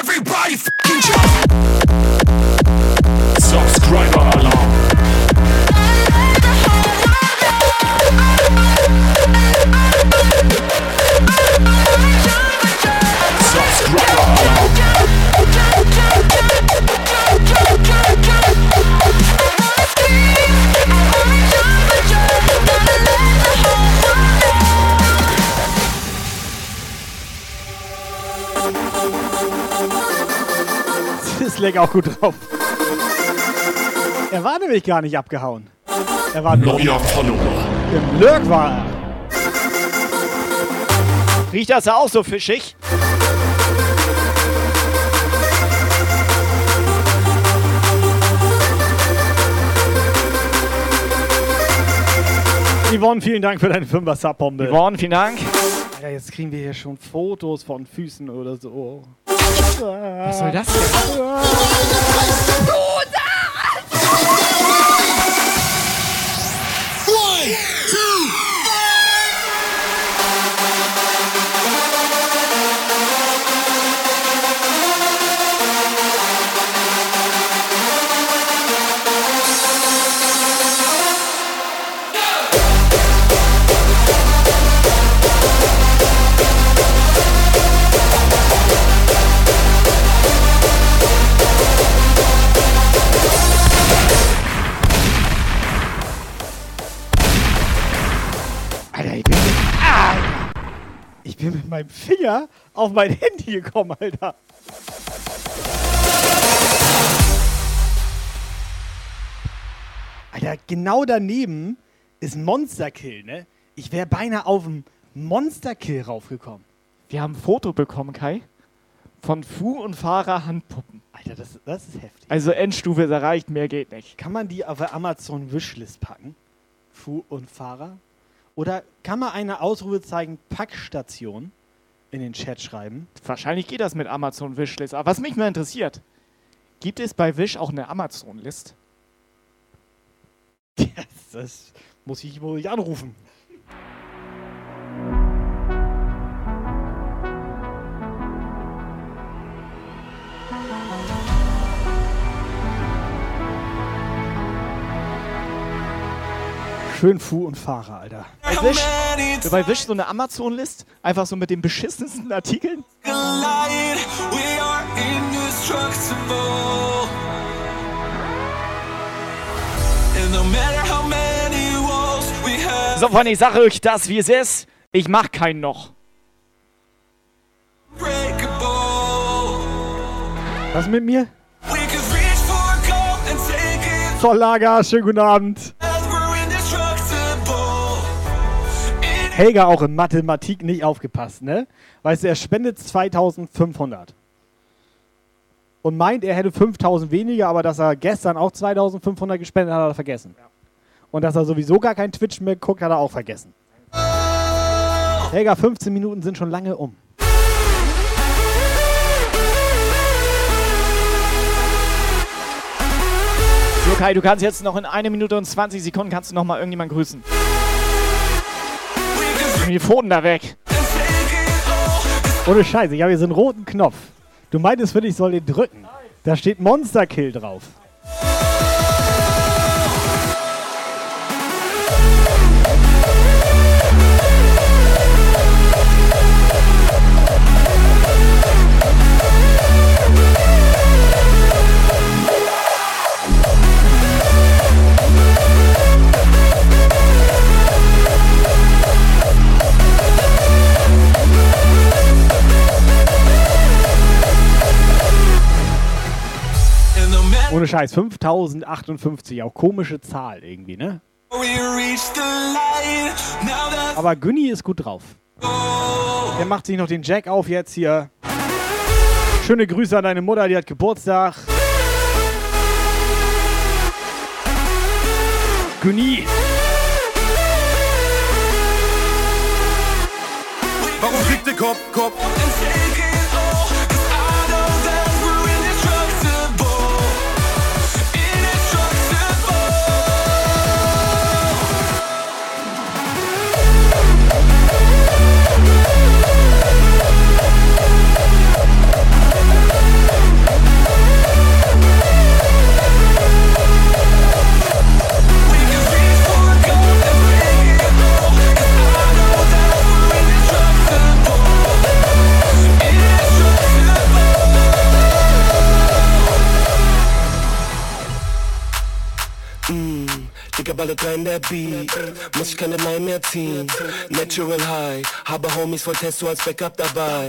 Speaker 17: Everybody fucking jump.
Speaker 6: Subscriber-Alarm.
Speaker 3: Schleck auch gut drauf. Er war nämlich gar nicht abgehauen. Er war nur
Speaker 6: Neuer Follower.
Speaker 3: im Lurk war er.
Speaker 1: Riecht das ja auch so fischig?
Speaker 3: Yvonne, vielen Dank für deine 5er Subbombe.
Speaker 1: Yvonne, vielen Dank.
Speaker 3: Alter, jetzt kriegen wir hier schon Fotos von Füßen oder so.
Speaker 1: Was soll das denn?
Speaker 3: Alter, Ich bin mit meinem Finger auf mein Handy gekommen, Alter. Alter, genau daneben ist Monster Kill, ne? Ich wäre beinahe auf einen Monster Kill raufgekommen.
Speaker 1: Wir haben ein Foto bekommen, Kai, von Fu und Fahrer Handpuppen.
Speaker 3: Alter, das, das ist heftig.
Speaker 1: Also Endstufe ist erreicht, mehr geht nicht.
Speaker 3: Kann man die auf der Amazon Wishlist packen? Fu und Fahrer? Oder kann man eine Ausrufezeichen Packstation in den Chat schreiben?
Speaker 1: Wahrscheinlich geht das mit Amazon Wishlist. Aber was mich mal interessiert, gibt es bei Wish auch eine Amazon-List?
Speaker 3: Das, das muss ich wohl nicht anrufen. Schön Fu und Fahrer, Alter.
Speaker 1: Bei Wish, bei Wish so eine Amazon-List? Einfach so mit den beschissensten Artikeln? So, Freunde, ich sage euch das, wie es ist. Ich mach keinen noch.
Speaker 3: Was mit mir?
Speaker 17: it
Speaker 3: Zolllager, schönen guten Abend. Helga auch in Mathematik nicht aufgepasst, ne? Weißt du, er spendet 2500. Und meint, er hätte 5000 weniger, aber dass er gestern auch 2500 gespendet hat, hat er vergessen. Und dass er sowieso gar kein Twitch mehr guckt, hat er auch vergessen. Helga, 15 Minuten sind schon lange um.
Speaker 1: So, Kai, du kannst jetzt noch in 1 Minute und 20 Sekunden kannst du noch mal irgendjemanden grüßen. Die Pfoten da weg.
Speaker 3: Ohne Scheiße, ich habe hier so einen roten Knopf. Du meintest wirklich, ich soll den drücken. Da steht Monster Kill drauf. Ohne Scheiß, 5058, auch komische Zahl irgendwie, ne? Aber Günni ist gut drauf. Der macht sich noch den Jack auf jetzt hier. Schöne Grüße an deine Mutter, die hat Geburtstag. Günni.
Speaker 17: Warum kriegt der Kopf, Kopf?
Speaker 30: Ballert rein der Beat. Muss ich keine Line mehr ziehen. Natural High, habe Homies voll Testo als Backup dabei.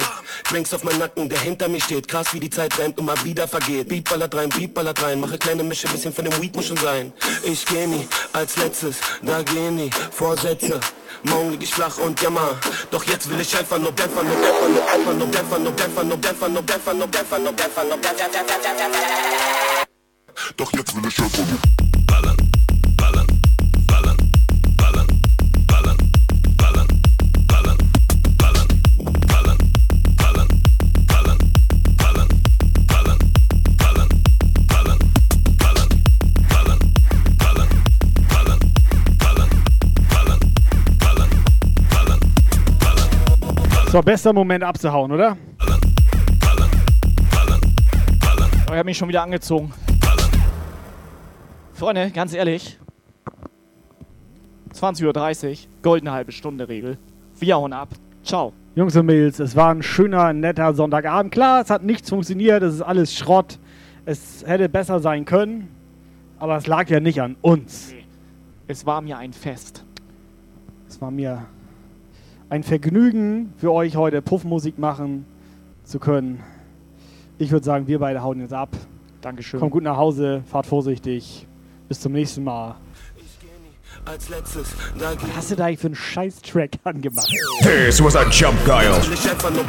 Speaker 30: Drinks auf meinem Nacken, der hinter mir steht. Krass wie die Zeit rennt und mal wieder vergeht. Beat ballert rein, Beat ballert rein. Mache kleine Mische, bisschen von dem Weed muss schon sein. Ich geh nie als letztes, da gehen die Vorsätze. Morgen lieg ich flach und jammer. Doch jetzt will ich einfach nur dämpfer, nur dämpfer, nur dämpfer, nur dämpfer, nur dämpfer, nur dämpfer, nur dämpfer, nur dämpfer, nur dämpfer, nur dämpfer.
Speaker 28: Doch jetzt will ich einfach nur
Speaker 3: So, bester Moment abzuhauen, oder?
Speaker 1: Oh, er hat mich schon wieder angezogen. Freunde, ganz ehrlich. 20.30 Uhr, goldene halbe Stunde Regel. Wir hauen ab. Ciao.
Speaker 3: Jungs und Mädels, es war ein schöner, netter Sonntagabend. Klar, es hat nichts funktioniert, es ist alles Schrott. Es hätte besser sein können, aber es lag ja nicht an uns.
Speaker 1: Es war mir ein Fest.
Speaker 3: Es war mir ein Vergnügen für euch heute Puffmusik machen zu können. Ich würde sagen, wir beide hauen jetzt ab.
Speaker 1: Dankeschön.
Speaker 3: Kommt gut nach Hause, fahrt vorsichtig. Bis zum nächsten Mal.
Speaker 30: Als letztes, da
Speaker 3: Was hast du da eigentlich für einen Scheiß-Track angemacht?
Speaker 17: This was a jump guile.
Speaker 30: will ich einfach nur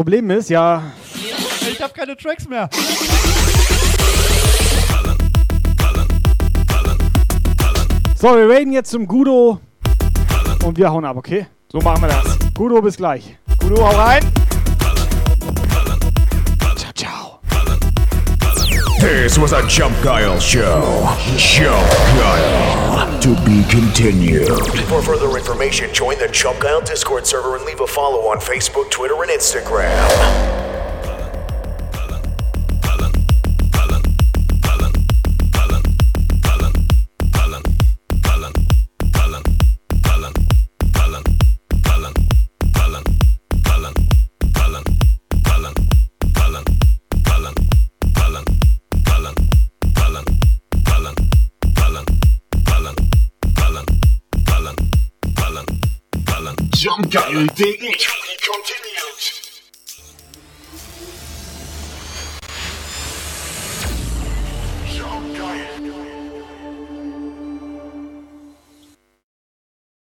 Speaker 3: Problem ist ja,
Speaker 36: Ich hab keine Tracks mehr.
Speaker 3: so, wir reden jetzt zum Gudo und wir hauen ab, okay?
Speaker 1: So machen wir das.
Speaker 3: Gudo, bis gleich.
Speaker 1: Gudo, hau rein.
Speaker 3: Ciao, ciao.
Speaker 17: This was a jump guile show. Jump guile. To be continued.
Speaker 37: For further information, join the Chump Guile Discord server and leave a follow on Facebook, Twitter, and Instagram.
Speaker 28: really dig it.